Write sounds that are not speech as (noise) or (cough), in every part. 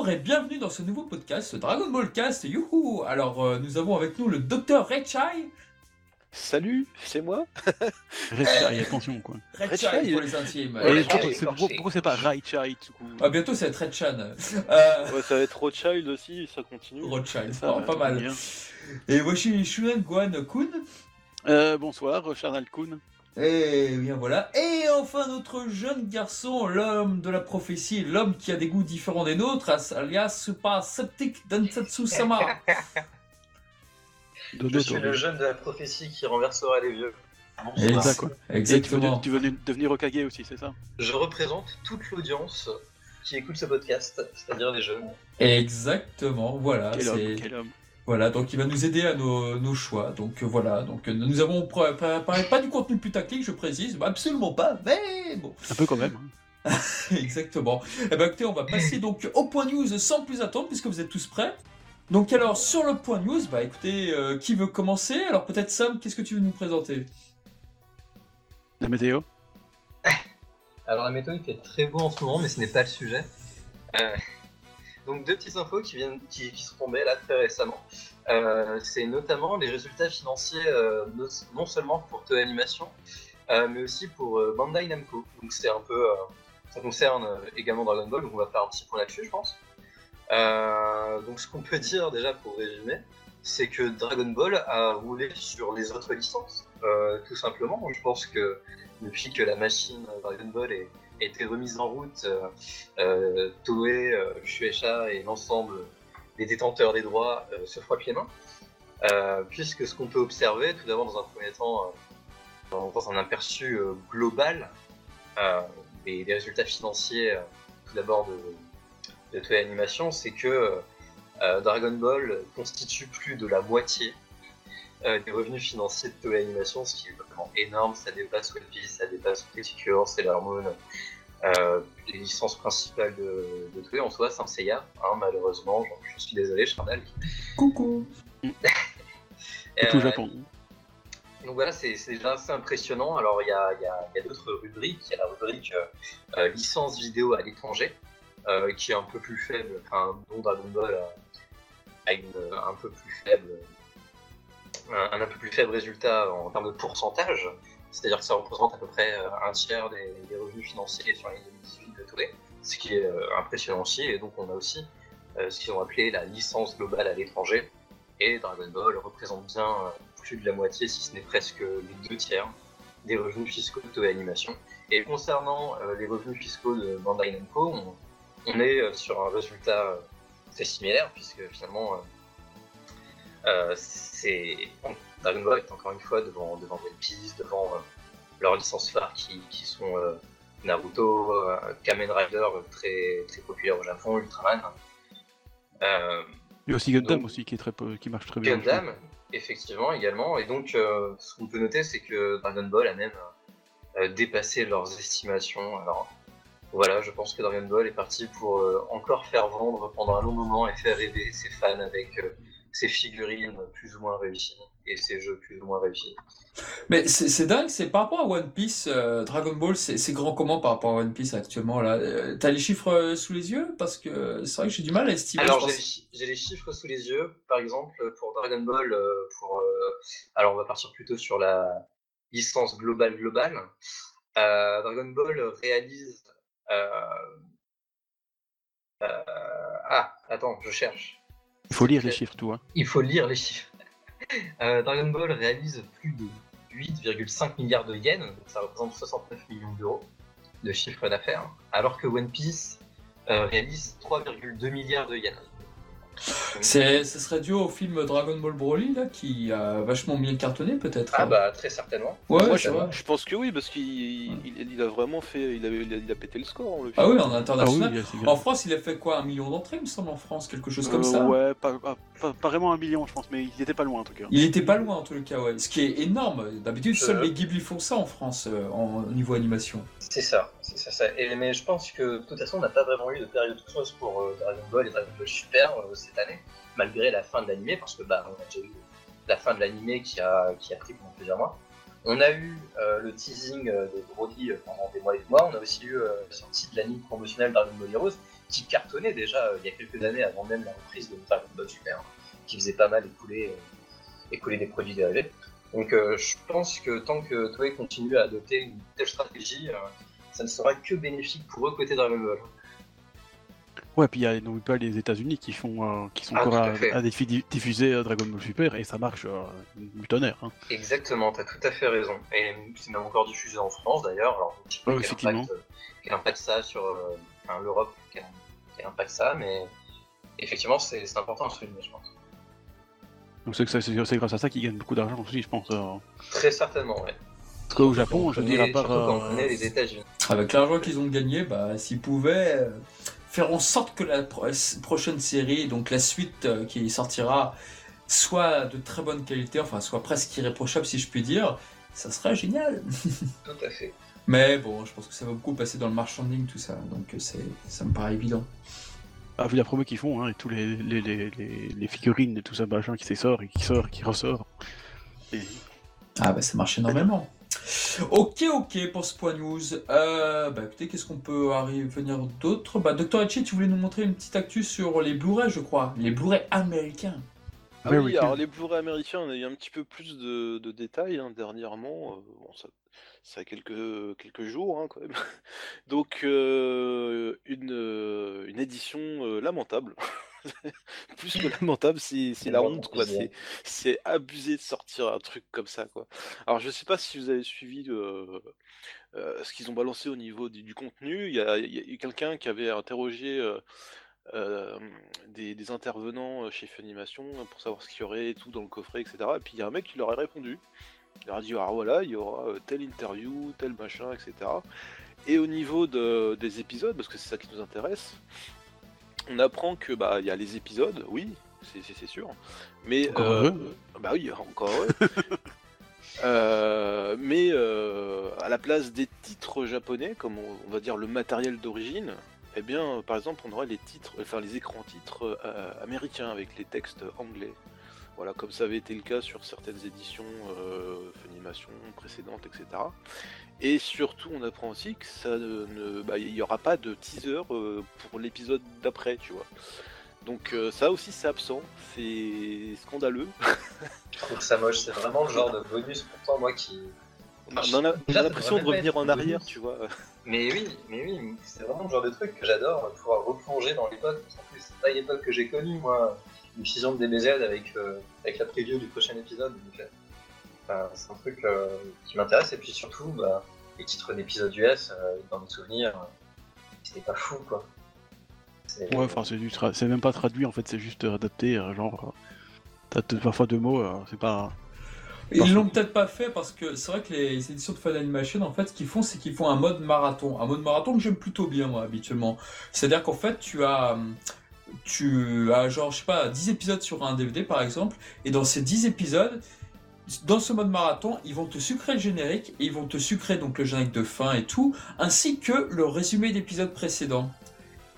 Bonjour et bienvenue dans ce nouveau podcast Dragon Ball Cast. Youhou Alors euh, nous avons avec nous le docteur Rechai. Salut, c'est moi. Rechai, (laughs) attention quoi. Rechai pour les intimes. Ouais, Et pourquoi c'est- ouais. pourquoi pourquoi c'est pas Raichai tout coup? Ah, bientôt ça va être Rechan. (laughs) Euh, Ouais, ça va être Rothschild aussi, ça continue. Rothschild, Ça, oh, ouais, pas mal. bien. Et voici Shunan Guan Kun. Euh, bonsoir, Charnal Kun. Et bien voilà. Et enfin notre jeune garçon, l'homme de la prophétie, l'homme qui a des goûts différents des nôtres, alias Super Septic Dansatsu Sama. Je suis le jeune de la prophétie qui renversera les vieux. Et tu veux, Exactement. tu veux devenir Okage aussi, c'est ça? Je représente toute l'audience qui écoute ce podcast, c'est-à-dire les jeunes. Exactement, voilà. Quel c'est- homme, quel homme. Voilà, donc il va nous aider à nos, nos choix. Donc euh, voilà, donc euh, nous avons préparé pas du contenu putaclic, je précise, bah, absolument pas, mais bon, Un peu quand même. hein. (laughs) exactement. Eh ben écoutez, on va passer donc au point news sans plus attendre, puisque vous êtes tous prêts. Donc alors, sur le point news, bah écoutez, euh, qui veut commencer? Alors peut-être Sam, qu'est-ce que tu veux nous présenter? La météo Alors la météo il fait très beau en ce moment, mais ce n'est pas le sujet. Euh, donc deux petites infos qui viennent, qui, sont tombées là très récemment. Euh, c'est notamment les résultats financiers euh, no- non seulement pour Toei Animation, euh, mais aussi pour Bandai Namco. Donc c'est un peu, ça concerne également Dragon Ball, donc on va faire un petit point là-dessus, je pense. Donc ce qu'on peut dire déjà pour résumer, c'est que Dragon Ball a roulé sur les autres licences, tout simplement. Je pense que depuis que la machine Dragon Ball est, été remise en route, euh, euh, Toei, euh, Shueisha et l'ensemble des détenteurs des droits se frottent les mains. Puisque ce qu'on peut observer, tout d'abord dans un premier temps, dans, un aperçu global des, résultats financiers, tout d'abord de, de Toei Animation, c'est que Dragon Ball constitue plus de la moitié des revenus financiers de Toei Animation, ce qui est vraiment énorme. Ça dépasse One Piece, ça dépasse Criticure, Sailor Moon, euh, les licences principales de, de Toei en soi, Saint Seiya, hein, malheureusement. Je suis désolé, Charnel. Coucou (laughs) tout Euh, Japon. donc voilà, c'est déjà assez impressionnant. Alors il y a, il y a- il y a d'autres rubriques. Il y a la rubrique euh, euh, licence vidéo à l'étranger, euh, qui est un peu plus faible, enfin, dont Dragon Ball a une, un peu plus faible, un, un peu plus faible résultat en termes de pourcentage. C'est-à-dire que ça représente à peu près euh, un tiers des, revenus financiers sur l'année 2018 de Toei, ce qui est euh, impressionnant aussi. Et donc on a aussi euh, ce qu'ils ont appelé la licence globale à l'étranger. Et Dragon Ball représente bien plus de la moitié, si ce n'est presque les deux tiers des revenus fiscaux de Toei Animation. Et concernant les revenus fiscaux de Bandai Namco, on, on est sur un résultat très similaire, puisque finalement, euh, c'est Dragon Ball est encore une fois devant, devant One Piece, devant euh, leurs licences phares qui, qui sont euh, Naruto, Kamen Rider, très, très populaire au Japon, Ultraman. Il y a aussi Gundam donc- aussi qui, est très, qui marche très bien. Gundam, effectivement, également. Et donc, ce qu'on peut noter, c'est que Dragon Ball a même dépassé leurs estimations. Alors, voilà, je pense que Dragon Ball est parti pour encore faire vendre pendant un long moment et faire rêver ses fans avec ses figurines plus ou moins réussies et ses jeux plus ou moins réussis. Mais c'est dingue, c'est par rapport à One Piece, euh, Dragon Ball, c'est grand comment par rapport à One Piece actuellement là? Euh, T'as les chiffres euh, sous les yeux? Parce que c'est vrai que j'ai du mal à estimer. Alors, j'ai les, chiffres sous les yeux. Par exemple, pour Dragon Ball, pour, alors on va partir plutôt sur la licence globale globale. Dragon Ball réalise. ah, attends, je cherche. Il faut lire les chiffres, tout. Hein. Il faut lire les chiffres. Euh, Dragon Ball réalise plus de 8,5 milliards de yens, donc ça représente 69 millions d'euros de chiffre d'affaires, alors que One Piece euh, réalise 3,2 milliards de yens. C'est, ce serait dû au film Dragon Ball Broly là, qui a vachement bien cartonné peut-être. Ah bah très certainement. Ouais, Moi, je, pense que oui, parce qu'il il, il a vraiment fait. Il a, il a, il a pété le score. Le Ah film. oui, en Ah oui, international. c'est bien. En France, il a fait quoi Un million d'entrées, il me semble, en France, quelque chose comme Euh, ça. Ouais, pas, pas, pas- pas vraiment un million, je pense, mais il était pas loin en tout cas. Il était pas loin en tout cas, ouais. Ce qui est énorme. D'habitude, seuls les Ghibli font ça en France euh, en au niveau animation. C'est ça, c'est ça, ça. Et, mais je pense que de toute façon, on n'a pas vraiment eu de période creuse pour euh, Dragon Ball et Dragon Ball Super euh, cette année, malgré la fin de l'animé, parce que bah, on a déjà eu la fin de l'animé qui a, qui a pris pendant plusieurs mois. On a eu euh, le teasing de Brody euh, pendant des mois et des mois. On a aussi eu la sortie de l'anime promotionnel Dragon Ball Heroes, qui cartonnait déjà il y a quelques années avant même la reprise de Dragon Ball Super, qui faisait pas mal écouler, écouler des produits dérivés. Donc je pense que tant que Toei continue à adopter une telle stratégie, ça ne sera que bénéfique pour eux côté Dragon Ball. Ouais, puis il y a n'oublie pas les États-Unis qui font, euh, qui sont Ah, encore à diffuser euh, Dragon Ball Super et ça marche euh, du tonnerre. Hein. Exactement, tu as tout à fait raison. Et c'est même encore diffusé en France d'ailleurs. Alors, je sais pas Ouais, quel, effectivement. impact, euh, quel impact ça a sur enfin, l'Europe, quel, quel impact ça a, mais effectivement, c'est important à souligner, je pense. Donc c'est grâce à ça qu'ils gagnent beaucoup d'argent aussi, je pense. En Très certainement, ouais. Au Japon, On je veux dire, à part. euh, connaît les États-Unis. Avec l'argent qu'ils ont gagné, bah, s'ils pouvaient euh, faire en sorte que la pro- prochaine série, donc la suite euh, qui sortira, soit de très bonne qualité, enfin soit presque irréprochable si je puis dire, ça serait génial. (laughs) Tout à fait. Mais bon, je pense que ça va beaucoup passer dans le marchanding tout ça, donc c'est, ça me paraît évident. Ah, vu la promo qu'ils font, hein, et tous les, les, les, les, les figurines et tout ça, machin, qui s'essort et qui sort et qui ressort. Et... Ah bah ça marche énormément. (laughs) Ok, ok pour ce point news. Euh, bah écoutez, qu'est-ce qu'on peut arriver venir d'autre? Bah Dr. Etchi, tu voulais nous montrer une petite actu sur les Blu-ray, je crois, les Blu-ray américains. Ah oui, alors les Blu-ray américains, on a eu un petit peu plus de, de détails hein, dernièrement. euh, bon, ça, ça a quelques, quelques jours hein, quand même. (laughs) Donc, euh, une, une édition euh, lamentable. (laughs) (laughs) plus que lamentable, c'est la honte, quoi. abusé. C'est abusé de sortir un truc comme ça, quoi. Alors, je sais pas si vous avez suivi euh, euh, ce qu'ils ont balancé au niveau du, du contenu. Il y a, a quelqu'un qui avait interrogé. euh, des, des intervenants chez Funimation pour savoir ce qu'il y aurait et tout dans le coffret, etc. Et puis il y a un mec qui leur a répondu. Il leur a dit ah voilà, il y aura telle interview, tel machin, etc. Et au niveau de- des épisodes, parce que c'est ça qui nous intéresse, on apprend que bah il y a les épisodes, oui, c'est- sûr, mais Encore euh, heureux. bah oui, encore heureux. (laughs) Euh, mais euh, à la place des titres japonais, comme on, on va dire le matériel d'origine, eh bien, par exemple, on aurait les titres, enfin les écrans titres américains avec les textes anglais. Voilà, comme ça avait été le cas sur certaines éditions euh, Funimation précédentes, etc. Et surtout, on apprend aussi que ça ne, bah, il n'y aura pas de teaser euh, pour l'épisode d'après, tu vois. Donc euh, ça aussi c'est absent, c'est scandaleux. Je trouve ça moche. C'est vraiment le genre de bonus pourtant, moi qui. On a, on a Déjà, ça l'impression de revenir en arrière, bonus. tu vois. Mais oui, mais oui, c'est vraiment le genre de truc que j'adore, pouvoir replonger dans l'époque. En plus, c'est pas l'époque que j'ai connue, moi. Une fusion de DBZ avec, euh, avec la preview du prochain épisode. donc, euh, c'est un truc euh, qui m'intéresse. Et puis surtout, bah, les titres d'épisodes US, euh, dans mes souvenirs, euh, c'était pas fou, quoi. C'est- Ouais, enfin, c'est du tra- c'est même pas traduit en fait, c'est juste adapté, euh, genre. T'as deux- parfois deux mots, euh, c'est pas. Ils l'ont peut-être pas fait parce que c'est vrai que les éditions de Fan Animation, en fait, ce qu'ils font, c'est qu'ils font un mode marathon. Un mode marathon que j'aime plutôt bien, moi, habituellement. C'est-à-dire qu'en fait, tu as, tu as genre, je sais pas, 10 épisodes sur un DVD, par exemple, et dans ces 10 épisodes, dans ce mode marathon, ils vont te sucrer le générique, et ils vont te sucrer donc le générique de fin et tout, ainsi que le résumé d'épisodes précédents.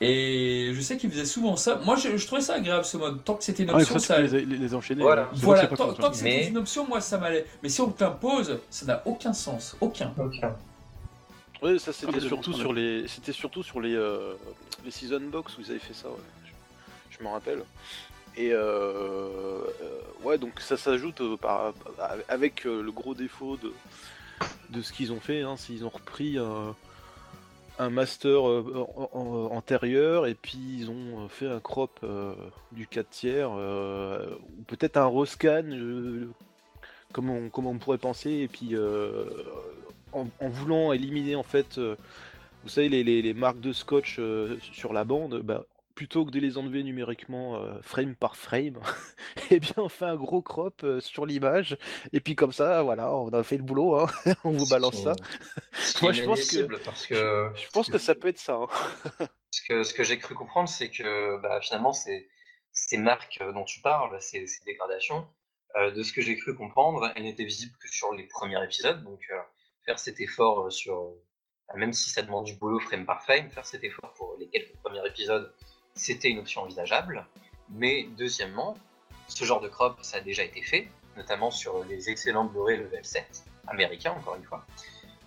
Et je sais qu'ils faisaient souvent ça. Moi, je, je trouvais ça agréable ce mode. Tant que c'était une Ah, option, ça, tu ça les, les- les enchaîner. Voilà. hein. Voilà, tant, que c'était Mais- une option, moi ça m'allait. Mais si on t'impose, ça n'a aucun sens. Aucun. Oui, ça Ah, c'était surtout sur les, c'était surtout sur les, euh, les season box où ils avaient fait ça. Ouais. Je, rappelle. Et euh, ouais, donc ça s'ajoute euh, avec euh, le gros défaut de, de ce qu'ils ont fait. Hein, s'ils ont repris un, un master antérieur et puis ils ont fait un crop du 4 tiers ou peut-être un rescan comme, on, comme on pourrait penser et puis en, voulant éliminer en fait vous savez les, les- marques de scotch sur la bande bah, plutôt que de les enlever numériquement euh, frame par frame (laughs) et bien on fait un gros crop euh, sur l'image et puis comme ça voilà on a fait le boulot hein. (laughs) on vous balance ça (laughs) Moi, je pense que- parce que je pense que ça peut être ça hein. Ce que, ce que j'ai cru comprendre, c'est que bah, finalement, ces, ces marques euh, dont tu parles, ces, ces dégradations, euh, de ce que j'ai cru comprendre, elles n'étaient visibles que sur les premiers épisodes. Donc, faire cet effort sur, même si ça demande du boulot frame par frame, faire cet effort pour les quelques premiers épisodes, c'était une option envisageable. Mais deuxièmement, ce genre de crop, ça a déjà été fait, notamment sur les excellents Blu-ray Level 7, américains encore une fois.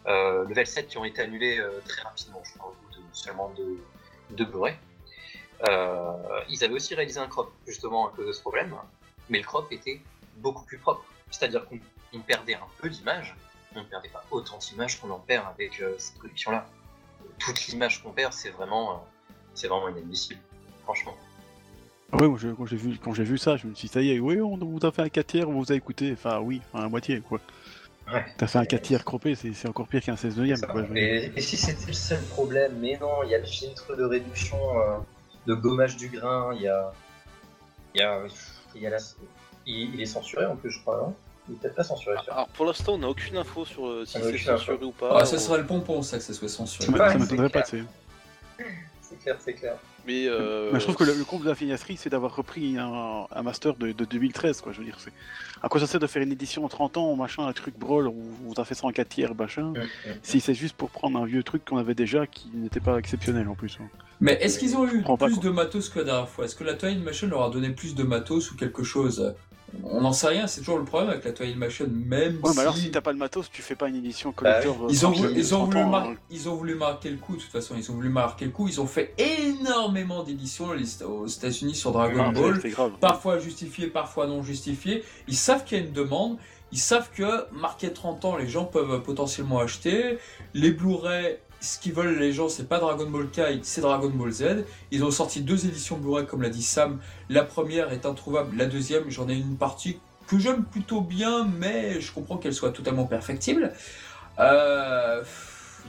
Euh, level 7 qui ont été annulés euh, très rapidement, je bout de seulement deux, Blu-ray. euh, ils avaient aussi réalisé un crop, justement à cause de ce problème, mais le crop était beaucoup plus propre. C'est-à-dire qu'on on perdait un peu d'image, on ne perdait pas autant d'image qu'on en perd avec cette collection-là. Toute l'image qu'on perd, c'est vraiment, c'est vraiment inadmissible, franchement. Ah ouais, moi, je- quand j'ai vu, quand j'ai vu ça, je me suis dit, ça y est, oui, on vous a fait un 4 tiers, on vous a écouté. Enfin, oui, enfin, à moitié, quoi. Ouais. T'as fait un 4 tiers croppé, c'est encore pire qu'un 16 neuvième. Et, et si c'était le seul problème, mais non, il y a le filtre de réduction, euh, de gommage du grain, il y a. Il y a. il y a la- il, il est censuré en plus, je crois, non? Il est peut-être pas censuré. Alors pour l'instant, on n'a aucune info sur euh, si c'est censuré info. ou pas. Ah, ça serait le pompon, ça, que ça soit censuré. Ça Ouais, m'étonnerait pas, tu sais. C'est clair, c'est clair. Mais, euh, Mais je trouve que le, le comble de la finasserie, c'est d'avoir repris un, un master de, de 2013, quoi. Je veux dire, c'est. À quoi ça sert de faire une édition en 30 ans, machin, un truc brawl, où on t'a fait ça en 4 tiers, machin, si c'est juste pour prendre un vieux truc qu'on avait déjà qui n'était pas exceptionnel en plus. hein. Mais est-ce qu'ils ont eu pas, plus de matos que la dernière fois? Est-ce que la Toy Machine leur a donné plus de matos ou quelque chose? On n'en sait rien, c'est toujours le problème avec la Toy Machine, même Ouais, si... alors si t'as pas le matos, tu fais pas une édition collector. euh, Ils ont, voulu, ils, ont 30 voulu ans, mar- ils ont voulu marquer le coup, de toute façon, ils ont voulu marquer le coup. Ils ont fait énormément d'éditions aux États-Unis sur Dragon Ah, Ball, grave. parfois justifiées, parfois non justifiées. Ils savent qu'il y a une demande, ils savent que marqué 30 ans, les gens peuvent potentiellement acheter. Les Blu-ray, ce qu'ils veulent les gens, c'est pas Dragon Ball Kai, c'est Dragon Ball Z. Ils ont sorti deux éditions Blu-ray, comme l'a dit Sam. La première est introuvable, la deuxième, j'en ai une partie que j'aime plutôt bien, mais je comprends qu'elle soit totalement perfectible. Euh,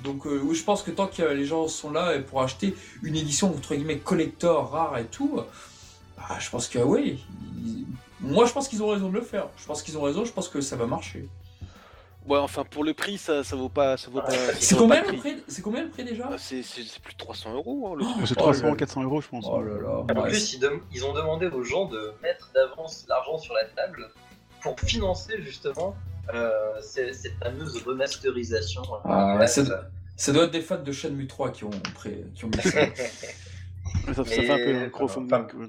donc euh, je pense que tant que les gens sont là pour acheter une édition entre guillemets collector rare et tout, bah, je pense que oui. Moi, je pense qu'ils ont raison de le faire. Je pense qu'ils ont raison. Je pense que ça va marcher. Ouais, enfin pour le prix, ça, ça vaut pas, ça vaut pas. C'est combien le prix C'est combien le prix déjà Ah, C'est plus de 300 euros hein, le Oh. C'est Oh 300 là là. 400 euros, je pense. Oh là là. En ouais, plus, ils, ils ont demandé aux gens de mettre d'avance l'argent sur la table pour financer justement euh, ces- cette fameuse remasterisation. Ah, c'est- ça. Ça doit être des fans de Shenmue 3 qui ont, pré- qui ont mis (laughs) ça. Ça, ça fait un peu un crowdfunding. enfin, quoi.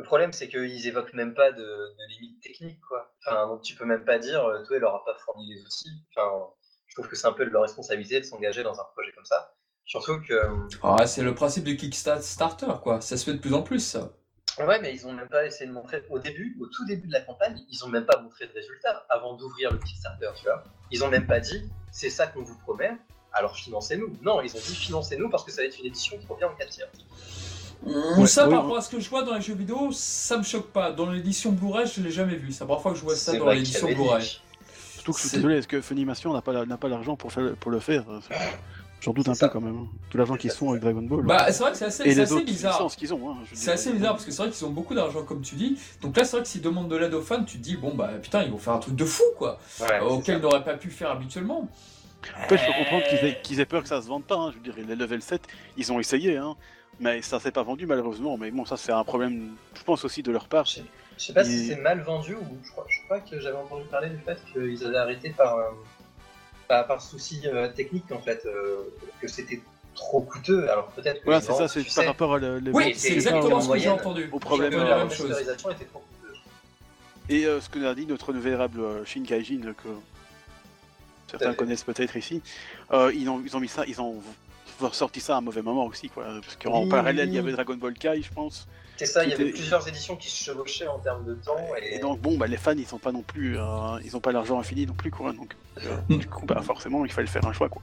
Le problème, c'est qu'ils évoquent même pas de, de limites techniques, quoi. Enfin, donc tu peux même pas dire, euh, toi, il leur a pas fourni les outils. Enfin, je trouve que c'est un peu de leur responsabilité de s'engager dans un projet comme ça. Surtout que, euh, Ah, c'est le principe du Kickstarter, quoi. Ça se fait de plus en plus, ça. ouais, mais ils ont même pas essayé de montrer au début, au tout début de la campagne, ils ont même pas montré de résultats avant d'ouvrir le Kickstarter, tu vois. Ils ont même pas dit, c'est ça qu'on vous promet, alors financez-nous. Non, ils ont dit financez-nous parce que ça va être une édition qui revient en 4 tiers. Hum, Ouais, ça, oui, par rapport à ce que je vois dans les jeux vidéo, ça me choque pas. Dans l'édition Blu-ray, je l'ai jamais vu. C'est la première fois que je vois ça dans l'édition Blu-ray. Surtout que je suis désolé, est-ce que Funimation n'a pas la- n'a pas l'argent pour, faire- pour le faire? J'en doute un peu quand même. hein. Tout l'argent qu'ils se font avec Dragon Ball. Bah, c'est vrai que c'est assez, c'est assez bizarre. qu'ils ont. hein, C'est assez bizarre parce que c'est vrai qu'ils ont beaucoup d'argent, comme tu dis. Donc là, c'est vrai que s'ils demandent de l'aide aux fans, tu te dis, bon, bah putain, ils vont faire un truc de fou, quoi. Ouais, euh, auquel ils n'auraient pas pu faire habituellement. Après, je peux comprendre qu'ils aient, peur que ça se vende pas. hein. Je veux dire, les level 7, ils ont essayé, hein. Mais ça s'est pas vendu malheureusement. Mais bon, ça, c'est un problème, je pense aussi de leur part. Je sais- je sais pas si c'est mal vendu ou je crois, je crois que j'avais entendu parler du fait qu'ils avaient arrêté par, euh, par, par souci euh, technique en fait, euh, que c'était trop coûteux. Alors peut-être que Voilà, les c'est ça, c'est par sais, rapport à le- Oui, c'est exactement ce que j'ai entendu. au problème, entendu la même chose. était trop coûteuse. Et euh, ce que nous a dit notre vénérable euh, Shin Kaijin, que certains connaissent peut-être ici, euh, ils, ont, ils ont mis ça, ils ont ressorti ça à un mauvais moment aussi, quoi. Parce qu'en Oui, parallèle, il y avait Dragon Ball Kai, je pense. C'est ça, il y avait plusieurs éditions qui se chevauchaient en termes de temps. Et, Et donc, bon, bah, les fans, ils sont pas non plus, euh, ils ont pas l'argent infini non plus, quoi. Donc, euh, du coup, bah, forcément, il fallait faire un choix, quoi.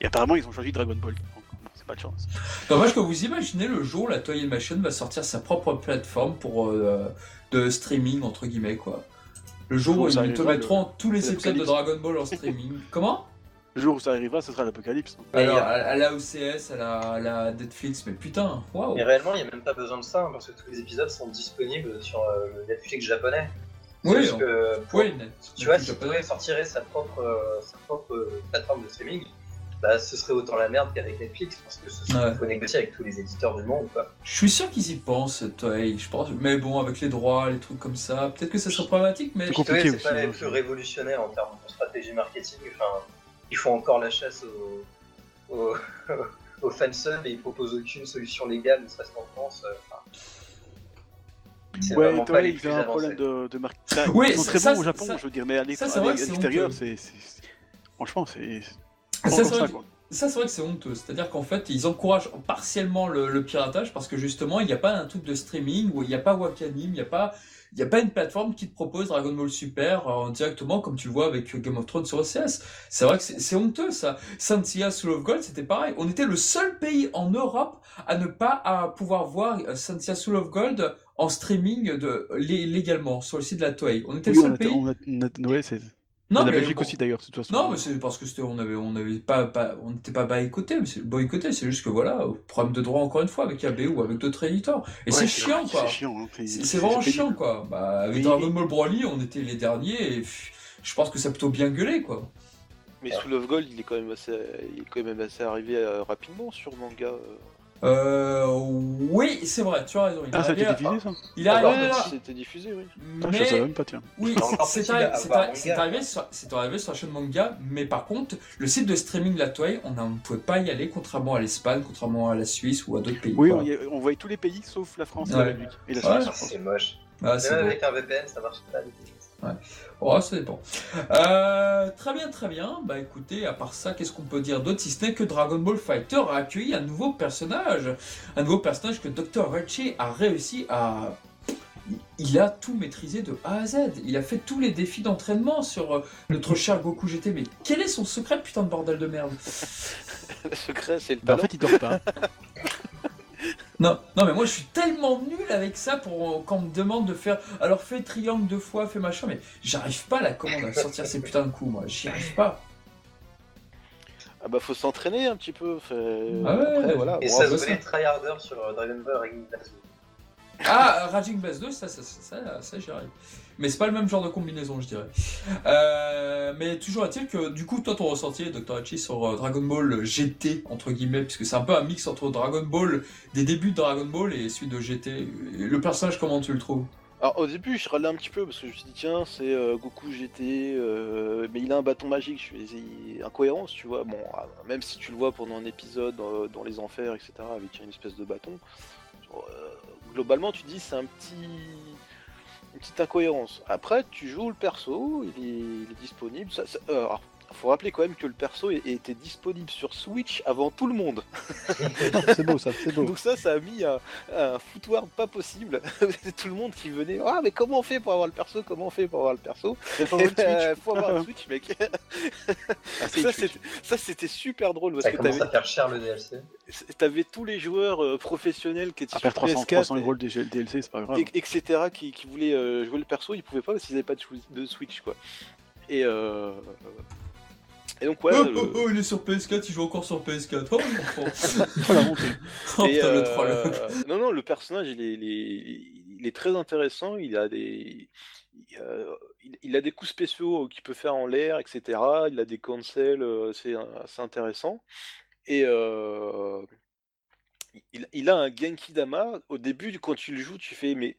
Et apparemment, ils ont choisi Dragon Ball. Donc, bon, c'est pas de chance. Dommage que vous imaginez le jour où la Toy Machine va sortir sa propre plateforme pour euh, de streaming entre guillemets quoi. Le jour où ils te arrivera, mettront tous les épisodes de. Dragon Ball en streaming. Comment? Le jour où ça arrivera, ce sera l'apocalypse. Alors à, la OCS, à la, à la Netflix, mais putain, waouh. mais réellement, il n'y a même pas besoin de ça, hein, parce que tous les épisodes sont disponibles sur euh, le Netflix japonais. Oui, on- que pour- oui, net- Tu vois, si japonais. Toei sortirait sa propre, euh, sa propre euh, plateforme de streaming, bah, ce serait autant la merde qu'avec Netflix, parce que ce serait Ouais. faut négocier avec tous les éditeurs du monde. Quoi. Je suis sûr qu'ils y pensent, Toei. Je pense, mais bon, avec les droits, les trucs comme ça, peut-être que ça serait problématique, mais C'est pas les hein, plus c'est- révolutionnaires en termes de stratégie marketing. Enfin, ils font encore la chasse aux, aux, (laughs) aux fansub et ils proposent aucune solution légale, ne serait-ce qu'en France. euh, enfin, Ouais, pas les ils ont un problème de, de marketing. Oui, ils sont très ça, bons au Japon, ça- je veux dire, mais à l'ex- ça, c'est Franchement, c'est. Ça, c'est vrai que-. Ça, c'est vrai que c'est honteux. C'est-à-dire qu'en fait, ils encouragent partiellement le, le piratage parce que justement, il n'y a pas un truc de streaming où il n'y a pas Wakanim, il n'y a pas il n'y a pas une plateforme qui te propose Dragon Ball Super euh, directement comme tu le vois avec Game of Thrones sur OCS. C'est vrai que c'est honteux ça. Saint Soul of Gold, c'était pareil. On était le seul pays en Europe à ne pas à pouvoir voir euh, Saint Soul of Gold en streaming de, légalement sur le site de la Toei. On était le seul pays. On a, c'est non, la Belgique aussi d'ailleurs, de toute façon. Non, mais c'est parce que c'était, on avait, on avait pas, pas on n'était pas boycotté, mais c'est boycotté, c'est juste que voilà, problème de droit encore une fois avec AB ou avec d'autres éditeurs. Et c'est chiant quoi. C'est chiant, hein, C'est vraiment chiant quoi. Bah, avec Dragon Ball Broly, on était les derniers et je pense que ça a plutôt bien gueulé quoi. Mais Soul of Gold, il est quand même assez, il est quand même assez arrivé euh, rapidement sur manga. Euh. Euh, oui, c'est vrai, tu as raison. Il ah, ça a été diffusé ça Il a arrivé là. C'était diffusé, oui. Mais... je savais même pas, tiens. Oui, c'est arrivé, sur, arrivé sur la chaîne manga, mais par contre, le site de streaming de la Toei, on ne pouvait pas y aller, contrairement à l'Espagne, contrairement à la Suisse ou à d'autres pays. Oui, on, voyait tous les pays sauf la France et la Belgique. Et la Suisse. C'est moche. Ah, Même avec un VPN, ça marche pas. Ouais. Oh, ça dépend. Euh, très bien, très bien. Bah écoutez, à part ça, qu'est-ce qu'on peut dire d'autre si ce n'est que Dragon Ball Fighter a accueilli un nouveau personnage. Un nouveau personnage que Dr. Rechi a réussi à. Il a tout maîtrisé de A à Z. Il a fait tous les défis d'entraînement sur euh, notre (laughs) cher Goku GT. Mais quel est son secret, putain de bordel de merde? Le secret, c'est le bah, En fait, il dort pas. (laughs) Non, non, mais moi je suis tellement nul avec ça pour quand on me demande de faire. Alors fais triangle deux fois, fais machin, mais j'arrive pas à la commande à sortir ces putains de coups, moi, j'y arrive pas. Ah bah faut s'entraîner un petit peu. Ah ouais, voilà. Et ça se tryharder sur euh, Dragon Ball Raging Blast 2. Ah, Raging Blast 2, ça, ça, ça, ça j'y arrive. Mais c'est pas le même genre de combinaison, je dirais. Euh, mais toujours est-il que, du coup, toi, ton ressenti, Dr. Hachi, sur euh, Dragon Ball GT, entre guillemets, puisque c'est un peu un mix entre Dragon Ball, des débuts de Dragon Ball et celui de GT. Le personnage, comment tu le trouves? Alors au début je râlais un petit peu parce que je me suis dit tiens c'est euh, Goku GT mais il a un bâton magique, je suis incohérence tu vois, bon même si tu le vois pendant un épisode dans les enfers etc avec une espèce de bâton, globalement tu dis c'est un petit une petite incohérence. Après, tu joues le perso, il est, disponible. Ça, euh, faut rappeler quand même que le perso était disponible sur Switch avant tout le monde. (laughs) c'est beau ça, c'est beau. Donc ça, ça a mis un, un foutoir pas possible. (laughs) tout le monde qui venait. Ah mais comment on fait pour avoir le perso? Comment on fait pour avoir le perso? Il faut, avoir le (laughs) Switch, mec. Ah, ça, c'était super drôle parce ça que commence à faire cher le DLC. T'avais tous les joueurs euh, professionnels qui étaient sur 300, PS4, 300 euros le DLC, c'est pas grave. etc. qui, qui voulaient euh, jouer le perso, ils pouvaient pas parce qu'ils avaient pas de, Switch quoi. Et euh, et donc, ouais. Oh, oh, oh, il est sur PS4, il joue encore sur PS4. Oh, (laughs) oh, Et, le troll. Euh, non, non, le personnage, il est, il est, très intéressant. Il a des. Il, a des coups spéciaux qu'il peut faire en l'air, etc. Il a des cancels, euh, c'est assez intéressant. Et euh, il, il, a un Genki Dama. Au début, quand tu le joues, tu fais mais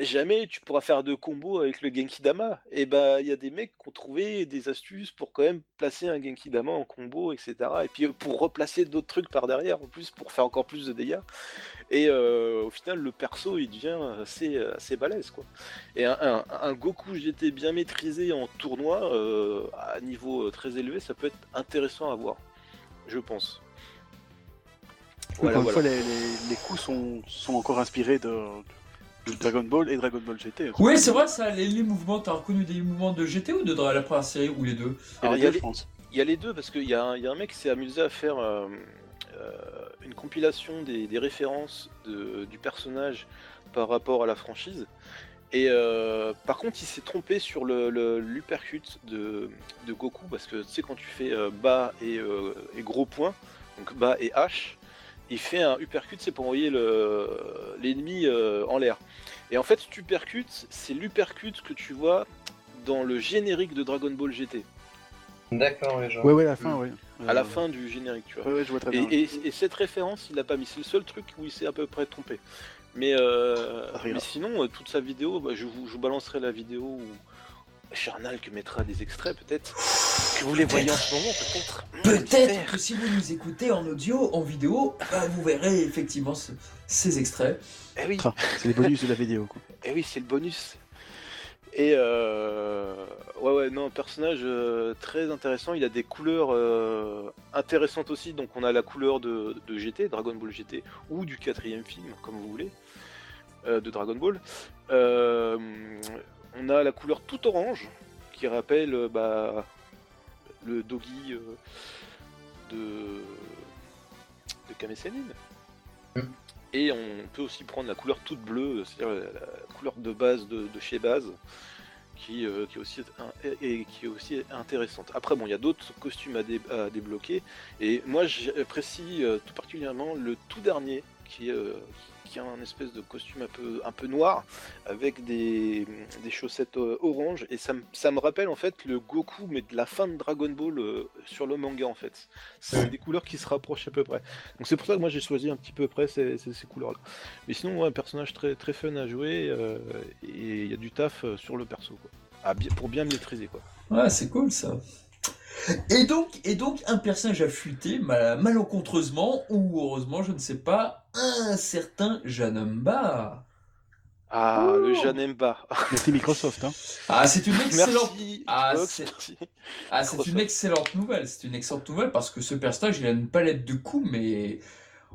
jamais tu pourras faire de combo avec le Genki Dama. Et bah, il y a des mecs qui ont trouvé des astuces pour quand même placer un Genki Dama en combo, etc. Et puis pour replacer d'autres trucs par derrière en plus pour faire encore plus de dégâts. Et au final, le perso il devient assez, assez balèze quoi. Et un, Goku GT bien maîtrisé en tournoi à niveau très élevé, ça peut être intéressant à voir, je pense. Voilà, Encore une fois, les, les, coups sont, sont encore inspirés de, Dragon Ball et Dragon Ball GT. Oui, c'est vrai, ça, les, mouvements, t'as reconnu des mouvements de GT ou de la première série ou les deux? Il y, a les, il y a les deux parce qu'il y, y, a un mec qui s'est amusé à faire euh, euh, une compilation des, références du personnage par rapport à la franchise. Et euh, par contre, il s'est trompé sur l'uppercut de, de, Goku parce que tu sais, quand tu fais bas et, et, gros point, donc bas et H, il fait un uppercut, c'est pour envoyer l'ennemi euh, en l'air. Et en fait, cet uppercut, c'est l'uppercut que tu vois dans le générique de Dragon Ball GT. D'accord, oui, Ouais, ouais, à la fin, oui. À la fin du générique, tu vois. Ouais, je vois très bien. Et, cette référence, il l'a pas mis. C'est le seul truc où il s'est à peu près trompé. Mais, euh, mais sinon, euh, toute sa vidéo, bah, je, vous, je, vous, balancerai la vidéo où Charnal mettra des extraits, peut-être. Que vous les voyez en ce moment, peut-être. Peut-être que si vous nous écoutez en audio, en vidéo, bah, vous verrez effectivement ces extraits. Eh oui. c'est les bonus de la vidéo. Quoi. Eh oui, c'est le bonus. Et euh... ouais, ouais, non, un personnage euh, très intéressant. Il a des couleurs euh, intéressantes aussi. Donc, on a la couleur de, de GT, Dragon Ball GT, ou du quatrième film, comme vous voulez, euh, de Dragon Ball. Euh, on a la couleur tout orange, qui rappelle euh, bah, le doggy euh, de, de. Mm. Et on peut aussi prendre la couleur toute bleue, c'est-à-dire la, la couleur de base de, de chez Base, qui, euh, qui est aussi un- et, et qui est aussi intéressante. Après, bon, il y a d'autres costumes à, dé- à débloquer, et moi j'apprécie tout particulièrement le tout dernier, qui, est, euh, qui a un espèce de costume un peu, un peu noir, avec des, des chaussettes euh, orange, et ça, me- ça me rappelle en fait le Goku, mais de la fin de Dragon Ball euh, sur le manga en fait. C'est des couleurs qui se rapprochent à peu près. Donc c'est pour ça que moi j'ai choisi un petit peu près ces, ces- ces couleurs-là. Mais sinon, ouais, un personnage très, très fun à jouer, euh, et il y a du taf sur le perso, quoi. À bien- pour bien maîtriser, quoi. Ouais, c'est cool ça. Et donc, et donc un personnage affûté, mal- malencontreusement, ou heureusement, je ne sais pas, un certain Janemba. Ah, Ouh. le Janemba. Merci Microsoft, hein. Ah, c'est une excellente. Merci, Ah, c'est-. Ah, une excellente nouvelle. C'est une excellente nouvelle parce que ce personnage, il a une palette de coups, mais.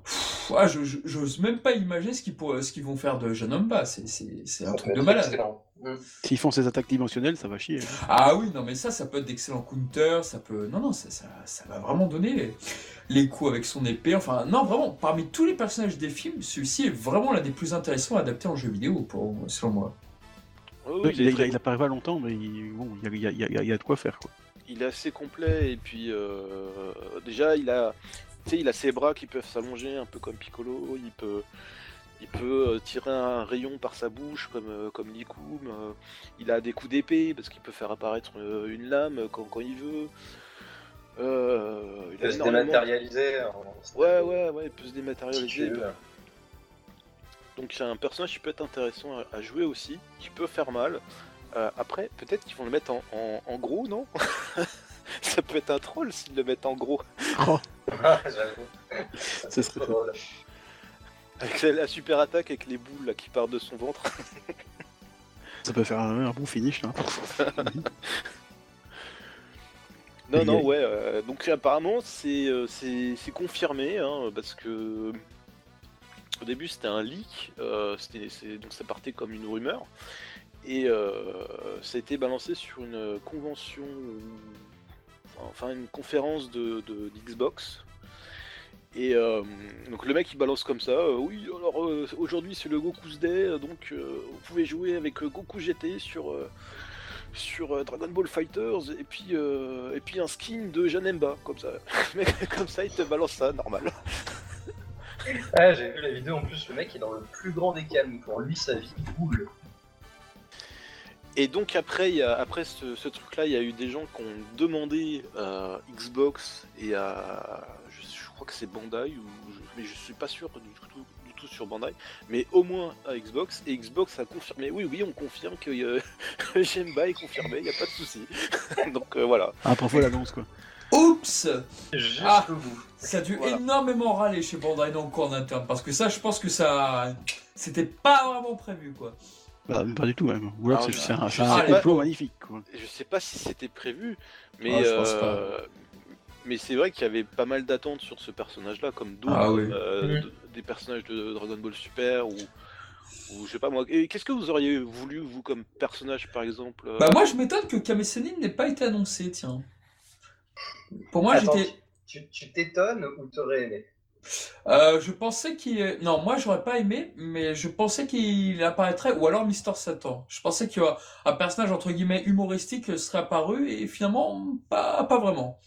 Pff, ah, je, je- j'ose même pas imaginer ce qu'ils, pour- ce qu'ils vont faire de Janemba. C'est, c'est, c'est un Ça truc de malade. Mm. S'ils font ces attaques dimensionnelles, ça va chier. hein. Ah oui, non, mais ça, ça peut être d'excellents counters, ça peut... Non, non, ça, ça, ça va vraiment donner les, les coups avec son épée, enfin, non, vraiment, parmi tous les personnages des films, celui-ci est vraiment l'un des plus intéressants adaptés en jeu vidéo, pour, selon moi. Oh, oui, il, il, il, apparaît pas longtemps, mais il, bon, il y a, il y a- il y a- il y a de quoi faire. Quoi. il est assez complet, et puis euh, déjà, il a, tu sais, il a ses bras qui peuvent s'allonger, un peu comme Piccolo, il peut... Il peut euh, tirer un rayon par sa bouche comme, euh, comme euh, il a des coups d'épée parce qu'il peut faire apparaître une lame quand, quand il veut. Euh, il Il peut se énormément- dématérialiser. en- Ouais, ouais, ouais, il peut se dématérialiser. peut- Donc c'est un personnage qui peut être intéressant à, à jouer aussi, qui peut faire mal. Euh, après, peut-être qu'ils vont le mettre en, en- en gros, non? (laughs) (laughs) Ça peut être un troll s'ils le mettent en gros. Ah, J'avoue. Ce serait drôle. Avec la, la super attaque avec les boules là, qui partent de son ventre. (laughs) Ça peut faire un, un bon finish. Là. Non, Et- non, ouais. euh, donc apparemment, c'est euh, c'est c'est confirmé, hein, parce que au début c'était un leak, euh, c'était- donc ça partait comme une rumeur, et euh, ça a été balancé sur une convention, enfin une conférence de, d'Xbox. Et euh, donc le mec il balance comme ça, euh, oui alors euh, aujourd'hui c'est le Goku's Day, donc vous pouvez jouer avec Goku GT sur, sur Dragon Ball Fighters et puis, et puis un skin de Janemba, comme ça. (laughs) Mec, comme ça il te balance ça, normal. (laughs) Ah, j'ai vu la vidéo en plus, le mec est dans le plus grand des calmes. Pour lui, sa vie roule. Et donc après, il y a, après ce, ce truc-là, il y a eu des gens qui ont demandé à Xbox et à, je, je crois que c'est Bandai, ou, je- mais je suis pas sûr du tout, du tout sur Bandai, mais au moins à Xbox, et Xbox a confirmé, oui oui, on confirme que euh, (laughs) Gemba est confirmé, il n'y a pas de souci. (laughs) donc euh, voilà. Ah, parfois l'annonce, quoi. Oups Ah. Ça a dû Voilà. énormément râler chez Bandai Namco en interne, parce que ça, je pense que ça... C'était pas vraiment prévu, quoi. Bah, pas du tout, même. Ou alors Ah, c'est un, je un complot magnifique, quoi. Je sais pas si c'était prévu, mais Ah, je pense euh, mais c'est vrai qu'il y avait pas mal d'attentes sur ce personnage-là, comme d'autres, Ah oui. euh, de- des personnages de Dragon Ball Super ou, ou je sais pas moi. Et qu'est-ce que vous auriez voulu vous comme personnage par exemple euh, Bah moi, je m'étonne que Kame Sennin n'ait pas été annoncé, tiens. Pour moi, j'étais... tu tu t'étonnes ou t'aurais aimé? Euh, je pensais qu'il... Non, moi j'aurais pas aimé, mais je pensais qu'il apparaîtrait, ou alors Mister Satan. Je pensais qu'il y aurait un personnage entre guillemets humoristique serait apparu, et finalement, pas, pas vraiment.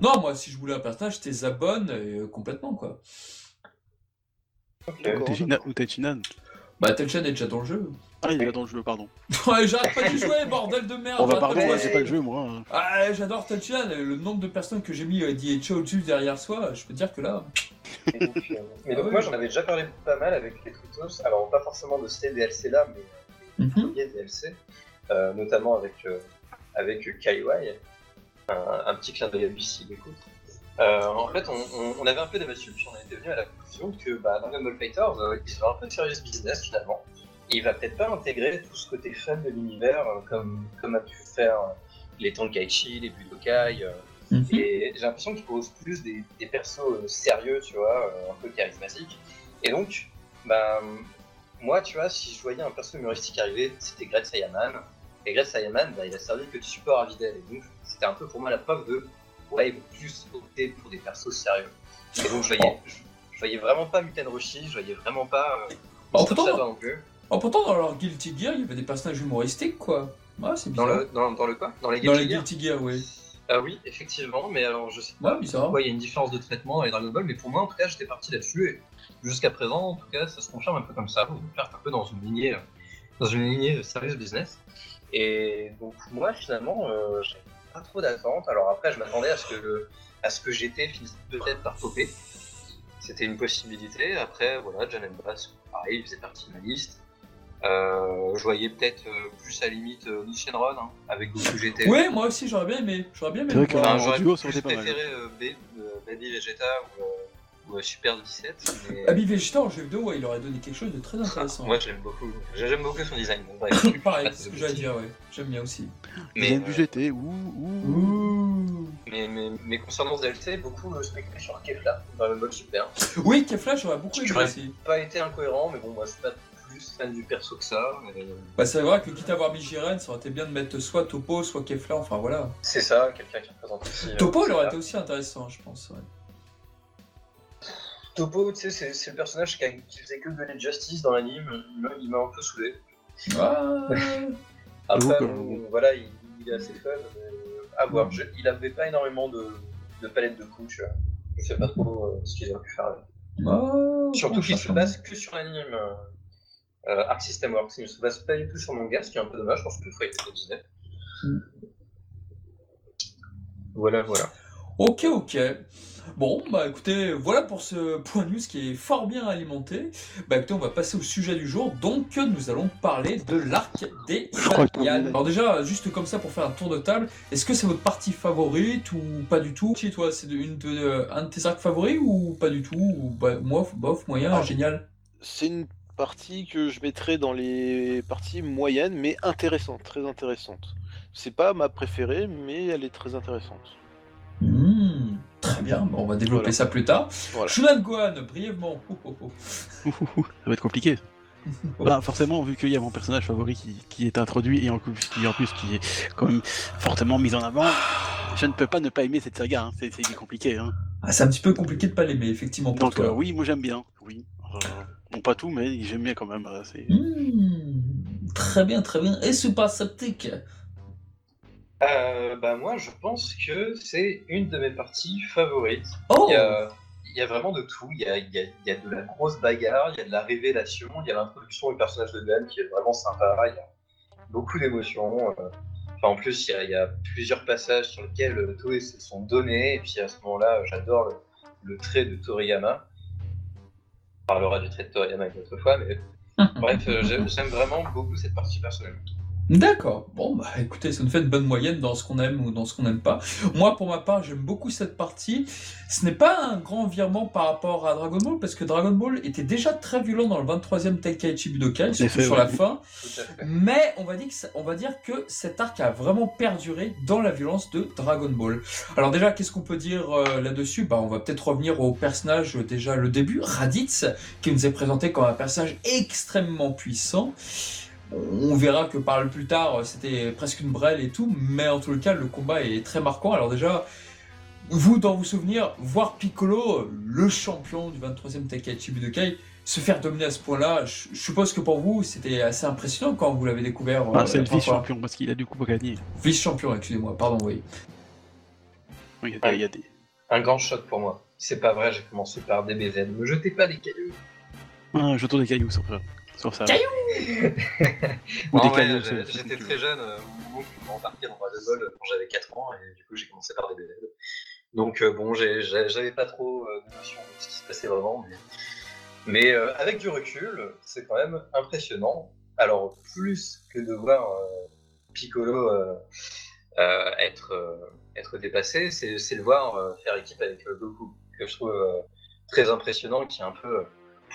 Non, moi si je voulais un personnage, c'était Zabon, euh, complètement quoi. Ou. Bah est déjà dans le jeu. Ah, il est là dans le jeu, pardon. (laughs) Ouais, j'arrête pas d'y jouer, bordel de merde On va j'arrête pardon, pas ouais, le jeu, moi. hein. Ah, j'adore Telchan, le nombre de personnes que j'ai mis euh, DHA au-dessus derrière soi, je peux dire que là... Et donc, euh, Mais Ah oui. moi j'en avais déjà parlé pas mal avec les Twitos, alors pas forcément de ces DLC là, mais les Mhm. premiers DLC, euh, notamment avec, euh, avec Kaiwai, un, un petit clin d'œil à lui s'il écoute. Euh, en fait, on, on- on avait un peu débattu, puis on était venu à la conclusion que bah, Dragon Ball Fighters, euh, il va un peu de serious business finalement. Il va peut-être pas intégrer tout ce côté fun de l'univers euh, comme, comme a pu faire les Tonkaichi, les Budokai. euh, Mhm. et j'ai l'impression qu'ils proposent plus des, des persos euh, sérieux, tu vois, euh, un peu charismatiques. Et donc, bah, moi, tu vois, si je voyais un perso humoristique arriver, c'était Great Saiyaman. Et Great Saiyaman, bah, il a servi que de support à Videl. Et donc, c'était un peu pour moi la preuve de, ouais, vont plus opter pour des persos sérieux. Et donc, je voyais, je, je voyais vraiment pas Muten Roshi, je voyais vraiment pas. Euh, non plus. Oh, pourtant, dans leur Guilty Gear, il y avait des personnages humoristiques, quoi. Ouais, c'est Dans bizarre. le, dans, dans le quoi Dans les Dans Guilty les Gear Guilty Gear, oui. Ah oui, effectivement, mais alors je sais pas Ouais, bizarre. pourquoi il y a une différence de traitement avec Dragon Ball, mais pour moi en tout cas j'étais parti là-dessus et jusqu'à présent en tout cas ça se confirme un peu comme ça, on faire un peu dans une lignée, euh, dans une lignée de service business. Et donc moi finalement euh, j'avais pas trop d'attente, alors après je m'attendais à ce que le, à ce que j'étais finisse peut-être par popper, c'était une possibilité, après voilà John Bass, pareil il faisait partie de ma liste. Euh, je voyais peut-être euh, plus à la limite euh, Lee Shenron hein, avec Goku GT. Ouais, moi aussi, j'aurais bien aimé. J'aurais bien aimé. C'est vrai que-. Enfin, j'aurais plus mal. préféré euh, Ba- euh, Baby Vegeta ou, euh, ou, euh, Super 17. Mais... Abby Vegeta en jeu vidéo, ouais, il aurait donné quelque chose de très intéressant. Moi, je l'aime beaucoup. J'aime beaucoup son design. donc bref. (laughs) Pareil, c'est ce que j'allais dire, ouais. J'aime bien aussi. Mais mais, du euh, GT, ouh, ouh. Ouh. mais, mais, mais concernant DLC, beaucoup me speculaient sur Kefla dans le mode Super. Oui, Kefla, j'aurais beaucoup aimé aussi. Pas été incohérent, mais bon, moi, suis pas plus fan du perso que ça. mais Bah, c'est vrai que quitte à avoir mis Jiren, ça aurait été bien de mettre soit Topo, soit Kefla, enfin voilà. C'est ça, quelqu'un qui représente aussi. euh, Topo, il aurait été aussi intéressant, je pense. ouais. Topo, tu sais, c'est- c'est le personnage qui, a- qui faisait que donner justice dans l'anime. Il m'a- Il m'a un peu saoulé. Ah. (laughs) Après, bon, voilà, il, il est assez fun. mais, euh, à voir. Je- il avait pas énormément de, de palettes de coups, tu vois. Je sais pas trop euh, ce qu'ils auraient pu faire. Ah, Surtout qu'il se base que sur l'anime euh, Arc System Works. Il ne se base pas du tout sur manga, ce qui est un peu dommage parce que le il était Disney. Mm. Voilà, voilà. Ok, ok. Bon, bah écoutez, voilà pour ce point news qui est fort bien alimenté. Bah écoutez, on va passer au sujet du jour. Donc, nous allons parler de l'arc des Je ton- Alors déjà, juste comme ça pour faire un tour de table, est-ce que c'est votre partie favorite ou pas du tout? Qui toi, c'est de- une de, un de tes arcs favoris ou pas du tout? Ou bah, moi, bof, moyen, Ah. génial? C'est une partie que je mettrais dans les parties moyennes, mais intéressante, très intéressante. C'est pas ma préférée, mais elle est très intéressante. Hmm, très bien, bon, on va développer Voilà. ça plus tard. Voilà. Shunan Gohan, brièvement. Oh, oh, oh. Ça va être compliqué. (laughs) Bah, forcément, vu qu'il y a mon personnage favori qui, qui est introduit et en, plus- qui, en plus qui est quand même fortement mis en avant, je ne peux pas ne pas aimer cette saga. hein. C'est c'est compliqué. Hein. Ah, c'est un petit peu compliqué de pas l'aimer, effectivement, pour Donc toi. euh, oui, moi j'aime bien. Oui. Euh, bon, pas tout, mais j'aime bien quand même. euh, Hmm, très bien, très bien. Et Super Sceptique? Euh, bah, moi, je pense que c'est une de mes parties favorites. Oh Il y a, il y a vraiment de tout. Il y a, il y a- il y a de la grosse bagarre, il y a de la révélation, il y a l'introduction du personnage de Dan qui est vraiment sympa. Il y a beaucoup d'émotions. euh. Enfin, en plus, il y, a, il y a plusieurs passages sur lesquels euh, Toei se sont donnés. Et puis à ce moment-là, j'adore le, le trait de Toriyama. On parlera du trait de Toriyama une autre fois, mais (laughs) bref, euh, j'aime j'aime vraiment beaucoup cette partie personnellement. D'accord. Bon, bah écoutez, ça nous fait une bonne moyenne dans ce qu'on aime ou dans ce qu'on n'aime pas. Moi, pour ma part, j'aime beaucoup cette partie. Ce n'est pas un grand virement par rapport à Dragon Ball, parce que Dragon Ball était déjà très violent dans le 23e Tenkaichi Budokai, surtout sur la fin. Mais on va, dire que ça- on va dire que cet arc a vraiment perduré dans la violence de Dragon Ball. Alors déjà, qu'est-ce qu'on peut dire euh, là-dessus? Bah, On va peut-être revenir au personnage, euh, déjà le début, Raditz, qui nous est présenté comme un personnage extrêmement puissant. On verra que par le plus tard, euh, c'était presque une brêle et tout, mais en tout cas, le combat est très marquant. Alors déjà, vous, dans vos souvenirs, voir Piccolo, euh, le champion du 23e Tenkaichi Budokai, se faire dominer à ce point-là, je je suppose que pour vous, c'était assez impressionnant quand vous l'avez découvert. Ah, euh, c'est la le vice-champion parce qu'il a du coup pas gagné. Vice-champion, excusez-moi, pardon, oui. Oui, il y a des- il y a des. Un grand choc pour moi. C'est pas vrai, j'ai commencé par DBZ. Ne jetez pas des cailloux. Ah, je tourne des cailloux sur ça. Ça. (laughs) Ou des cailloux. J'étais très jeune euh, au moment où je embarqué dans Dragon Ball quand j'avais 4 ans et du coup j'ai commencé par DBZ. Donc euh, bon, j'avais pas trop euh, de notion de ce qui se passait vraiment, mais, mais euh, avec du recul, c'est quand même impressionnant. Alors plus que de voir euh, Piccolo euh, euh, être, euh, être dépassé, c'est c'est le voir euh, faire équipe avec euh, Goku, que je trouve euh, très impressionnant, qui est un peu, euh,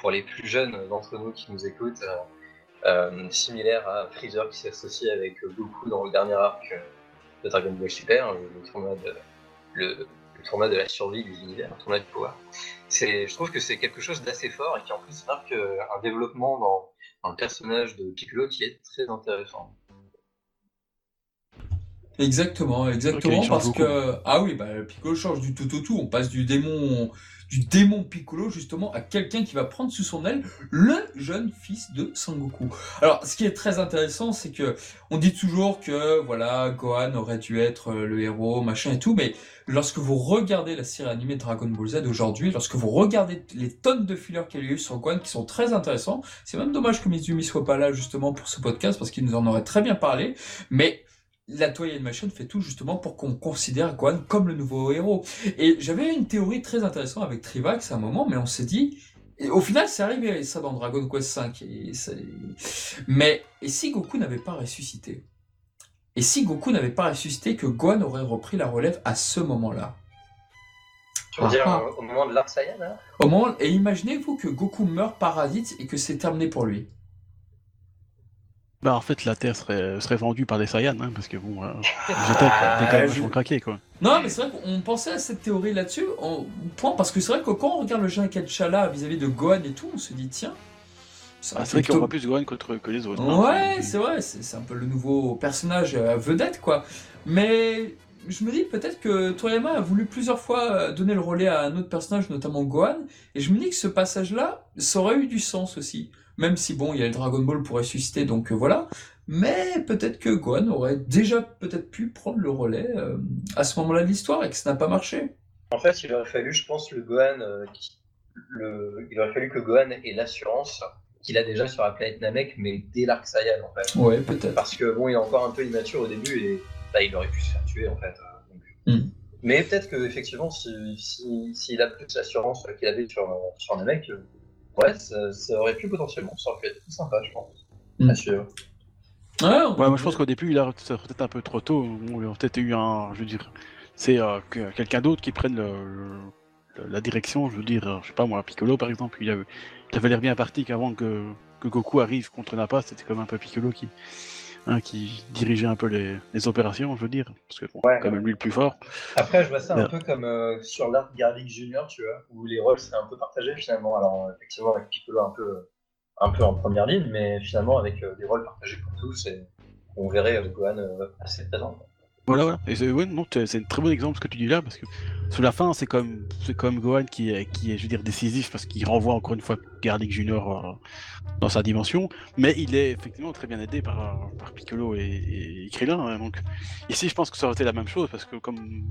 pour les plus jeunes d'entre nous qui nous écoutent, euh, euh, similaire à Freezer qui s'associe avec euh, Goku dans le dernier arc euh, de Dragon Ball Super, le, tournoi de, le, tournoi de la survie des univers, le tournoi de pouvoir. Je trouve que c'est quelque chose d'assez fort et qui en plus marque un développement dans, dans le personnage de Piccolo qui est très intéressant. Exactement, exactement, parce que ah oui, bah, Piccolo change du tout au tout. On passe du démon, du démon Piccolo justement à quelqu'un qui va prendre sous son aile le jeune fils de Sangoku. Alors, ce qui est très intéressant, c'est que on dit toujours que voilà, Gohan aurait dû être euh, le héros, machin et tout, mais lorsque vous regardez la série animée Dragon Ball Z aujourd'hui, lorsque vous regardez les tonnes de fillers qu'il a eu sur Gohan qui sont très intéressants, c'est même dommage que Mizumi soit pas là justement pour ce podcast parce qu'il nous en aurait très bien parlé, mais la Toei Animation fait tout justement pour qu'on considère Gohan comme le nouveau héros. Et j'avais une théorie très intéressante avec Trivax à un moment, mais on s'est dit, et au final c'est arrivé ça dans Dragon Quest V. mais et si Goku n'avait pas ressuscité? Et si Goku n'avait pas ressuscité, que Gohan aurait repris la relève à ce moment-là? Tu veux dire ah, ah. au moment de l'arc Saiyan Au moment, et imaginez-vous que Goku meurt par Raditz et que c'est terminé pour lui. Bah en fait la Terre serait, serait vendue par des Saiyans, hein, parce que bon, euh, j'étais quand même vachement craqué quoi. Non mais c'est vrai qu'on pensait à cette théorie là-dessus, point parce que c'est vrai que quand on regarde le jeu Chala vis-à-vis de Gohan et tout, on se dit tiens... C'est vrai ah, qu'on voit plus Gohan que, les autres. Hein. Ouais, c'est vrai, c'est un peu le nouveau personnage euh, vedette quoi. Mais je me dis peut-être que Toriyama a voulu plusieurs fois euh, donner le relais à un autre personnage, notamment Gohan, et je me dis que ce passage-là, ça aurait eu du sens aussi. Même si bon, il y a le Dragon Ball pour ressusciter, donc euh, voilà. Mais peut-être que Gohan aurait déjà peut-être pu prendre le relais euh, à ce moment-là de l'histoire et que ça n'a pas marché. En fait, il aurait fallu, je pense, le Gohan, euh, le... il aurait fallu que Gohan ait l'assurance qu'il a déjà sur la planète Namek, mais dès l'arc Saiyan en fait. Ouais, peut-être. Parce que bon, il est encore un peu immature au début et bah, il aurait pu se faire tuer en fait. Hmm. Mais peut-être que effectivement, s'il si, si, a plus l'assurance qu'il avait sur, sur Namek, ouais, ça, aurait pu potentiellement, ça aurait pu être sympa, je pense. Mm. Ouais, moi je pense qu'au début, il a peut-être un peu trop tôt. On a peut-être eu un, je veux dire, c'est euh, quelqu'un d'autre qui prenne la direction. Je veux dire, je sais pas moi, Piccolo par exemple, il, avait, il avait l'air bien parti qu'avant que, que, Goku arrive contre Nappa, c'était comme un peu Piccolo qui, Hein, qui dirigeait un peu les, les, opérations, je veux dire, parce que bon, quand même lui le plus fort. Après, je vois ça un peu comme euh, sur l'arc Garlic Junior, tu vois, où les rôles seraient un peu partagés finalement. Alors, effectivement, avec Piccolo un peu, un peu en première ligne, mais finalement, avec euh, des rôles partagés pour tous, et on verrait euh, Gohan assez présent. Voilà, voilà. Et c'est un très bon exemple ce que tu dis là, parce que sur la fin, c'est comme, c'est comme Gohan qui est, qui je veux dire, décisif, parce qu'il renvoie encore une fois Garlic Junior euh, dans sa dimension, mais il est effectivement très bien aidé par, par Piccolo et, et Krillin. Hein, donc ici, je pense que ça aurait été la même chose, parce que comme,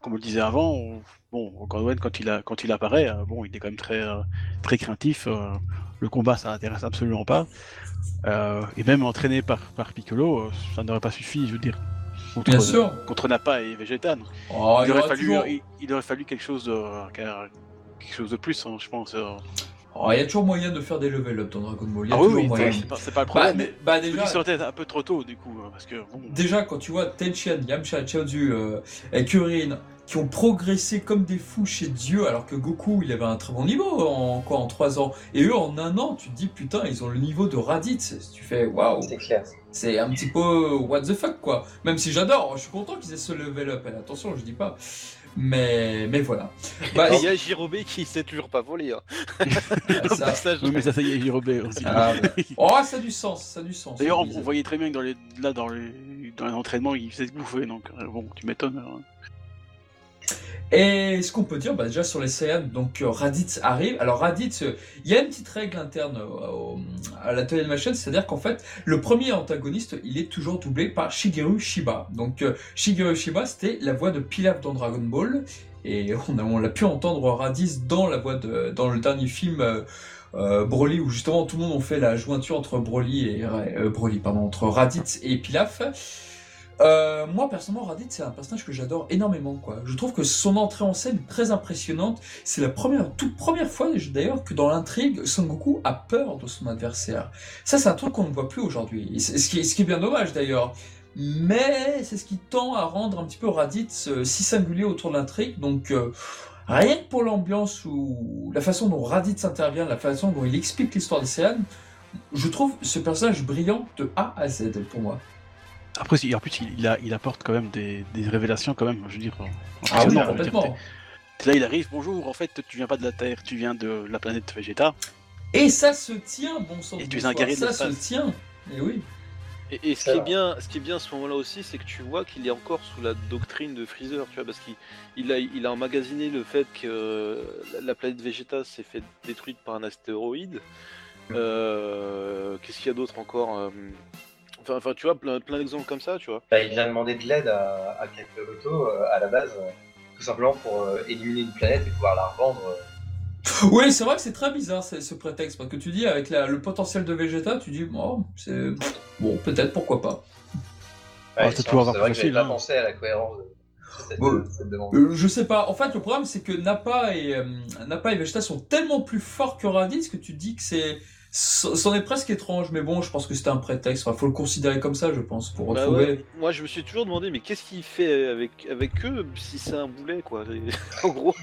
comme on le disait avant, bon, Gohan, quand il, a, quand il apparaît, euh, bon, il est quand même très, euh, très craintif. le combat, ça n'intéresse absolument pas. et même entraîné par, par Piccolo, ça n'aurait pas suffi, je veux dire contre, Bien sûr. contre Nappa et Vegeta. Oh, il, aurait fallu, il, aurait fallu quelque chose de, quelque chose de plus, hein, je pense. Euh. Oh, il y a toujours moyen de faire des level up dans Dragon Ball. Il y a ah toujours oui, moyen. C'est pas, le problème. Bah, mais, bah déjà, peut-être un peu trop tôt du coup, hein, parce que bon. Déjà, quand tu vois Tenchian, Yamcha, Chaozu euh, et Kurin qui ont progressé comme des fous chez Dieu, alors que Goku, il avait un très bon niveau en quoi en 3 ans. Et eux, en un an, tu te dis putain, ils ont le niveau de Raditz. Tu fais waouh. C'est clair c'est un petit peu what the fuck quoi. Même si j'adore, je suis content qu'ils aient ce level up. Et attention, je dis pas. Mais, mais voilà. Bah, il y a Jirobé qui sait toujours pas voler. Hein. (laughs) ça... oui, mais ça, ça y est, Jirobé aussi. Ah, oh, ça a du sens, ça a du sens. D'ailleurs, on, voyait très bien que dans les, là, dans les, dans l'entraînement, il faisait se bouffer, donc euh, bon, tu m'étonnes. Hein. Et ce qu'on peut dire, bah déjà sur les Saiyans, donc euh, Raditz arrive. Alors Raditz, euh, il y a une petite règle interne à la Machine, c'est-à-dire qu'en fait, le premier antagoniste, il est toujours doublé par Shigeru Shiba. Donc euh, Shigeru Shiba, c'était la voix de Pilaf dans Dragon Ball, et (laughs) on, l'a pu entendre Raditz dans la voix de, dans le dernier film. Broly où justement tout le monde a fait la jointure entre Broly et Broly entre Raditz et Pilaf euh, moi personnellement Raditz c'est un personnage que j'adore énormément. Je trouve que son entrée en scène est très impressionnante. C'est la première, toute première fois d'ailleurs que dans l'intrigue Son Goku a peur de son adversaire. Ça c'est un truc qu'on ne voit plus aujourd'hui. Ce qui, est, bien dommage d'ailleurs. Mais c'est ce qui tend à rendre un petit peu Raditz euh, si singulier autour de l'intrigue. Donc euh, rien que pour l'ambiance ou la façon dont Raditz intervient, la façon dont il explique l'histoire des Saiyans, je trouve ce personnage brillant de A à Z pour moi. Après, en plus, il, il a- il apporte quand même des, des révélations, quand même, je veux dire. Ah oui, complètement. Là, il arrive, bonjour, en fait, tu viens pas de la Terre, tu viens de la planète Vegeta. Et ça se tient, bon sang. Et tu es un guerrier de Ça se tient. Et oui. Et, et ce, qui est bien, ce qui est bien à ce moment-là aussi, c'est que tu vois qu'il est encore sous la doctrine de Freezer, tu vois, parce qu'il il a, il a emmagasiné le fait que euh, la- la planète Vegeta s'est fait détruite par un astéroïde. Euh, Qu'est-ce qu'il y a d'autre encore euh, enfin, enfin, tu vois, plein, plein d'exemples comme ça, tu vois. Bah, il vient demander de l'aide à, à Kakaroto euh, à la base, euh, tout simplement pour euh, éliminer une planète et pouvoir la revendre. euh. Oui, c'est vrai que c'est très bizarre c'est- ce prétexte parce que tu dis avec la- le potentiel de Vegeta, tu dis bon, c'est bon, peut-être pourquoi pas. Ah, c'est avoir c'est vrai que j'avais facile, pas hein. pensé à la cohérence de cette, Ouais. cette demande. Euh, je sais pas. En fait, le problème c'est que Nappa et euh, Nappa et Vegeta sont tellement plus forts que Raditz que tu dis que c'est c'en est presque étrange. Mais bon, je pense que c'était un prétexte. Enfin, faut le considérer comme ça, je pense, pour Bah retrouver. ouais, moi je me suis toujours demandé, mais qu'est-ce qu'il fait avec, avec eux si c'est un boulet, quoi (laughs) En gros.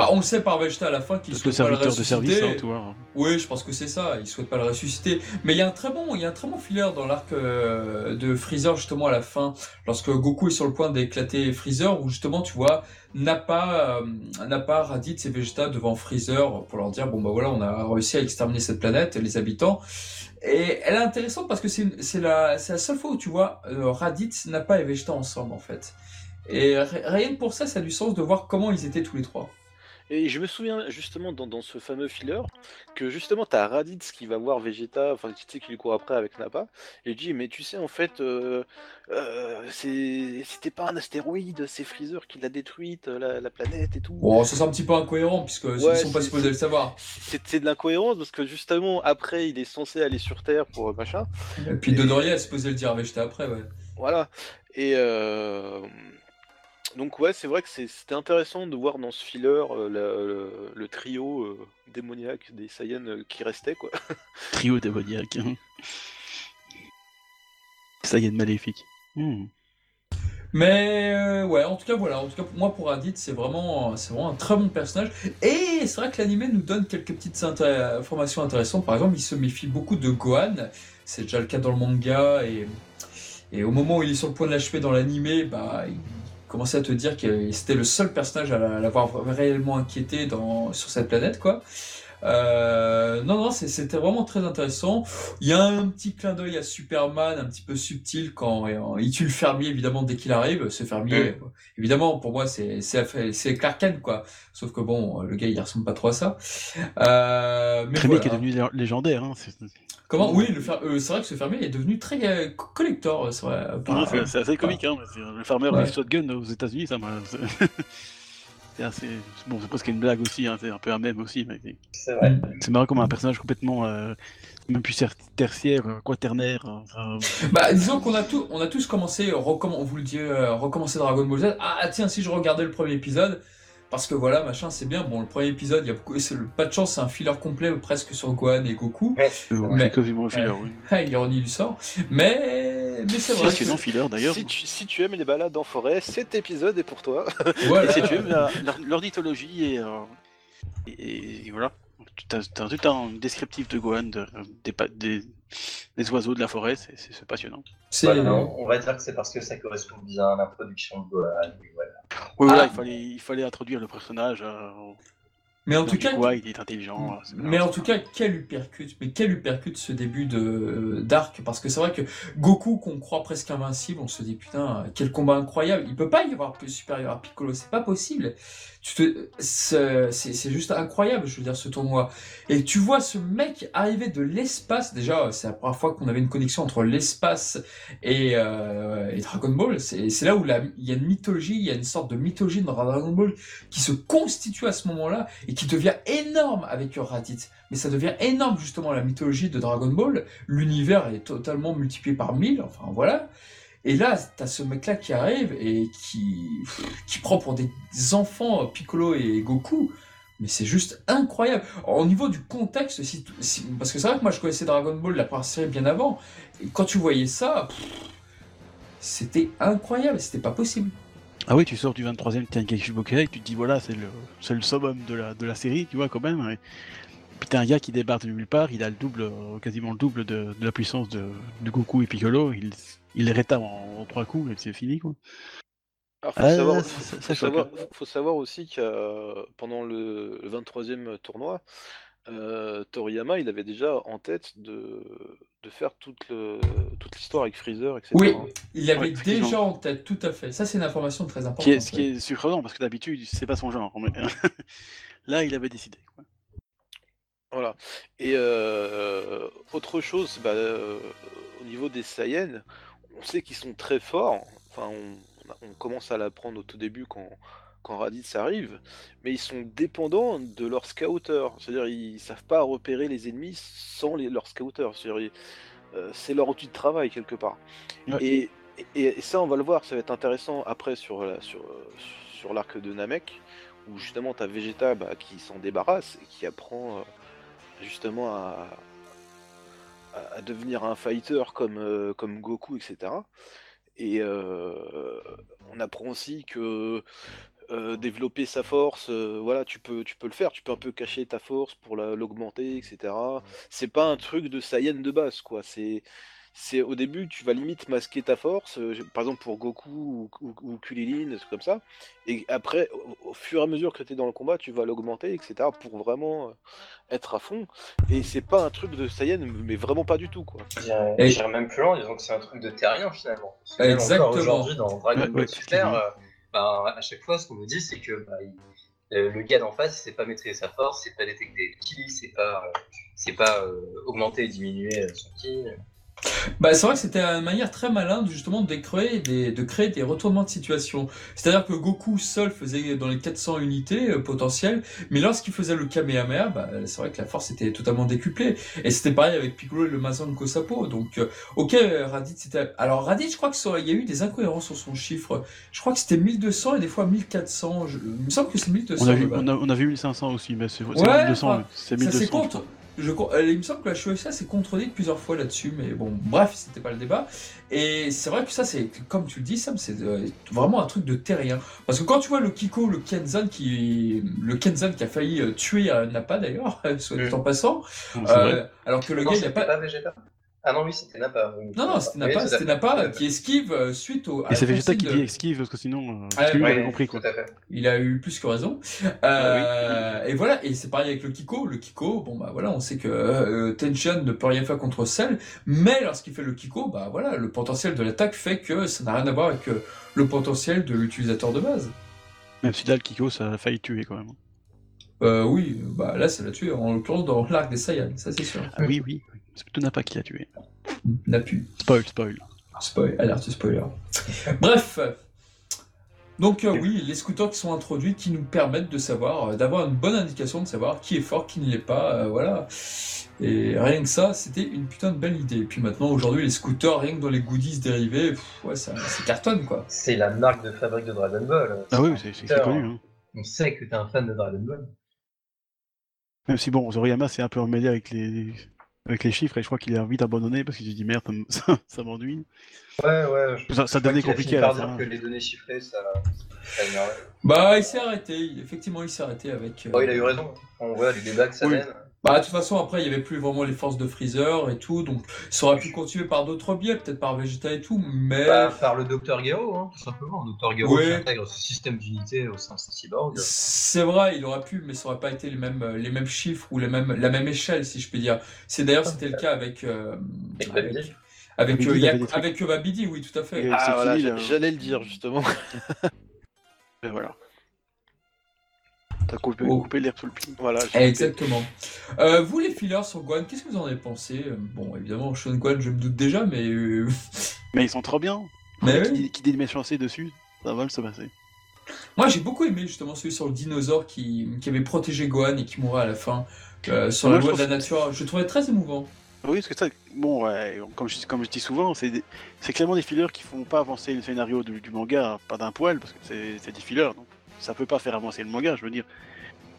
Bah, on le sait par Vegeta à la fin qu'il que souhaite pas le serviteur de service, ressusciter. hein, vois. Oui, je pense que c'est ça. Il souhaite pas le ressusciter. Mais il y a un très bon, il y a un très bon filler dans l'arc euh, de Freezer justement à la fin, lorsque Goku est sur le point d'éclater Freezer, où justement tu vois Nappa, euh, Nappa, Raditz et Vegeta devant Freezer pour leur dire bon bah voilà, on a réussi à exterminer cette planète, les habitants. Et elle est intéressante parce que c'est la, la seule fois où tu vois euh, Raditz, Nappa et Vegeta ensemble en fait. Et ri- rien que pour ça, ça a du sens de voir comment ils étaient tous les trois. Et je me souviens justement dans, dans ce fameux filler que justement t'as Raditz qui va voir Vegeta, enfin tu sais qui lui court après avec Nappa, et il dit mais tu sais en fait euh, euh, c'était pas un astéroïde, c'est Freezer qui l'a détruite, la, la planète et tout. Bon, ça c'est un petit peu incohérent puisque ils Ouais, sont pas supposés le savoir. C'est de l'incohérence parce que justement après il est censé aller sur Terre pour euh, machin, Et puis Dodoria est supposé le dire à Vegeta après, ouais. voilà. Et euh, donc ouais c'est vrai que c'est- c'était intéressant de voir dans ce filler euh, le, le- le trio euh, démoniaque des Saiyans euh, qui restait quoi. (laughs) Trio démoniaque. hein. De maléfique. Hmm. Mais euh, ouais, en tout cas voilà, en tout cas pour moi pour Raditz c'est vraiment c'est vraiment un très bon personnage et c'est vrai que l'anime nous donne quelques petites informations intéressantes. Par exemple, il se méfie beaucoup de Gohan, c'est déjà le cas dans le manga et et au moment où il est sur le point de l'achever dans l'anime, bah il commençait à te dire que c'était le seul personnage à la- l'avoir réellement inquiété dans sur cette planète quoi. Euh, non, non, c'était vraiment très intéressant. Il y a un petit clin d'œil à Superman, un petit peu subtil quand euh, il tue le fermier, évidemment, dès qu'il arrive. Ce fermier, évidemment, pour moi, c'est Clark Kent, quoi. Sauf que bon, le gars, il ressemble pas trop à ça. Euh, mais voilà. qui est devenu lé- légendaire. Hein. Comment Oui, le fer- euh, c'est vrai que ce fermier est devenu très euh, co- collector, euh, c'est vrai. par- Non, c'est- c'est assez comique. Hein. C'est- Le farmer Ouais. du shotgun aux États-Unis, ça m'a. (laughs) C'est assez. Bon, c'est presque une blague aussi. Hein. C'est un peu un mème aussi. Mais c'est- c'est marrant comme un personnage complètement. euh, Même plus tertiaire, euh, quaternaire. Enfin, Bah, disons qu'on a, tout, on a tous commencé, euh, recomm- on vous le dit, euh, recommencer Dragon Ball Z. Ah, tiens, si je regardais le premier épisode, parce que voilà, machin, c'est bien. Bon, le premier épisode, il y a beaucoup, c'est le- pas de chance, c'est un filler complet presque sur Gohan et Goku. Ouais, euh, Mais- quasiment un filler, Ouais. oui. (laughs) Ah, ironie du sort. Mais, mais c'est vrai. Passionnant filler d'ailleurs. Si tu, si tu aimes les balades en forêt, cet épisode est pour toi. voilà. (laughs) Et si tu aimes l'ornithologie et, euh, et, et voilà, tu as, tout un descriptif de Gohan, de- des, des, des oiseaux de la forêt, c'est- passionnant. C'est- Voilà, non, on va dire que c'est parce que ça correspond bien à l'introduction de Gohan. voilà. Oui, voilà, Ah. il, fallait, il fallait introduire le personnage. euh, mais en tout cas, quoi, il est intelligent. bien, Mais en tout cas, quel uppercut, mais quel uppercut ce début de d'arc, parce que c'est vrai que Goku, qu'on croit presque invincible, on se dit putain, quel combat incroyable, il peut pas y avoir plus supérieur à Piccolo, c'est pas possible. C'est juste incroyable, je veux dire, ce tournoi. Et tu vois ce mec arriver de l'espace, déjà, c'est la première fois qu'on avait une connexion entre l'espace et, euh, et Dragon Ball, c'est là où il y a une mythologie, il y a une sorte de mythologie dans Dragon Ball qui se constitue à ce moment-là et qui devient énorme avec Raditz. Mais ça devient énorme justement la mythologie de Dragon Ball. L'univers est totalement multiplié par mille. Enfin voilà. Et là, t'as ce mec-là qui arrive et qui qui prend pour des enfants Piccolo et Goku. Mais c'est juste incroyable. Au niveau du contexte, si, parce que c'est vrai que moi je connaissais Dragon Ball la première série bien avant. Et quand tu voyais ça, c'était incroyable. C'était pas possible. Ah oui, tu sors du 23ème Tenkaichi Bukai tu te dis voilà, c'est le, le summum de la, de la série, tu vois, quand même. Et, Putain, un gars qui débarque de nulle part, il a le double, euh, quasiment le double de, la puissance de, Goku et Piccolo. Il les rétame en, en trois coups et c'est fini quoi. Alors, faut, Ah, savoir, ça- ça- faut, ça savoir, choque, faut savoir aussi que euh, pendant le, le 23e tournoi, euh, Toriyama il avait déjà en tête de, de faire toute le- toute l'histoire avec Freezer, etc. Oui, il l'avait Ouais, effectivement. déjà en tête, tout à fait. Ça, c'est une information très importante. Qui est, ce qui est surprenant parce que d'habitude c'est pas son genre. mais (laughs) Là il avait décidé. quoi. Voilà. Et euh, autre chose, bah, euh, au niveau des Saiyans, on sait qu'ils sont très forts. Enfin, on, commence à l'apprendre au tout début quand, quand Raditz arrive, mais ils sont dépendants de leurs scouters. C'est-à-dire, ils savent pas repérer les ennemis sans les, leurs scouters. C'est-à-dire, euh, c'est leur outil de travail quelque part. Et, et- et ça, on va le voir, ça va être intéressant après sur, la- sur, euh, sur l'arc de Namek, où justement, tu as Vegeta bah, qui s'en débarrasse et qui apprend. euh, justement à, à- à devenir un fighter comme, euh, comme Goku, etc. Et euh, on apprend aussi que euh, développer sa force, euh, voilà, tu peux, tu peux le faire, tu peux un peu cacher ta force pour la- l'augmenter, etc. C'est pas un truc de Saiyan de base, quoi. C'est, c'est au début, tu vas limite masquer ta force, euh, par exemple pour Goku ou, ou, ou Kulilin, des trucs comme ça. Et après, au, au fur et à mesure que tu es dans le combat, tu vas l'augmenter, etc. pour vraiment euh, être à fond. Et c'est pas un truc de Saiyan, mais vraiment pas du tout, quoi. Et- j'irais même plus loin, disons que c'est un truc de terrien finalement. Même Exactement. aujourd'hui dans Dragon Ball ouais, Super, euh, bah, à chaque fois ce qu'on nous dit c'est que bah, il- euh, le gars d'en face il sait pas maîtriser sa force, c'est pas détecter le ki, c'est pas, euh, c'est pas euh, augmenter et diminuer son ki. Bah, c'est vrai que c'était une manière très malin de, justement de créer des, de créer des retournements de situation. C'est-à-dire que Goku seul faisait dans les 400 unités euh, potentielles, mais lorsqu'il faisait le Kamehameha, bah, c'est vrai que la force était totalement décuplée. Et c'était pareil avec Piccolo et le Mazanko Sapo. Donc, euh, ok, Raditz c'était. Alors, Raditz, je crois que ça- il y a eu des incohérences sur son chiffre. Je crois que c'était 1200 et des fois 1400. Je... Il me semble que c'est 1200. On a, vu, on, a, on a vu 1500 aussi, mais c'est c'est Ouais, 1200. enfin, oui. C'est Ça 1200. c'est je contre. Je, euh, il me semble que la CHSA s'est contredite plusieurs fois là-dessus, mais bon, bref, c'était pas le débat. Et c'est vrai que ça, c'est comme tu le dis, Sam, c'est euh, vraiment un truc de terrien. Parce que quand tu vois le Kiko, le Kenzan qui, le Kenzan qui a failli euh, tuer un Nappa d'ailleurs, (laughs) soit dit en passant, euh, alors que le non, gars il a c'était pas. pas Ah non, oui, c'était Nappa. oui. Non, non, c'était à c'était. Nappa qui esquive euh, suite au. Et c'est Vegeta qui dit esquive parce que sinon, euh, que lui, il compris quoi. Il a eu plus que raison. Euh, Et voilà, et c'est pareil avec le Kiko. Le Kiko, bon bah voilà, on sait que euh, Tension ne peut rien faire contre Cell, mais lorsqu'il fait le Kiko, bah voilà, le potentiel de l'attaque fait que ça n'a rien à voir avec euh, le potentiel de l'utilisateur de base. Même si là, le Kiko, ça a failli tuer quand même. Euh, oui, bah là ça l'a tué, en l'occurrence dans l'arc des Saiyans, ça c'est sûr. Ah oui, oui. oui. C'est plutôt Nappa qui l'a tué. N'a pu. Spoil, spoil. Spoil, alerte spoiler. Bref. Donc euh, oui, les scooters qui sont introduits qui nous permettent de savoir, euh, d'avoir une bonne indication de savoir qui est fort, qui ne l'est pas, euh, voilà. Et rien que ça, c'était une putain de belle idée. Et puis maintenant, aujourd'hui, les scooters, rien que dans les goodies dérivés, pff, ouais, ça, ça cartonne quoi. C'est la marque de fabrique de Dragon Ball. Ah oui, c'est c'est c'est connu. Hein. On sait que t'es un fan de Dragon Ball. Même si bon, Zoriyama s'est un peu emmêlé avec les, avec les chiffres et je crois qu'il a envie d'abandonner parce qu'il s'est dit merde, (laughs) ça m'ennuie. Ouais, ouais. Je, Ça, ça devenait compliqué fini à la fin. que les données chiffrées, ça, ça. Bah, il s'est arrêté, effectivement, il s'est arrêté avec. euh, Bon, il a eu raison. On voit les débats que ça Oui. mène. Bah, de toute façon, après, il n'y avait plus vraiment les forces de Freezer et tout, donc ça aurait pu continuer par d'autres biais, peut-être par Vegeta et tout, mais. Bah, par le docteur Garo, hein, tout simplement. Le docteur Garo Ouais. qui intègre ce système d'unité au sein de ces cyborgs. C'est vrai, il aurait pu, mais ça aurait pas été les mêmes, euh, les mêmes chiffres ou les mêmes, la même échelle, si je puis dire. C'est d'ailleurs, c'était le cas avec, euh, Avec avec, Babidi. avec, Babidi, euh, avec Babidi, oui, tout à fait. Ah voilà, j'allais le dire justement. (laughs) Et voilà. T'as coupé, Oh. coupé l'air sous le pied. voilà. Exactement. Euh, vous, les fillers sur Guan, qu'est-ce que vous en avez pensé? Euh, Bon, évidemment, Sean Guan, je me doute déjà, mais. euh, (laughs) Mais ils sont trop bien. Mais qui, oui. qui dit de méchanceté dessus, ça va le se passer. Moi, j'ai beaucoup aimé justement celui sur le dinosaure qui, qui avait protégé Gohan et qui mourait à la fin euh, sur Moi, la loi de la nature. Je le trouvais très émouvant. Oui, parce que ça, bon, ouais, comme, je, comme je dis souvent, c'est clairement des fillers qui font pas avancer le scénario du, du manga, pas d'un poil, parce que c'est c'est des fillers, donc ça peut pas faire avancer le manga, je veux dire.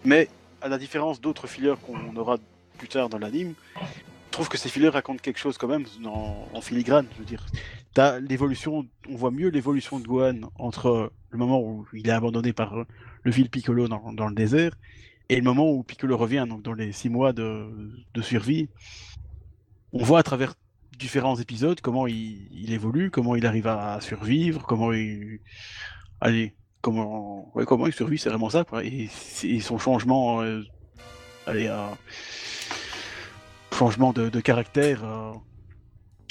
Mais à la différence d'autres fillers qu'on aura plus tard dans l'anime, je trouve que ces fillers racontent quelque chose quand même en, filigrane, je veux dire. T'as l'évolution, on voit mieux l'évolution de Gohan entre le moment où il est abandonné par le vil Piccolo dans, le désert Et le moment où Piccolo revient, donc dans les six mois de, de survie, on voit à travers différents épisodes comment il, il, évolue, comment il arrive à survivre, comment il. Allez, comment, ouais, comment il survit, c'est vraiment ça, quoi. Et, et son changement. Euh, allez, euh, changement de, de caractère. Euh,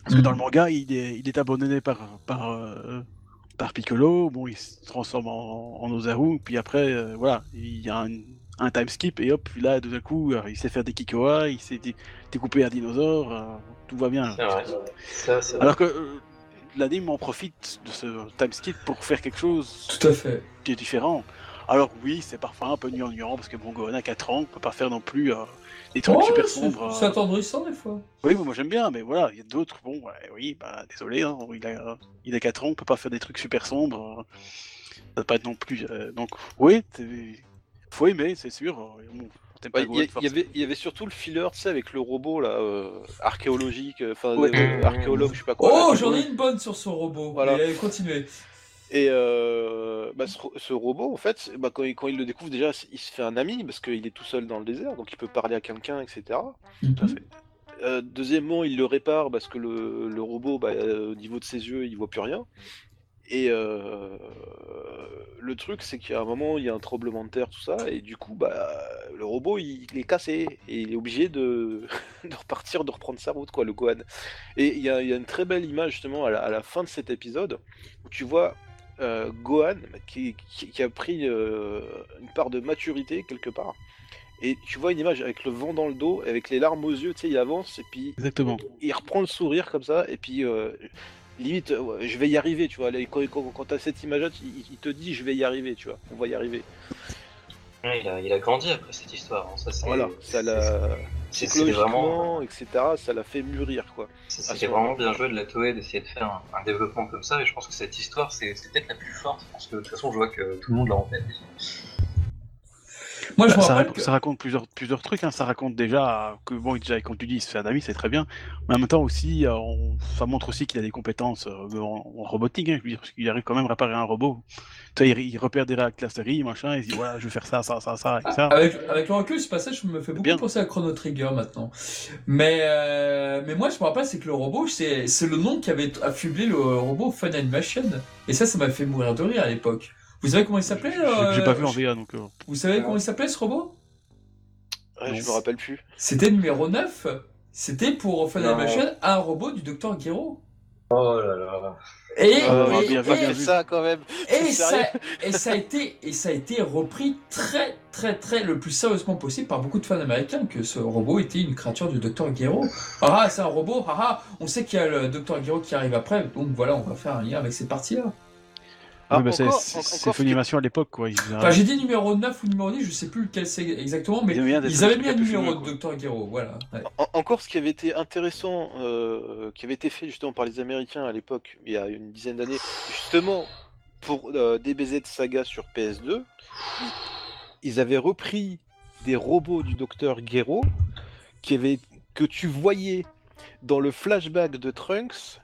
parce que dans le manga, il est, il est abandonné par, par, euh, par Piccolo, bon, il se transforme en, en Ozaru, puis après, euh, voilà, il y a un, un time skip, et hop, puis là, tout d'un coup, euh, il sait faire des Kikoa, il s'est dé- découpé un dinosaure, euh, tout va bien. C'est vrai. Ça. Alors que euh, l'anime en profite de ce time skip pour faire quelque chose Tout à fait. qui est différent. Alors oui, c'est parfois un peu gnangnan, parce que bon, Gohan a 4 ans, on peut pas faire non plus euh, des trucs super c'est- sombres. C'est euh. attendrissant des fois. Oui, moi j'aime bien, mais voilà, il y a d'autres, bon, ouais, oui, bah désolé, hein, il, a, il a 4 ans, on peut pas faire des trucs super sombres. euh, ça va pas être non plus. euh, donc, oui, c'est- faut aimer, c'est sûr. euh, bon, Ouais, Il y, avait, il y avait surtout le filler, tu sais, avec le robot là, euh, archéologique, euh, enfin Ouais. euh, archéologue, je sais pas quoi. Oh, j'en ai une bonne sur ce robot. Voilà. Continuez. Et euh, bah, ce, ro- ce robot, en fait, bah, quand, il, quand il le découvre, déjà, il se fait un ami parce qu'il est tout seul dans le désert, donc il peut parler à quelqu'un, etc. Euh, deuxièmement, il le répare parce que le, le robot, bah, euh, au niveau de ses yeux, il voit plus rien. Et euh, le truc, c'est qu'à un moment, il y a un tremblement de terre, tout ça, et du coup, bah, le robot, il, il est cassé, et il est obligé de, (laughs) de repartir, de reprendre sa route, quoi, le Gohan. Et il y a, il y a une très belle image, justement, à la, à la fin de cet épisode, où tu vois euh, Gohan, qui, qui- qui a pris euh, une part de maturité, quelque part, et tu vois une image avec le vent dans le dos, avec les larmes aux yeux, tu sais, il avance, et puis Exactement. il reprend le sourire comme ça, et puis euh, limite, euh, ouais, je vais y arriver, tu vois. Quand, quand, quand t'as cette image-là, il, il te dit, je vais y arriver, tu vois. On va y arriver. Ouais, il, a, il a grandi après cette histoire. hein, Ça, c'est, Voilà, ça l'a c'était vraiment, psychologiquement, etc. Ça l'a fait mûrir, quoi. c'était vraiment bien joué de la Toei d'essayer de faire un, un développement comme ça. Et je pense que cette histoire, c'est, c'est peut-être la plus forte. Parce que de toute façon, je vois que tout le monde l'a en tête. Moi, je Bah, ça, raconte, que- ça raconte plusieurs, plusieurs trucs. hein. Ça raconte déjà que, bon, déjà, comme tu dis, il se fait un ami, c'est très bien. Mais en même temps aussi, euh, on- ça montre aussi qu'il a des compétences euh, en, en robotique. Hein, je veux dire, parce qu'il arrive quand même à réparer un robot. Tu sais, il, il repère des réacteurs série, machin, il se dit, voilà, je vais faire ça, ça, ça, ça, et ça. Avec, avec le recul, ce passage me fait beaucoup Bien. penser à Chrono Trigger maintenant. Mais, euh, mais moi, je me rappelle, c'est que le robot, c'est c'est le nom qui avait affublé le robot Fun Animation. Et ça, ça m'a fait mourir de rire à l'époque. Vous savez comment il s'appelait J'ai euh, pas vu en VA, donc. euh, Vous savez comment il s'appelait ce robot? Ouais, je me rappelle plus. C'était numéro 9. C'était pour Fun Non. Animation un robot du docteur Gero. Oh là là. Et, Ah, et- bien vu, et- bien vu. ça, quand même. Et C'est ça, sérieux et ça a été et ça a été repris très très très le plus sérieusement possible par beaucoup de fans américains que ce robot était une créature du docteur Gero. Ah ah, c'est un robot, ah ah, on sait qu'il y a le docteur Gero qui arrive après, donc voilà, on va faire un lien avec ces parties-là. Ah, oui, bah, c'est Funimation à l'époque, quoi. Ils, Enfin, j'ai dit numéro 9 ou numéro 10, je sais plus lequel c'est exactement, mais Ils avaient mis un ils avaient mis numéro de docteur Gero, voilà. ouais. En- encore ce qui avait été intéressant, euh, qui avait été fait justement par les Américains à l'époque, il y a une dizaine d'années, justement pour euh, DBZ Saga sur PS2, ils, avaient repris des robots du qui avaient, que tu voyais dans le flashback de Trunks.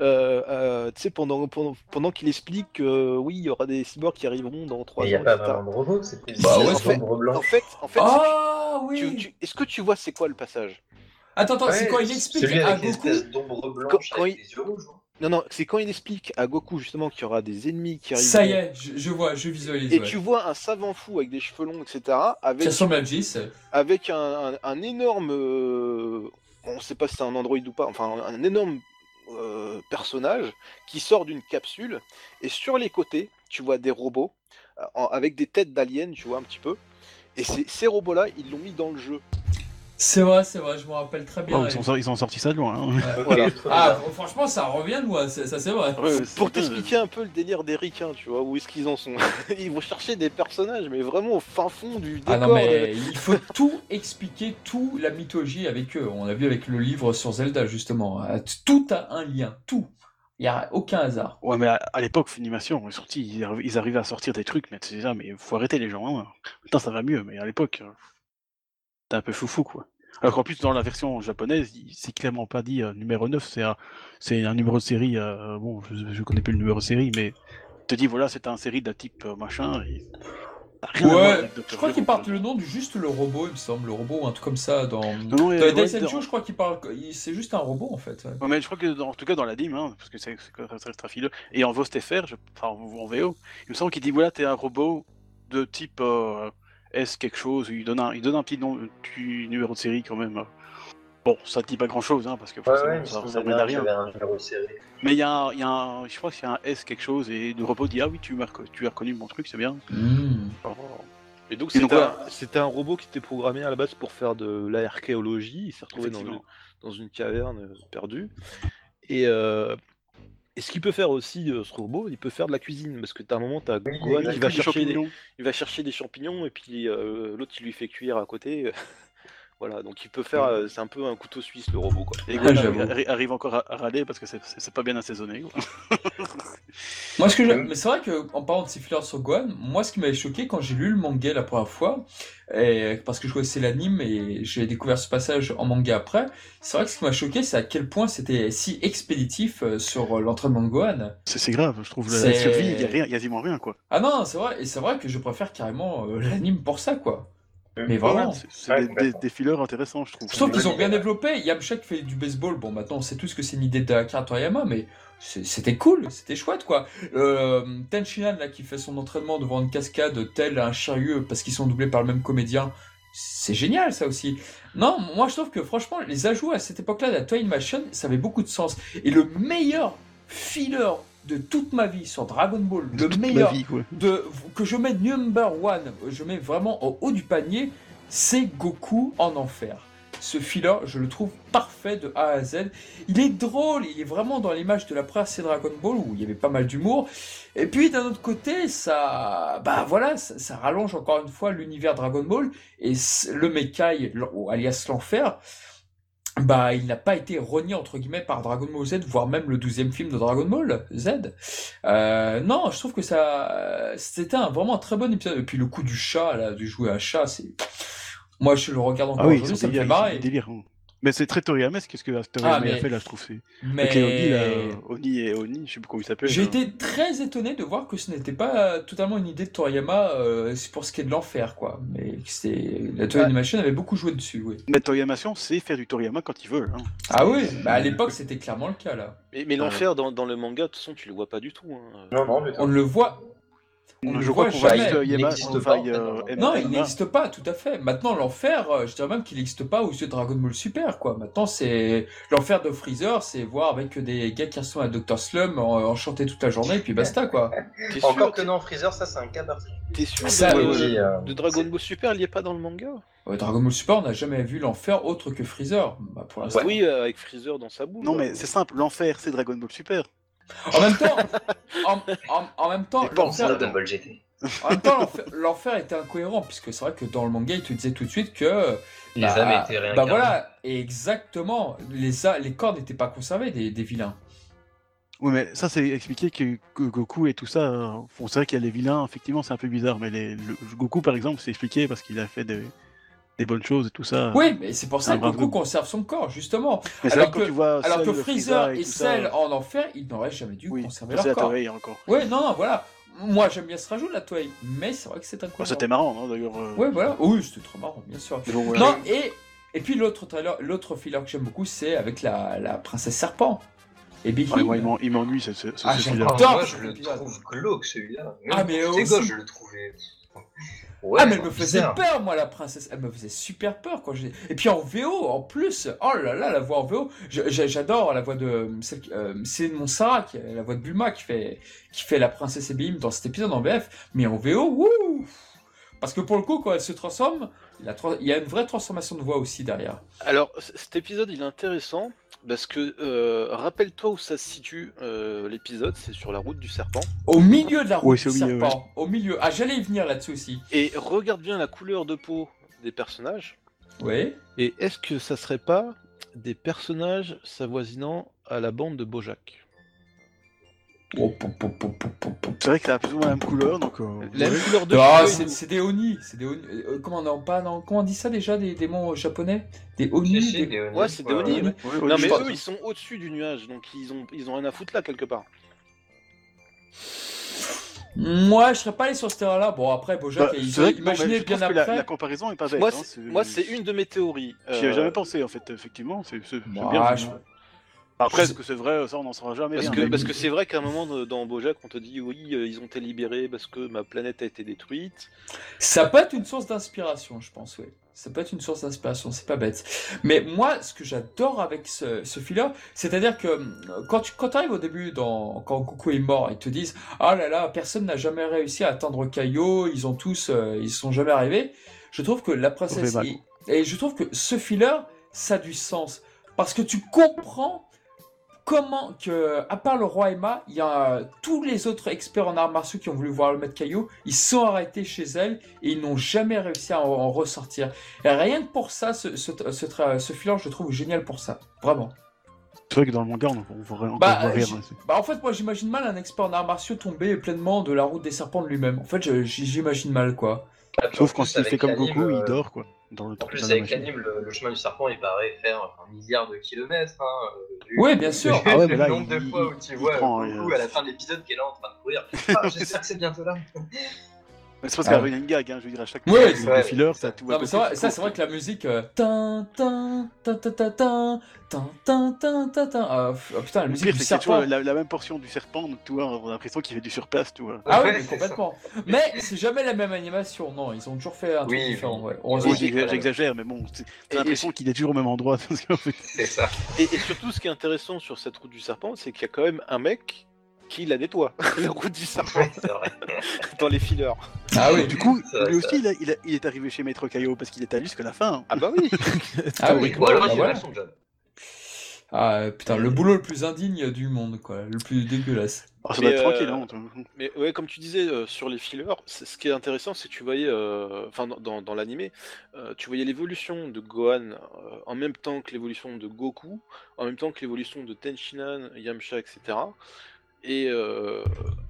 Euh, euh, tu sais, pendant, pendant, pendant qu'il explique que oui, il y aura des cyborgs qui arriveront dans 3 Mais il ans. n'y a pas vraiment de robot, c'était Bah c'est ouais, un c'est- ombre blanc. En fait, en fait Ah tu- oui tu- est-ce que tu vois c'est quoi le passage? Attends, attends, c'est quand il explique celui à avec Goku... l'espèce d'ombre blanche Quand- quand avec il- les yeux rouges. hein. Non, non, c'est quand il explique à Goku justement qu'il y aura des ennemis qui arrivent. Ça y est, je, je vois, je visualise. Et ouais. tu vois un savant fou avec des cheveux longs, etc. Avec, Qui ressemble à Jis. avec un, un- un énorme. euh, on sait pas si c'est un android ou pas, enfin un énorme euh, personnage qui sort d'une capsule. Et sur les côtés, tu vois des robots euh, avec des têtes d'aliens, tu vois un petit peu. Et ces, ces robots-là, ils l'ont mis dans le jeu. C'est vrai, c'est vrai, je me rappelle très bien. Oh, ils, ont, sorti- ils ont sorti ça de loin. hein. Ouais. Voilà. Ah, franchement, ça revient de moi, ça c'est vrai. Ouais, Pour t'expliquer un peu le délire des ricains, tu vois, où est-ce qu'ils en sont. (laughs) Ils vont chercher des personnages, mais vraiment au fin fond du décor. Ah non, mais il faut tout expliquer, tout la mythologie avec eux. On a vu avec le livre sur Zelda, justement. Euh, Tout a un lien, tout. Il n'y a aucun hasard. Ouais, mais à, à l'époque, Funimation, ils, sorti, ils, arri- ils arrivaient à sortir des trucs, mais c'est déjà, mais faut arrêter les gens. Hein. Maintenant, ça va mieux, mais à l'époque, c'était un peu foufou, quoi. Alors qu'en plus, dans la version japonaise, il- c'est clairement pas dit euh, numéro 9, c'est un, c'est un numéro de série, euh, bon, je, je connais plus le numéro de série, mais te dit, voilà, c'est un série d'un type euh, machin, et Rien à voir Ouais, avec je crois qu'ils quoi. partent le nom du juste le robot, il me semble, le robot ou un truc comme ça dans. Dans ouais, je crois qu'il parle, c'est juste un robot en fait. ouais. Mais je crois que, dans- en tout cas, dans l'anime, hein, parce que c'est très très fileux, et en VOSTFR, je... enfin en en VO, il me semble qu'il dit voilà, t'es un robot de type euh, S quelque chose, il donne un, il donne un petit, nom, un petit numéro de série quand même. Bon, ça dit pas grand chose, hein, parce que Ouais, forcément, ouais, ça, ça mène à rien. un. Mais il y a, un, y a un- je crois que c'est un S quelque chose, et le robot dit ah oui, tu, as reconnu mon truc, c'est bien. Hmm. Et donc Et donc, c'était un- robot qui était programmé à la base pour faire de l'archéologie. Il s'est retrouvé dans, Effectivement. une- dans une caverne euh, perdue. Et, euh, et ce qu'il peut faire aussi, euh, ce robot, il peut faire de la cuisine. Parce que t'as un moment, t'as Oui, Gohan il qui Il va chercher des, champignons. il va chercher des champignons et puis euh, l'autre il lui fait cuire à côté. (laughs) voilà, donc il peut faire, euh, c'est un peu un couteau suisse le robot quoi. Et Ah, Gohan arrive encore à, à râler parce que c'est- pas bien assaisonné. quoi. (laughs) Moi, ce que j'ai- Mm. mais c'est vrai que en parlant de ces fillers sur Gohan, moi, ce qui m'avait choqué quand j'ai lu le manga la première fois, et parce que je connaissais l'anime et j'ai découvert ce passage en manga après, c'est vrai que ce qui m'a choqué, c'est à quel point c'était si expéditif euh, sur euh, l'entraînement de Gohan. C'est grave, je trouve. La C'est- survie, il y a quasiment rien quoi. Ah non, c'est vrai, et c'est vrai que je préfère carrément euh, l'anime pour ça, quoi. Mais vraiment. C'est Ouais, des, des, des fillers intéressants, je trouve. Je trouve qu'ils ont bien développé. Yamcha qui fait du baseball, bon, maintenant on sait tous que c'est une idée d'Akira Toriyama, mais c'était cool, c'était chouette quoi. Euh, Tenshinhan là qui fait son entraînement devant une cascade tel un chariot parce qu'ils sont doublés par le même comédien, c'est génial ça aussi. Non, moi je trouve que franchement les ajouts à cette époque-là de la Toy Animation, ça avait beaucoup de sens. Et le meilleur filler de toute ma vie sur Dragon Ball, le Toute ma meilleur vie, de, que je mets number one, je mets vraiment au haut du panier, c'est Goku en enfer. Ce filler, je le trouve parfait de A à Z. Il est drôle, il est vraiment dans l'image de la série Dragon Ball où il y avait pas mal d'humour. Et puis d'un autre côté, ça, bah voilà, ça, rallonge encore une fois l'univers Dragon Ball et le Mekai, alias l'enfer. Bah, il n'a pas été renié entre guillemets par Dragon Ball Z, voire même le 12e film de Dragon Ball Z. Euh, non, je trouve que ça, c'était un, vraiment un très bon épisode. Et puis le coup du chat, là, du jouer à chat, c'est, moi je le regarde encore Ah oui, aujourd'hui, c'est ça me fait délire, marrer. c'est délire. hein. Mais c'est très Toriyamesque ce que Toriyama Ah, mais- a fait là, je trouve. c'est- Mais Avec les Oni, là, Oni et Oni, je sais plus comment il s'appelle. j'ai là. été très étonné de voir que ce n'était pas totalement une idée de Toriyama euh, c'est pour ce qui est de l'enfer, quoi. Mais la Toy Ouais. Animation avait beaucoup joué dessus, oui. Mais Toriyamation, c'est faire du Toriyama quand ils veulent. hein. Ah oui, bah à l'époque c'était clairement le cas là. Mais, mais l'enfer dans, dans le manga, de toute façon, tu le vois pas du tout. hein. Non, non, tout. On ne le voit. On ne je crois jamais. Il Yama, n'existe pas, euh, Non, il n'existe pas, tout à fait. Maintenant, l'enfer, euh, je dirais même qu'il n'existe pas aux yeux de Dragon Ball Super, quoi. Maintenant, c'est l'enfer de Freezer, c'est voir avec des gars qui ressemblent à Dr. Slum en, en chanter toute la journée, et puis basta, quoi. T'es Encore sûr, que non, Freezer, ça c'est un cas particulier. t'es sûr Ça, de, euh, Oui, euh, de Dragon Ball Super, il y est pas dans le manga Euh, Dragon Ball Super, on n'a jamais vu l'enfer autre que Freezer. Bah, pour l'instant. Oui, euh, avec Freezer dans sa boule. Non, mais c'est simple, l'enfer, c'est Dragon Ball Super. En même temps, en, en- en même temps, l'enfer- ça, Dragon Ball GT. en même temps, l'enfer- l'enfer était incohérent, puisque c'est vrai que dans le manga, il te disait tout de suite que Les Bah, âmes étaient réincarnées. Bah voilà, exactement. Les, les corps n'étaient pas conservés des, des vilains. Oui, mais ça, c'est expliqué que, que Goku et tout ça. bon, c'est vrai qu'il y a les vilains, effectivement, c'est un peu bizarre, mais les, le- Goku, par exemple, c'est expliqué parce qu'il a fait des, des bonnes choses et tout ça. Oui, mais c'est pour ça que. Goku conserve son corps, justement. mais c'est alors vrai que tu vois Alors Cell, que Freezer et tout Cell ça, en enfer, ils n'auraient jamais dû oui, conserver leur la corps. encore. Ouais, non, non, voilà. Moi, j'aime bien ce rajout la toile, mais c'est vrai que c'est Bon, incohérent. C'était marrant, non, d'ailleurs. euh, Ouais, voilà. Oui, c'était trop marrant, bien sûr. mais bon, voilà. Non, et, et puis l'autre trailer, l'autre filler que j'aime beaucoup, c'est avec la, la princesse serpent. Et Big Ouais, il m'en- il m'ennuie, ce, ce, Ah, ce moi, je le trouve glauque celui-là. Ah, mais aussi. je le trouvais. Ouais, ah mais elle me faisait bizarre. peur moi la princesse, elle me faisait super peur quand j'ai et puis en VO en plus, oh là là la voix en VO, j'adore la voix de euh, Céline Monsara qui est la voix de Bulma qui fait qui fait la princesse Ebim dans cet épisode en VF, mais en VO wouh parce que pour le coup quand elle se transforme, il y a une vraie transformation de voix aussi derrière. Alors, cet épisode, il est intéressant parce que, euh, rappelle-toi où ça se situe euh, l'épisode, c'est sur la route du serpent. Au milieu de la route Oui, du c'est au milieu, serpent, au milieu. Ah j'allais y venir là-dessus aussi. Et regarde bien la couleur de peau des personnages. Oui. Et est-ce que ça serait pas des personnages s'avoisinant à la bande de Bojack? C'est vrai que ça a plus ou moins la même couleur, donc. euh, La même couleur de Ah, c'est des oni, c'est des oni. euh, comment on pas non, comment on dit ça déjà des, des mots japonais? Des oni. Des- des. Ouais, c'est des Oni, ouais. Ouais, ouais, Non mais eux ils sont au-dessus du nuage, donc ils ont ils ont rien à foutre là quelque part. Moi, je serais pas allé sur ce terrain-là. Bon, après, Bojack, Bah, ont vrai non, je bien trouve que la, après. la comparaison est pas bête. Moi, hein, c'est- moi, c'est une de mes théories. J'y avais Euh, jamais pensé en fait, effectivement. C'est Bah, bien. Je- Après, est-ce que c'est vrai Ça, on n'en saura jamais. Parce rien, que mais- parce que c'est vrai qu'à un moment de- dans Bojack, on te dit oui, euh, ils ont été libérés parce que ma planète a été détruite. Ça peut être une source d'inspiration, je pense, oui. Ça peut être une source d'inspiration, c'est pas bête. Mais moi, ce que j'adore avec ce, ce filler, c'est-à-dire que euh, quand tu quand arrives au début, dans, quand Goku est mort, ils te disent Ah là là, personne n'a jamais réussi à atteindre Kaio, ils ont tous, euh, ils sont jamais arrivés. Je trouve que la princesse. Et, et je trouve que ce filler, ça a du sens. Parce que tu comprends comment que, à part le roi Emma, il y a euh, tous les autres experts en arts martiaux qui ont voulu voir le maître Caillou, ils sont arrêtés chez elle et ils n'ont jamais réussi à en, en ressortir. Et rien que pour ça, ce, ce, ce, tra- ce filler, je le trouve génial pour ça. Vraiment. C'est vrai que dans le manga, on on voit, on Bah, voit rien. hein, Bah, en fait, moi, j'imagine mal un expert en arts martiaux tomber pleinement de la route des serpents de lui-même. En fait, j'imagine mal, quoi. Ah, en Sauf quand il fait comme Goku, il euh, dort quoi. Dans le En plus, avec l'anime, le, le chemin du serpent, il paraît faire un milliard de kilomètres. Hein, euh, Oui, bien (laughs) sûr. Ah ouais, mais le là, nombre il- de fois où tu vois prend, Goku euh, à la fin de l'épisode qui est là en train de courir. Ah, J'espère que c'est bientôt là. Mais C'est parce Ah. qu'il y a une gag, hein, je veux dire, à chaque Ouais, fois, c'est le filler, ça tout Non, mais c'est vrai- ça, c'est vrai que la musique. euh, tin, tin, tin, tin, tin, tin, tin, tin, tin, tin, tin. Ah, ah, putain, la musique pire, du serpent. la, la même portion du serpent, donc tu vois, on a l'impression qu'il fait du surplace, tu vois. Ah oui, Ouais, mais c'est complètement. Mais c'est jamais la même animation, non. Ils ont toujours fait un truc Oui, différent. oui. Ouais. J'exagère, mais bon, t'as l'impression qu'il est toujours au même endroit. C'est ça. Et, et surtout, ce qui est intéressant sur cette route du serpent, c'est qu'il y a quand même un mec qui la nettoie, la route du serpent, Ouais, vrai. (laughs) dans les fillers. Ah oui. Du coup, vrai, lui aussi, il, a- il a- il est arrivé chez Maître Kaio parce qu'il est allé jusqu'à la fin. Ah bah oui (laughs) Ah oui. Ou alors, bah il son job. Ah putain, le boulot le plus indigne du monde, quoi. Le plus dégueulasse. Ah, ça Mais, doit être euh, tranquille, hein. Mais ouais, comme tu disais euh, sur les fillers, ce qui est intéressant, c'est que tu voyais, euh, enfin dans, dans, dans l'animé, euh, tu voyais l'évolution de Gohan euh, en même temps que l'évolution de Goku, en même temps que l'évolution de Tenshinhan, Yamcha, etc. Et euh,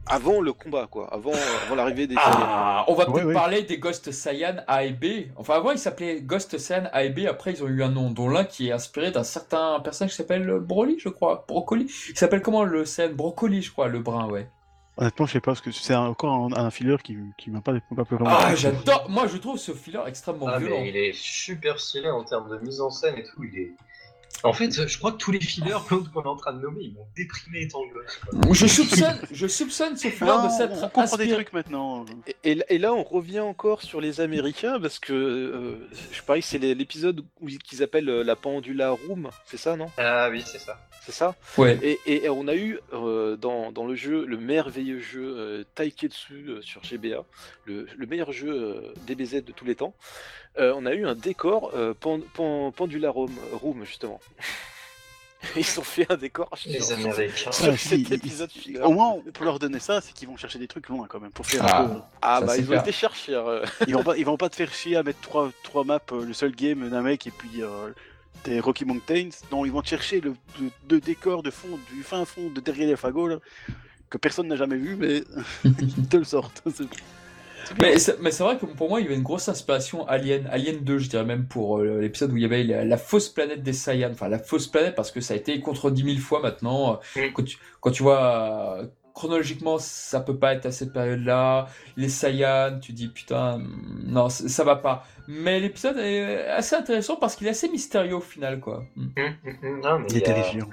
avant le combat, quoi, avant, avant l'arrivée des Saiyans. Ah, on va peut-être parler des Ghost Saiyan A et B. Enfin, avant, ils s'appelaient Ghost Saiyan A et B. Après, ils ont eu un nom, dont l'un qui est inspiré d'un certain personnage qui s'appelle Broly, je crois. Brocoli. Il s'appelle comment le Saiyan? Brocoli, je crois, le brun, ouais. Honnêtement, je sais pas, parce que c'est encore un, un filler qui, qui m'a pas, pas vraiment. Ah, j'adore. Moi, je trouve ce filler extrêmement Ah, violent. mais il est super stylé en termes de mise en scène et tout. Il est. En fait, je crois que tous les fillers l'autre (laughs) qu'on est en train de nommer, ils m'ont déprimé étant gosse. quoi. Je soupçonne, je soupçonne ce filler Non, de on s'être comprend des trucs maintenant. Et, et là- et là, on revient encore sur les Américains parce que euh, je parie que c'est l'épisode qu'ils appellent euh, la pendula room, c'est ça, non? Ah oui, c'est ça. C'est ça? Ouais. Et, et- et on a eu euh, dans, dans le jeu, le merveilleux jeu euh, Taiketsu euh, sur GBA, le, le meilleur jeu euh, DBZ de tous les temps, euh, on a eu un décor euh, pen- pen- Pendula Room, room, justement. (laughs) Ils ont fait un décor sur, Les Américains. sur cet épisode. Au moins, pour leur donner ça, c'est qu'ils vont chercher des trucs loin quand même. Pour faire Ah. un peu- Ah bah ils ont clair. été chercher. euh. (laughs) Ils vont pas, ils vont pas te faire chier à mettre trois, trois maps, euh, le seul game d'un mec et puis euh, des Rocky Mountains. Non, ils vont te chercher le, le- le décor de fond, du fin fond de derrière les fagots là, que personne n'a jamais vu, mais (laughs) ils te le sortent. Mais c'est mais c'est vrai que pour moi, il y avait une grosse inspiration Alien, Alien 2, je dirais même pour euh, l'épisode où il y avait la, la fausse planète des Saiyans. Enfin, la fausse planète parce que ça a été contredit mille fois maintenant. Mm. Quand, tu, quand tu vois euh, chronologiquement, ça peut pas être à cette période-là. Les Saiyans, tu dis putain, mm, non, ça va pas. Mais l'épisode est assez intéressant parce qu'il est assez mystérieux au final, quoi. Mm. Hum, hum, hum. Non, mais Il est il a- terrifiant.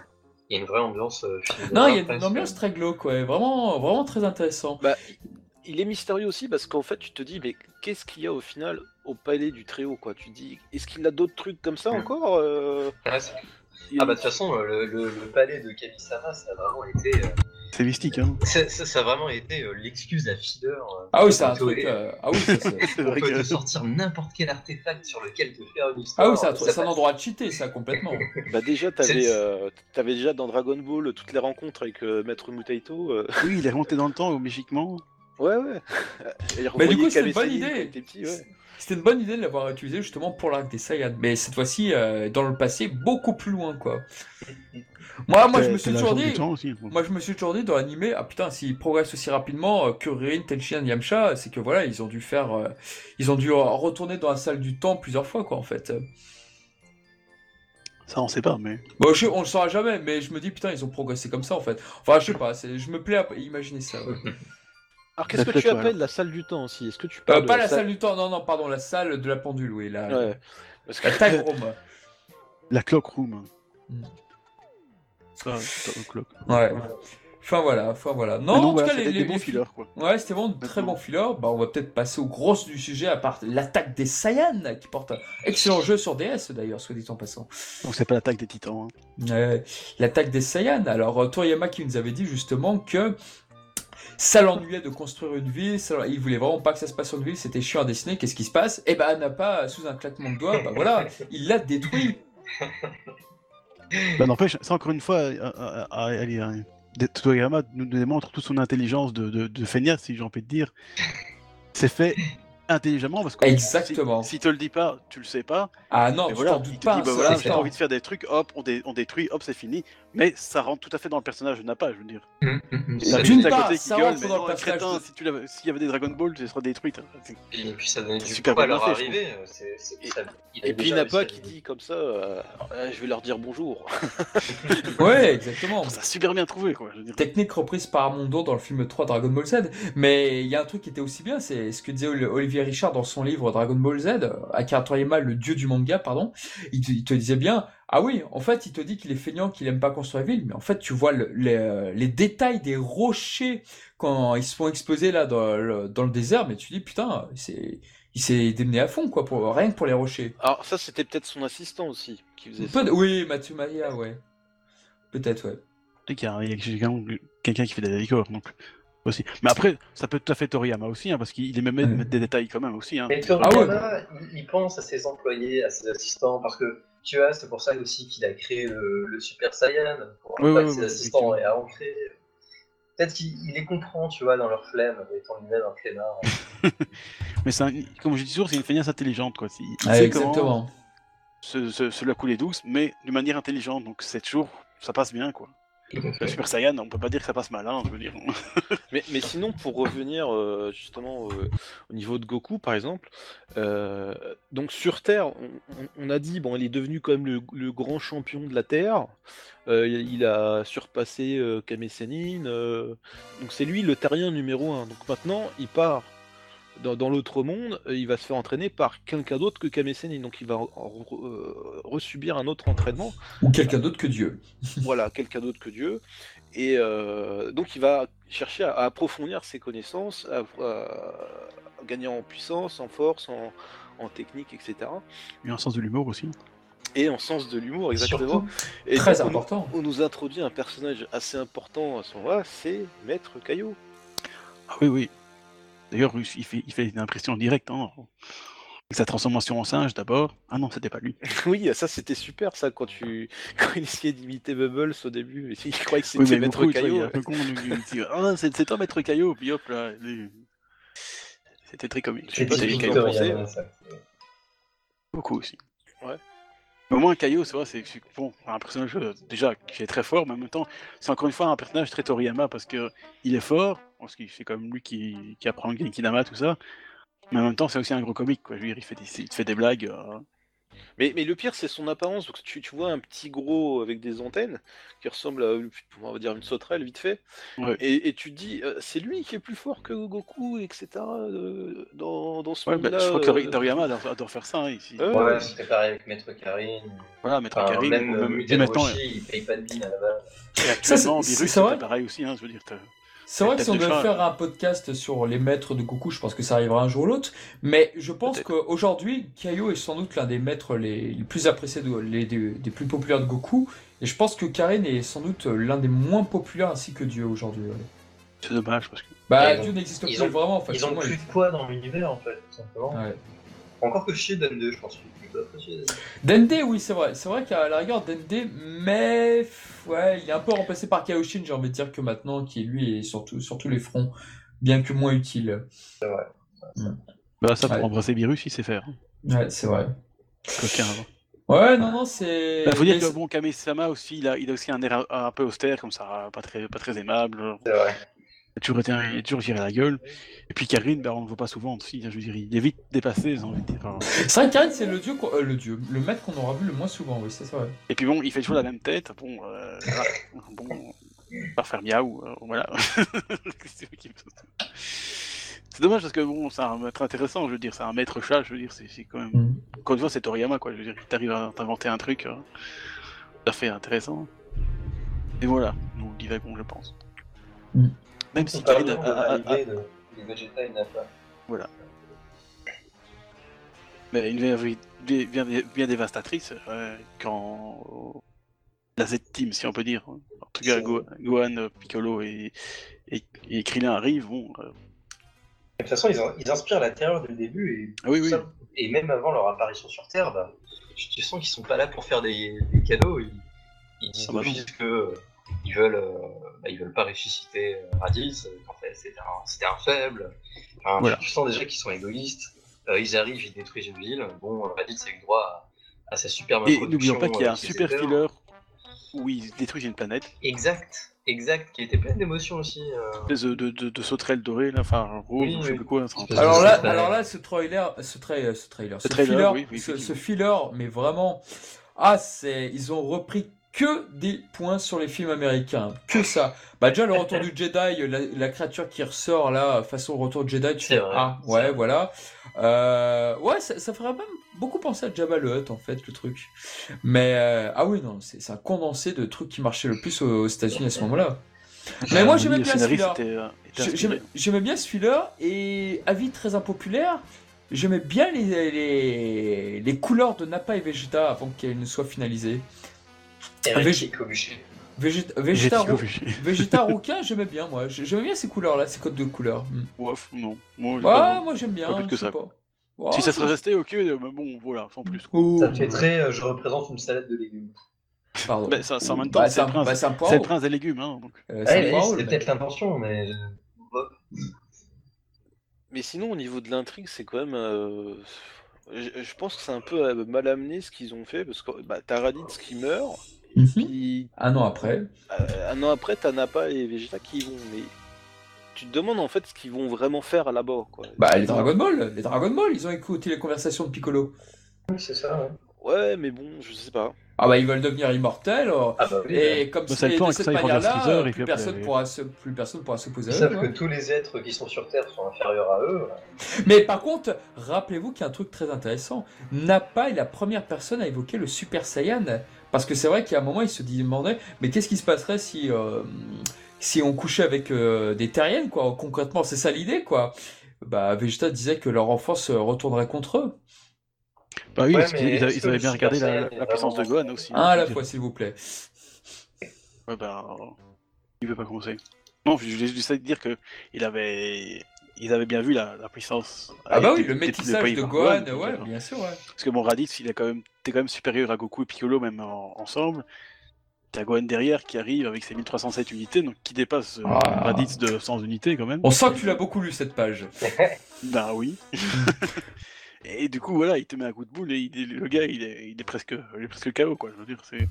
Il y a une vraie ambiance. euh, Non, il y a une ambiance très glauque, ouais. Vraiment, vraiment très intéressant. Bah, il est mystérieux aussi parce qu'en fait tu te dis mais qu'est-ce qu'il y a au final au palais du Très-Haut quoi? Tu dis est-ce qu'il a d'autres trucs comme ça Mm. encore euh, il- Ah bah de toute façon, le, le- le palais de Kamisama, ça a vraiment été, euh, C'est mystique, hein. ça, ça- ça a vraiment été euh, l'excuse à feeder. euh, Ah oui, c'est un truc. euh, Ah oui, ça, c'est- (laughs) vrai peut te (laughs) sortir n'importe quel artefact sur lequel te faire une histoire. ah oui, c'est un, Ça c'est un endroit de cheater, ça, complètement. (laughs) Bah déjà t'avais euh, déjà dans Dragon Ball toutes les rencontres avec euh, Maître Mutaito. euh, Oui, il est remonté dans le temps, magiquement. Ouais ouais. Il Mais du coup, c'était une bonne idée. ouais. C'était une bonne idée de l'avoir utilisé justement pour l'arc des Saiyans. Mais cette fois-ci, euh, dans le passé, beaucoup plus loin, quoi. Moi, moi, je me suis toujours dit, aussi. moi, je me suis toujours dit dans l'animé, ah putain, s'ils progressent aussi rapidement euh, que Rin, Tenshinhan, Yamcha, c'est que voilà, ils ont dû faire, euh, ils ont dû euh, retourner dans la salle du temps plusieurs fois, quoi, en fait. Ça, on sait pas, mais. Bon, je, on le saura jamais, mais je me dis putain, ils ont progressé comme ça, en fait. Enfin, je sais pas, je me plais à imaginer ça. ouais. (laughs) Alors qu'est-ce que tu appelles alors. la salle du temps aussi? Est-ce que tu Euh, parles de pas la salle du temps, non, non, pardon, la salle de la pendule, oui, la, Ouais. Parce que la time room. La clock room. Ça, la clock. Ouais. Enfin voilà, enfin voilà. Non, Mais en tout voilà, cas, les, bons fillers, quoi. Ouais, c'était vraiment de très bons fillers. Bah, on va peut-être passer au gros du sujet, à part l'attaque des Saiyans, qui porte un excellent jeu sur DS d'ailleurs, soit dit en passant. Donc c'est pas l'attaque des titans. hein. Ouais, l'attaque des Saiyans. Alors, euh, Toriyama qui nous avait dit justement que ça l'ennuyait de construire une ville, ça- il voulait vraiment pas que ça se passe sur une ville, c'était chiant à dessiner. Qu'est-ce qui se passe? Eh ben, Nappa, sous un claquement de doigts, bah voilà, il l'a détruit. Bah, n'empêche, ça encore une fois, euh, euh, euh, allez, Toriyama nous démontre toute son intelligence de, de, de feignasse, si j'ai envie de dire. C'est fait intelligemment parce que Exactement. si, si te le dis pas, tu le sais pas. Ah non, je voilà, t'en il doute te pas. bah ça, voilà, j'ai envie de faire des trucs, hop, on, dé- on détruit, hop, c'est fini. Mais ça rentre tout à fait dans le personnage de Nappa, je veux dire. Hum. T'as D'une juste à part, côté qui ça gueule, mais non, crétin, si s'il y avait des Dragon Ball, tu serais détruite. Et puis ça C'est du super coup à leur arrivée. euh, Et- ça- puis Nappa qui dit comme ça, euh, Euh, je vais leur dire bonjour. (laughs) (laughs) Ouais, exactement. Ça a super bien trouvé, quoi. Je veux dire. Technique reprise par Mondo dans le film 3 Dragon Ball Z. Mais il y a un truc qui était aussi bien, c'est ce que disait Ol- Olivier Richard dans son livre Dragon Ball Z, Akira Toriyama, le dieu du manga, pardon. Il te, il te disait bien, ah oui, en fait, il te dit qu'il est feignant, qu'il aime pas construire la ville, mais en fait, tu vois le- les, euh, les détails des rochers quand ils se font exploser là dans le, dans le désert, mais tu dis, putain, c'est, il s'est démené à fond, quoi, pour, rien que pour les rochers. Alors ça, c'était peut-être son assistant aussi qui faisait ça. Oui, Matsumaya, ouais. Peut-être, ouais. Tu sais qu'il y a, il y a quelqu'un qui fait des décors, donc aussi. Mais après, ça peut tout à fait Toriyama aussi, hein, parce qu'il aime mettre, Ouais. mettre des détails quand même aussi. Hein. Mais Ah ouais. Toriyama, il pense à ses employés, à ses assistants, parce que tu vois, c'est pour ça aussi qu'il a créé le, le Super Saiyan, pour Oui, pas oui, que oui, ses oui, assistants aient à en créer. Peut-être qu'il il les comprend, tu vois, dans leur flemme, étant lui-même un flemmard. (laughs) Mais c'est un- comme je dis toujours, c'est une feignasse intelligente, quoi. Il, il Ouais, sait comment exactement. se, se, se la couler douce, mais d'une manière intelligente, donc c'est toujours, ça passe bien, quoi. Le Super Saiyan, on peut pas dire que ça passe mal, hein, je veux dire. (laughs) Mais, mais sinon, pour revenir euh, justement euh, au niveau de Goku, par exemple, euh, donc sur Terre, on, a dit, bon, il est devenu quand même le, le grand champion de la Terre. Euh, il a surpassé euh, Kame Sennin, euh, donc c'est lui le terrien numéro un. Donc maintenant, il part dans, dans l'autre monde, euh, il va se faire entraîner par quelqu'un d'autre que Kame Sennin. Donc il va re- re- euh, resubir un autre entraînement Ou quelqu'un d'autre que Dieu. (laughs) voilà, quelqu'un d'autre que Dieu. Et euh, donc il va chercher à, à approfondir ses connaissances, à, à gagner en puissance, en force, en, en technique, etc. Il a un sens de l'humour aussi. Et en sens de l'humour, exactement. Surtout, Et Très donc, on important. On, nous introduit un personnage assez important à ce moment-là, c'est Maître Caillot. Ah oui, oui. D'ailleurs, il fait, il fait une impression directe, hein. Avec sa transformation en singe d'abord. Ah non, c'était pas lui. (laughs) oui, ça c'était super ça quand tu (laughs) quand il essayait d'imiter Bubbles au début, il croyait que Oui, c'était mais Maître Caillot. Ah, c'est c'est toi, Maître Caillot, puis hop là. C'était très comique. Je sais c'est pas si en. Beaucoup aussi. Au moins, Caillot, c'est un personnage déjà qui est très fort, mais en même temps, c'est encore une fois un personnage très Toriyama parce que il est fort, parce que c'est comme lui qui, apprend le Genkidama, tout ça. Mais en même temps, c'est aussi un gros comique, quoi. Il fait des, il fait des blagues. euh, Mais, mais le pire, c'est son apparence. Donc, tu, tu vois un petit gros avec des antennes qui ressemble à on va dire une sauterelle vite fait. Ouais. Et, et tu te dis, euh, c'est lui qui est plus fort que Goku, etc. euh, dans, dans ce Ouais, bah, monde-là. je crois que euh, Toriyama adore, faire ça hein, ici. Ouais, Ouais, c'était pareil avec Maître Karine. Voilà, Maître Enfin, même même- Roshi, il paye pas de mine à la base. et actuellement, c'est- Virus, c'est pareil aussi, hein, je veux dire. C'est vrai que si on de devait faire un podcast sur les maîtres de Goku, je pense que ça arrivera un jour ou l'autre. Mais je pense qu'aujourd'hui, Kaio est sans doute l'un des maîtres les, les plus appréciés, de- les, des, des plus populaires de Goku. Et je pense que Karen est sans doute l'un des moins populaires ainsi que Dieu aujourd'hui. ouais. C'est dommage parce que. Bah, Dieu n'existe plus ont- vraiment. Ils ont plus de poids dans l'univers, en fait, tout simplement. Ouais. Encore que chez 2, je pense qu'il est plus apprécié. Dende, oui, c'est vrai. C'est vrai qu'à la rigueur, Dende, mais ouais, il est un peu remplacé par Kaioshin, j'ai envie de dire que maintenant, qui lui est surtout sur tous les fronts, bien que moins utile. Bah, ça, pour Ouais. embrasser Virus, il sait faire. hein. Ouais, c'est vrai. Coquin, hein. Ouais, non, non, c'est. Bah, faut dire que c'est- bon, Kame-sama aussi, il a, il a aussi un air un, un peu austère, comme ça, pas très, pas très aimable. C'est vrai. A toujours, été, il a toujours la gueule. Et puis Karine, bah, on ne le voit pas souvent aussi. Je veux dire, il est vite dépassé, j'ai envie de dire. hein. C'est vrai que Karine, c'est le dieu, euh, le dieu, le maître qu'on aura vu le moins souvent, oui, c'est. Et puis bon, il fait toujours la même tête. Bon, euh, bon, pas faire miaou, euh, voilà. (laughs) Tu C'est dommage parce que bon, c'est un maître intéressant, je veux dire, c'est un maître chat, je veux dire, c'est quand même. Mm. Une fois, c'est Toriyama, quoi. Je veux dire, t'arrive à t'inventer un truc euh, tout à fait intéressant. Et voilà, nous divagons, je pense. Mm. Même si Khalid a- Nappa. mais une vie bien, bien, bien dévastatrice euh, quand la Z-Team, si on peut dire. En tout cas, Go- Gohan, Piccolo et, et, et Krillin arrivent. Bon, euh, De toute façon, ils, en- ils inspirent la terreur dès le début. Et, ah oui, oui. ça- et même avant leur apparition sur Terre, bah, tu sens qu'ils sont pas là pour faire des, des cadeaux. Ils, ils disent Ah bah d'office que euh, veulent, bah, ils veulent pas ressusciter euh, Raditz, euh, qu'en fait c'était un, faible. Enfin, Voilà. tu, tu sens déjà qu'ils sont égoïstes. Euh, ils arrivent, ils détruisent une ville. Bon, Raditz a eu droit à, à sa superbe Et n'oublions pas qu'il y a un super filler où ils détruisent une planète, Exact, exact, qui était plein d'émotions aussi. euh. une espèce de, de, de, de sauterelle dorée, là, enfin, rose, Oui, ou je sais oui. plus quoi. Alors là, c'est- alors là, ce trailer, ce, tra- ce trailer, ce, trailer, filler, oui, oui, ce, effectivement. ce filler, mais vraiment, ah, c'est, ils ont repris que des points sur les films américains, que ça. Bah déjà le retour du (laughs) Jedi, la, la créature qui ressort là, façon retour de Jedi, tu fais vrai, ah ouais vrai. voilà. Euh, ouais, ça, ça ferait même beaucoup penser à Jabba le Hutt en fait le truc. Mais euh, ah oui non, c'est un condensé de trucs qui marchaient le plus aux, aux États-Unis à ce moment-là. Mais moi, j'aimais bien celui-là. euh. J'aimais bien ce filler et avis très impopulaire, j'aimais bien les, les, les couleurs de Nappa et Vegeta avant qu'elles ne soient finalisées. Hérétique obligé. Vegeta, J'ai Vegeta, dit Rou- obligé. (laughs) Vegeta Rouquin, j'aimais bien moi. J'aimais bien ces couleurs-là, ces codes de couleurs. Hmm. Ouf, non. Moi, j'ai Ouais, pas- moi j'aime bien. pas plus que ça, si ça serait resté, ok, euh, mais bon, voilà, sans plus. Ça fait très, euh, je représente une salade de légumes. Pardon. Bah, ça, ça, en même temps, Bah, c'est le un- prince, bah, c'est un c'est le poireau. prince des légumes, hein, donc. Euh, c'est Ouais, peut-être l'intention, mais. Bon. Mais sinon, au niveau de l'intrigue, c'est quand même. euh, Je, je pense que c'est un peu euh, mal amené ce qu'ils ont fait, parce que bah, t'as Raditz qui meurt, Mhm. puis Un an après. euh, un an après, t'as Nappa et Vegeta qui y vont. Mais tu te demandes en fait ce qu'ils vont vraiment faire là-bas. Quoi. Bah, les Dragon Ball, les Dragon Ball, ils ont écouté les conversations de Piccolo. Oui, c'est ça, ouais. Ouais, mais bon, je sais pas. Ah bah, ils veulent devenir immortels. euh, Ah bah oui. Et comme Bah, c'est de cette ils manière-là, et plus personne pourra se, plus personne pourra s'opposer Ils à eux. savent quoi. que tous les êtres qui sont sur Terre sont inférieurs à eux. Mais par contre, rappelez-vous qu'il y a un truc très intéressant. Nappa est la première personne à évoquer le Super Saiyan. Parce que c'est vrai qu'à un moment, il se demandait, mais qu'est-ce qui se passerait si, euh, si on couchait avec euh, des terriennes, quoi Concrètement, c'est ça l'idée, quoi. Bah, Vegeta disait que leur enfance euh, retournerait contre eux. Bah oui, Ouais, parce qu'ils avaient, ils avaient bien regardé la, la puissance de Gohan aussi. Un à je la veux fois, s'il vous plaît. Ouais, bah. Il veut pas commencer. Non, je voulais juste dire que il avait. Ils avaient bien vu la, la puissance. Ah bah avec oui, des- le métissage de Gohan, donc, ouais, euh, bien sûr, ouais. Parce que bon, Raditz, il est quand même, t'es quand même supérieur à Goku et Piccolo, même en- ensemble. T'as Gohan derrière qui arrive avec ses 1307 unités, donc qui dépasse euh, Ah. Raditz de 100 unités quand même. On sent que tu l'as beaucoup lu, cette page. (laughs) Bah oui. (laughs) et du coup, voilà, il te met un coup de boule et il le gars, il est, il est presque, il est presque KO, quoi. Je veux dire, c'est.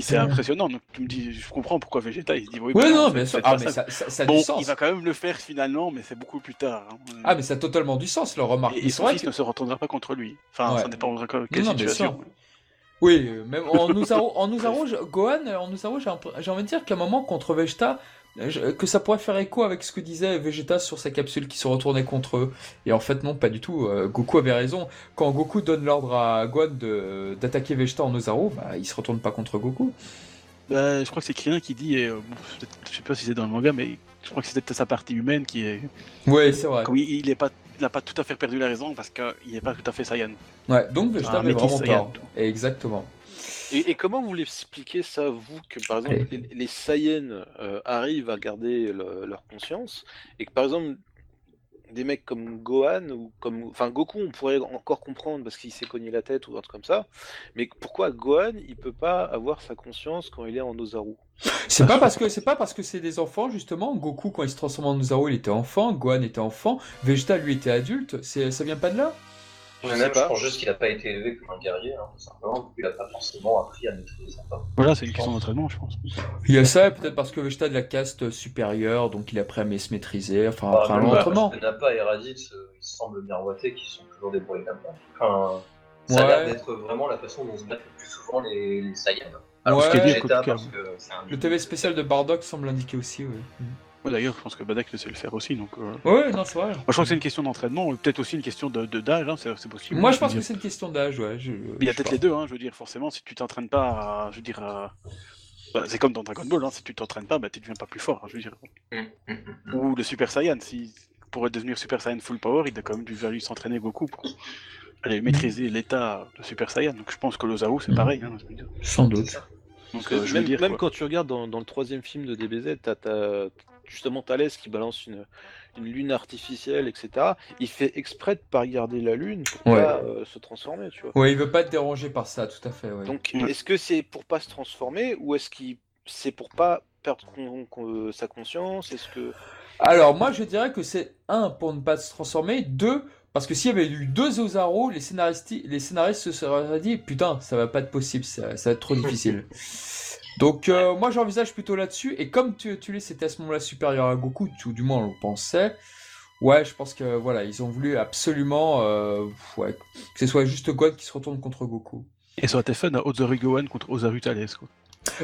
C'est impressionnant, donc tu me dis, je comprends pourquoi Vegeta il se dit oui. Ouais, bah non, bien sûr. c'est Ah, mais ça. ça, ça, ça a Bon, du sens. il va quand même le faire finalement, mais c'est beaucoup plus tard. hein. Ah, mais ça a totalement du sens, leur remarque. et, Mais et son fils que- ne se retournera pas contre lui. Enfin, Ouais. ça dépendra de quelle Non, situation. Oui, euh, même en nous, arro- en nous arrange, Gohan, en nous arrange, j'ai envie de dire qu'à un moment, contre Vegeta, que ça pourrait faire écho avec ce que disait Vegeta sur sa capsule qui se retournait contre eux. Et en fait, non, pas du tout. euh, Goku avait raison. Quand Goku donne l'ordre à Gohan d'attaquer Vegeta en Ozaru, bah, il se retourne pas contre Goku. Bah, je crois que c'est Krillin qui dit, et, euh, je sais pas si c'est dans le manga, mais je crois que c'est peut-être sa partie humaine qui est. Ouais, c'est vrai. Comme il, pas, n'a pas tout à fait perdu la raison parce qu'il n'est pas tout à fait Saiyan. Ouais, donc Vegeta Un avait vraiment tort. Exactement. Et, et comment vous l'expliquez ça, vous, que par exemple les, les Saiyans euh, arrivent à garder le- leur conscience et que par exemple des mecs comme Gohan ou comme enfin Goku on pourrait encore comprendre parce qu'il s'est cogné la tête ou un truc comme ça mais pourquoi Gohan il peut pas avoir sa conscience quand il est en Ozaru? C'est pas parce que c'est pas parce que c'est des enfants justement. Goku quand il se transforme en Ozaru, il était enfant. Gohan était enfant. Vegeta lui était adulte. C'est ça vient pas de là? Je sais même, je pas. pense juste qu'il n'a pas été élevé comme un guerrier, hein, tout simplement. Il n'a pas forcément appris à maîtriser sa force. Voilà, c'est une question d'entraînement, je pense. Il y a ça, peut-être parce que Vegeta est de la caste supérieure, donc il a appris à se maîtriser, enfin Bah, après un bah, entraînement. parce que Nappa et Raditz, euh, ils semblent miroiter qu'ils sont toujours débrouillés comme ça. Enfin, ça a Ouais. l'air d'être vraiment la façon dont se battent le plus souvent les, les Saiyans. Alors, Ouais. que Ce qui est dit, Vegeta, parce que un Le TV spécial de Bardock semble l'indiquer aussi, oui. Ouais, D'ailleurs, je pense que Badak le sait le faire aussi. Donc, euh, Ouais, non, c'est vrai. Moi, je crois que c'est une question d'entraînement, ou peut-être aussi une question de de- d'âge, hein, c'est c'est possible. Moi, je pense que dire. c'est une question d'âge, ouais. je- Il y a peut-être les deux, hein, je veux dire, forcément, si tu t'entraînes pas à. Je veux dire, à- bah, c'est comme dans Dragon Ball, hein, si tu t'entraînes pas, bah, tu deviens pas plus fort, hein, je veux dire. Mm, mm, mm. Ou le Super Saiyan, si pour devenir Super Saiyan full power, il a quand même dû fallu s'entraîner Goku pour aller maîtriser l'état de Super Saiyan. Donc je pense que l'Ozaru, c'est pareil. hein, je veux dire. Sans doute. Donc euh, je veux même dire. même quand tu regardes dans, dans le troisième film de DBZ, t'as t'as justement Thalès qui balance une, une lune artificielle, etc. Il fait exprès de pas regarder la lune pour Ouais. pas euh, se transformer, tu vois. Ouais, il veut pas être dérangé par ça, tout à fait, ouais. Donc, Ouais. est-ce que c'est pour pas se transformer ou est-ce qu'il c'est pour pas perdre con- con- sa conscience Est-ce que Alors, moi, je dirais que c'est un, pour ne pas se transformer, deux, parce que s'il y avait eu deux Ozaru, les scénaristes, les scénaristes se seraient dit, putain, ça va pas être possible, ça, ça va être trop difficile. (laughs) Donc, euh, moi, j'envisage plutôt là-dessus, et comme tu, tu l'es, c'était à ce moment-là supérieur à Goku, tout du moins on le pensait, ouais, je pense que, voilà, ils ont voulu absolument, euh, ouais, que ce soit juste God qui se retourne contre Goku. Et ça aurait été fun à Ozaru Gohan contre Ozaru Thales. Quoi.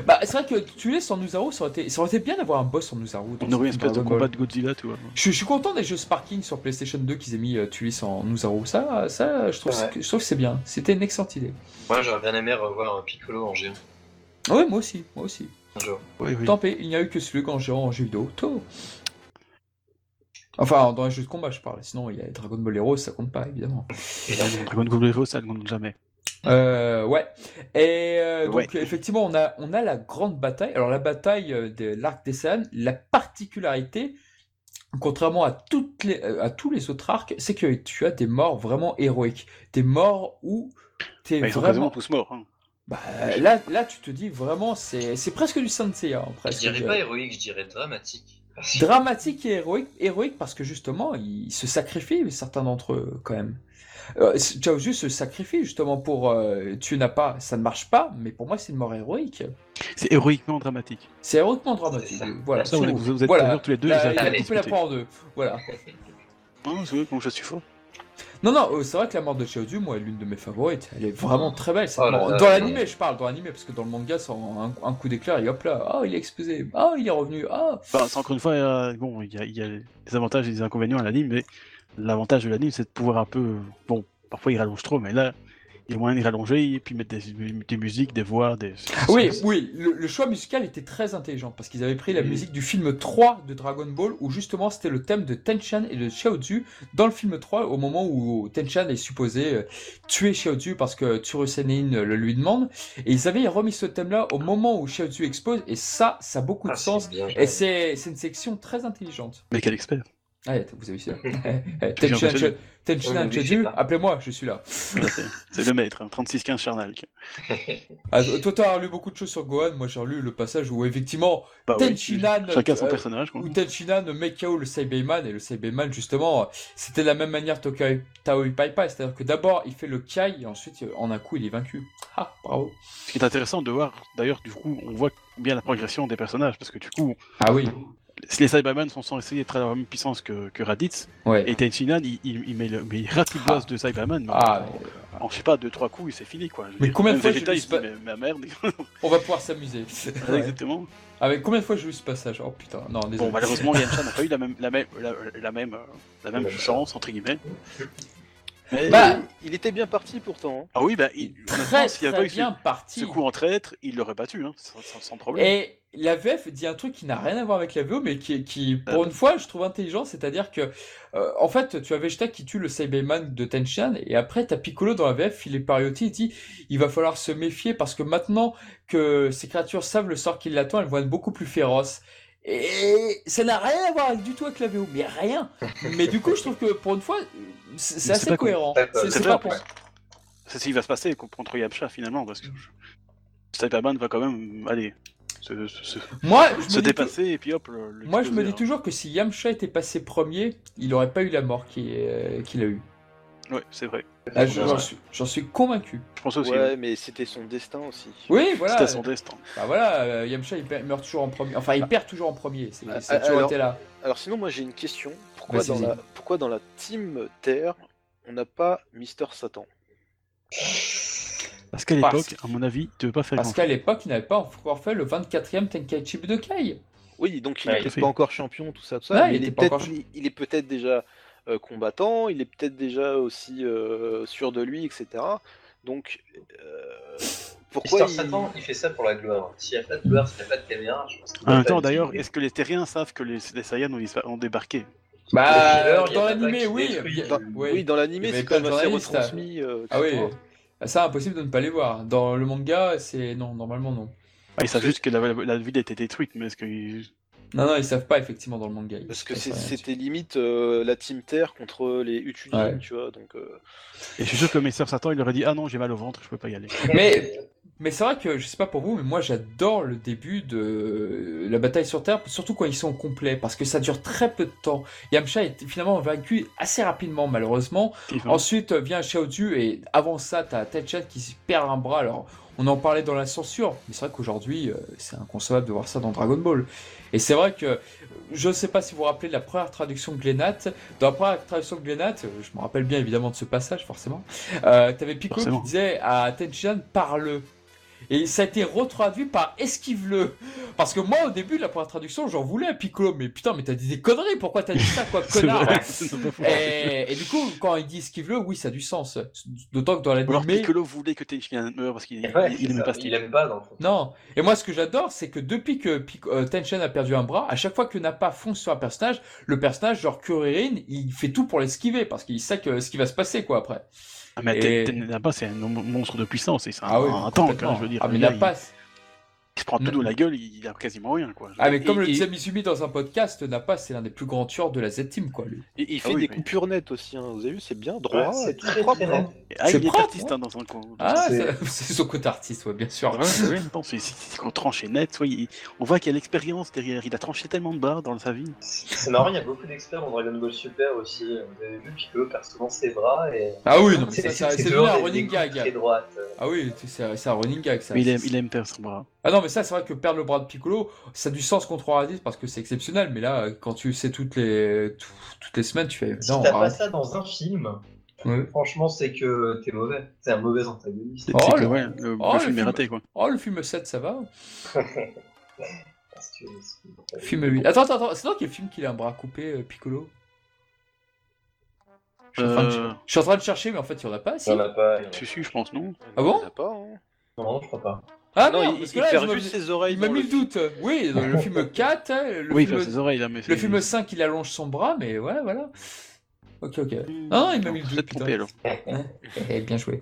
Bah, c'est vrai que tu l'es sans Ozaru, ça aurait été, ça aurait été bien d'avoir un boss en dans On aurait une ce espèce de combat de Godzilla, tu vois. Je, je suis content des jeux Sparking sur PlayStation 2 qu'ils aient mis euh, Tulis en Nuzaru. Ça, ça je, trouve, Ouais. que- je trouve que c'est bien. C'était une excellente idée. Moi, j'aurais bien aimé revoir un Piccolo en géant Oui, moi aussi, moi aussi. un jour. Oui, oui. Tant pis, il n'y a eu que celui en géant en jeu vidéo. Tôt. Enfin, dans les jeux de combat, je parle. Sinon, il y a Dragon Ball Heroes, ça compte pas, évidemment. Dragon Ball Heroes, ça ne compte jamais. Euh, ouais. Et euh, donc, Ouais. effectivement, on a, on a la grande bataille. Alors, la bataille euh, de l'arc des Saiyans, la particularité, contrairement à, toutes les, euh, à tous les autres arcs, c'est que tu as des morts vraiment héroïques. Des morts où t'es Bah, ils sont quasiment vraiment. tous morts. hein. Bah, là, là, tu te dis vraiment, c'est c'est presque du Saint Seiya, hein, Je presque. dirais pas héroïque, je dirais dramatique. (laughs) Dramatique et héroïque, héroïque parce que justement, ils se sacrifient, certains d'entre eux, quand même. Euh, Chaozu se sacrifie justement pour euh, tu n'as pas, ça ne marche pas, mais pour moi c'est une mort héroïque. C'est héroïquement dramatique. C'est héroïquement dramatique. C'est. Voilà. Ça, vous, vous êtes voilà. tous les deux. Là, coupez la poire en deux. Voilà. Non, c'est vrai, je suis faux. Non, non, euh, c'est vrai que la mort de Chaozu, moi, est l'une de mes favorites. Elle est vraiment très belle. cette Oh là mort. là. Dans l'animé, je parle, dans l'animé, parce que dans le manga, c'est un, un coup d'éclair et hop là, oh, il est explosé, oh, il est revenu, ah. Enfin, c'est encore une fois, euh, bon, il y, a, il y a des avantages et des inconvénients à l'anime, mais l'avantage de l'anime, c'est de pouvoir un peu. Bon, parfois il rallonge trop, mais là, il y a moyen de rallonger et puis mettre des, des musiques, des voix, des. Oui, oui, le, le choix musical était très intelligent parce qu'ils avaient pris la musique du film 3 de Dragon Ball où justement c'était le thème de Tenchan et de Xiaozu dans le film 3 au moment où Tenchan est supposé euh, tuer Xiaozu parce que Tsurusenin le lui demande et ils avaient remis ce thème là au moment où Xiaozu explose et ça, ça a beaucoup de Ah, c'est sens bien et c'est une section très intelligente. Mais quel expert Ah, vous avez vu ça Xiaozu, lui, c'est pas. appelez-moi, je suis là. C'est- le maître, hein, 36-15 Charnal. Ah, toi, t'as lu beaucoup de choses sur Gohan, moi j'ai relu le passage où effectivement Bah oui, Tenchinan, Chacun son euh, personnage, quoi. où Tenchinan met KO le Saibeiman, et le Saibeiman, justement, c'était de la même manière Tokai Taoi Paipai, c'est-à-dire que d'abord il fait le Kai, et ensuite en un coup il est vaincu. Ah, bravo. Ce qui est intéressant de voir, d'ailleurs, du coup, on voit bien la progression des personnages, parce que du coup, Ah oui, les Cybermen sont censés être à la même puissance que, que Raditz, ouais. et Tenchinan, il, il, il met le mais il rate le Ah. boss de Cyberman, Ah, en, je sais pas, 2-3 coups, et c'est fini, quoi. Je Mais dire, combien de fois Vegeta, j'ai il ce dit, mais, mais merde. on va pouvoir s'amuser. (laughs) Ouais. Exactement. Avec combien de fois j'ai lu ce passage? Oh putain, non, désolé. Bon, malheureusement, Yamcha n'a pas eu la même, la même, la, la même, euh, la même puissance, entre guillemets. Mais- Bah, il était bien parti pourtant. hein. ah oui, bah, il, très, s'il avait pas eu ce- bien parti. ce coup en traître, il l'aurait battu, hein, sans, sans- sans problème. Et la VF dit un truc qui n'a rien à voir avec la VO, mais qui, qui Ah pour une fois, je trouve intelligent, c'est-à-dire que, euh, en fait, tu as Vegeta qui tue le Saibeiman de Tenchan, et après, t'as Piccolo dans la VF, il est parioté, il dit, il va falloir se méfier, parce que maintenant que ces créatures savent le sort qui l'attend, elles vont être beaucoup plus féroces. Et ça n'a rien à voir du tout avec la VO, mais rien. (laughs) Mais du coup, je trouve que pour une fois, c'est assez cohérent. C'est pas- pour- ce qui va se passer contre Yamcha, finalement, parce que Cyberman va quand même, aller se, se- se- Moi, je me se dis dépasser, et puis hop, le, Moi, je me dis hein. toujours que si Yamcha était passé premier, il aurait pas eu la mort qu'il euh, qu'il a eu. Ouais, c'est vrai. Ah. J'en suis, convaincu. Je pense aussi. Ouais, ouais. mais c'était son destin aussi. Oui, voilà. C'était son destin. Bah voilà, euh, Yamcha il, meurt toujours en premier. Enfin, il perd toujours en premier. C'est, Ah, toujours alors- été là. Alors sinon, moi j'ai une question. Pourquoi dans, la, pourquoi dans la team Terre, on n'a pas Mister Satan? Parce qu'à l'époque, à mon avis, tu veux pas faire Parce qu'à l'époque, il n'avait pas encore fait le 24e Tenkaichi Budokai. Oui, donc il Ouais, fait. pas encore champion, tout ça, tout ça. Ouais, mais il il, est peut-être, encore il, il est peut-être déjà euh, combattant, il est peut-être déjà aussi euh, sûr de lui, etc. Donc, euh, pourquoi il... Satan, il fait ça pour la gloire. S'il n'y a pas de gloire, s'il n'y a pas de caméra, je pense En même temps, d'ailleurs, est-ce que les Terriens savent que les, les Saiyans ont, débarqué? Bah, a dans l'animé, oui. Dans- oui. Oui, dans l'animé, c'est quand même assez journaliste, retransmis. Ah oui. Ça impossible de ne pas les voir. Dans le manga, c'est non, normalement non. ah, Ils savent juste que la, la- la ville a été détruite, mais est-ce que. Non, non, ils savent pas effectivement dans le manga. Parce que c'était limite euh, la Team Terre contre les Ouais. tu vois. Donc, euh, Et je suis sûr que Mister Satan, il aurait dit Ah non, j'ai mal au ventre, je peux pas y aller. Mais, mais c'est vrai que je sais pas pour vous, mais moi j'adore le début de la bataille sur Terre, surtout quand ils sont complets, parce que ça dure très peu de temps. Yamcha est finalement vaincu assez rapidement, malheureusement. Ensuite vient Xiaozu, et avant ça, t'as Tenchan qui perd un bras. Alors, on en parlait dans la censure, mais c'est vrai qu'aujourd'hui, euh, c'est inconcevable de voir ça dans Dragon Ball. Et c'est vrai que, je ne sais pas si vous vous rappelez de la première traduction de Glenat. Dans la première traduction de Glenat, euh, je me rappelle bien évidemment de ce passage, forcément, euh, t'avais Forcément. qui disait à Tenchan, parle. Et ça a été retraduit par esquive-le. Parce que moi, au début de la première traduction, j'en voulais à Piccolo. Mais putain, mais t'as dit des conneries. Pourquoi t'as dit ça, quoi, (laughs) connard (laughs) et, et du coup, quand il dit esquive-le, oui, ça a du sens. D'autant que dans Ou alors. Piccolo voulait que Tenshinhan meure parce qu'il Ouais, il, il pas il aime pas dans le fond. Non. Et moi, ce que j'adore, c'est que depuis que Pic- euh, a perdu un bras, à chaque fois que Nappa fonce sur un personnage, le personnage, genre Kuririn, il fait tout pour l'esquiver parce qu'il sait que ce qui va se passer, quoi, après. Ah, mais Et- c'est un mon- monstre de puissance, et c'est un, Ah oui, un tank, hein, je veux dire. Ah, mais Nappa. Il, se prend tout Non. dans la gueule, il, a quasiment rien, quoi. Ah, mais comme Et- le et- disait Mizumi dans un podcast, Nappa, c'est l'un des plus grands tueurs de la Z-Team, quoi, lui. et il Ah fait oui, des coupures nettes aussi. hein. Vous avez vu, c'est bien droit, Ouais, c'est tout très, propre. hein. Ah, C'est il est propre, artiste ouais. hein, dans son coin. Ah, (laughs) C'est- son côté artiste, ouais, bien sûr. (laughs) Ouais, non, c'est qu'on tranche et net. soit il- on voit qu'il y a l'expérience derrière. Il a tranché tellement de barres dans sa vie. C'est marrant, il y a beaucoup d'experts dans Dragon Ball Super aussi. Vous avez vu, Piccolo perd souvent ses bras et. Ah oui, non, mais C'est un running gag. Ah oui, c'est un running gag, ça. Mais il aime, C'est- il aime perdre son bras. Ah non, mais ça, c'est vrai que perdre le bras de Piccolo, ça a du sens contre Raditz parce que c'est exceptionnel. Mais là, quand tu sais toutes les, tout- toutes les semaines, tu fais. Si Non, t'as pas ça dans un film, Ouais. franchement, c'est que t'es mauvais. T'es un mauvais antagoniste. C'est Oh, c'est le- ouais, le, oh, le le film est film. raté, quoi. Oh, le film 7, ça va (laughs) que c'est- Film 8. Attends, attends, attends. C'est dans quel film qu'il a un bras coupé, euh, Piccolo? Je suis, en train de... Euh, je suis en train de chercher, mais en fait, il n'y en a pas. Il Si. y en a pas. il y en a Si, si, je pense, non Ah bon? Il y en a pas, hein. Non, je crois pas. Ah non, non, il, parce que là, ses oreilles. il m'a mis le doute. Oui, dans le film (laughs) 4, hein, le, Oui, il film... perd ses oreilles, là, mais le film 5, il allonge son bras, mais ouais, voilà. Ok, ok. Non, non, il m'a mis le doute, trompé, putain. alors. Eh, bien joué.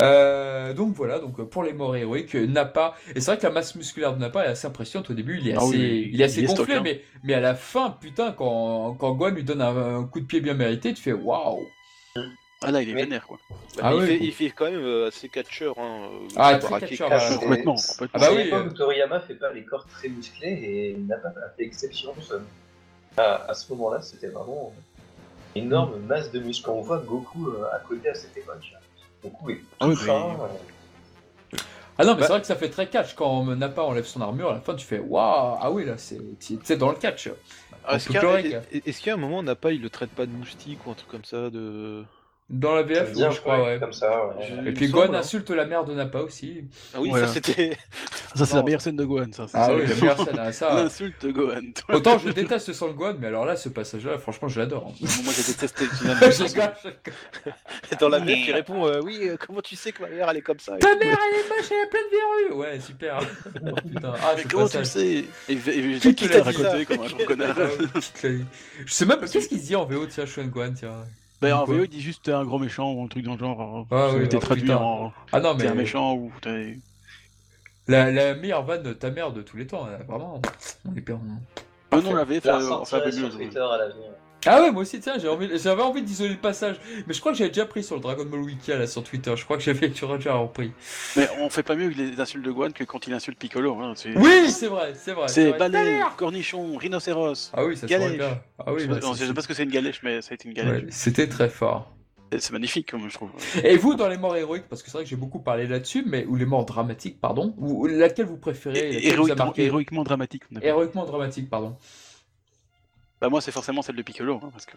Euh, donc voilà, donc euh, pour les morts héroïques, euh, Nappa, et c'est vrai que la masse musculaire de Nappa est assez impressionnante au début, il est Ah assez, oui, il est assez il est gonflé, stock, hein. mais, mais à la fin, putain, quand, quand Gohan lui donne un, un coup de pied bien mérité, tu fais waouh! Ah là, il est Mais- vénère, quoi. Ah il, oui. fait, il fait quand même euh, assez catcheur. Hein, euh, Ah, braquer catcheur, voilà. C'est- Complètement. Ah bah oui, l'époque euh. où Toriyama fait pas les corps très musclés et il n'a pas fait exception. À, à ce moment-là, c'était vraiment une énorme masse de muscles. Quand on voit Goku à côté à cette époque, Goku est tout Ah oui, fin. mais- euh, Ah non, mais Bah- c'est vrai que ça fait très catch, quand Nappa enlève son armure, à la fin, tu fais waouh! Ah oui, là, c'est, tu sais, dans le catch. Ah, Est-ce a un moment, on n'a pas, il le traite pas de moustique ou un truc comme ça de... Dans la VF, je crois, ouais. comme ça. ouais. Je- Et il puis Gohan hein. insulte la mère de Nappa aussi. Ah oui, Voilà. ça c'était... Ça, c'est la meilleure scène de Gohan, ça. Ah ça, oui, le- la meilleure scène, hein, ça. (laughs) L'insulte de Gohan. Autant je déteste son Gohan, mais alors là, ce passage-là, franchement, je l'adore. Moi, j'ai détesté. (laughs) Je je. Dans la mère qui répond euh, Oui, euh, comment tu sais que ma mère elle est comme ça Ta mère, elle est moche, elle a plein de verrues. Ouais, super. (laughs) Oh, putain. Ah, Mais comment tu le passage. sais Et, et, et Qui qui t'a raconté comme un gros connard Je sais même pas qu'est-ce qu'il se dit en VO, tiens, Gohan, tiens. Ben, en VO, il dit juste t'es un gros méchant ou un truc dans le genre. Ah ça oui, oh, traduit putain. en Ah non, t'es un mais méchant ou t'es. la, la meilleure vanne de ta mère de tous les temps, là, vraiment. On est perdant. Ah non, la VF, Je la euh, on fait un ressortirai peu sur mieux. Twitter à l'avenir. Ah ouais, moi aussi, tiens, envie- j'avais envie d'isoler le passage. Mais je crois que j'avais déjà pris sur le Dragon Ball Wiki là sur Twitter. Je crois que j'avais (laughs) déjà repris. Mais on fait pas mieux avec les insultes de Gohan que quand il insulte Piccolo. Hein. Oui, c'est vrai, c'est vrai. c'est balai, cornichon, rhinocéros. Ah oui, ça se Galèche. regarde. Ah oui, je, bah, sais pas- c'est- je sais pas ce que c'est une galèche, mais ça a été une galèche. ouais, c'était très fort. C'est magnifique, comme je trouve. Et vous, dans les morts héroïques, parce que c'est vrai que j'ai beaucoup parlé là-dessus, mais ou les morts dramatiques, pardon, ou laquelle vous préférez laquelle vous a héroïquement, marqué? héroïquement dramatique. Héroïquement dramatique, pardon. Bah, moi, c'est forcément celle de Piccolo. hein, parce que...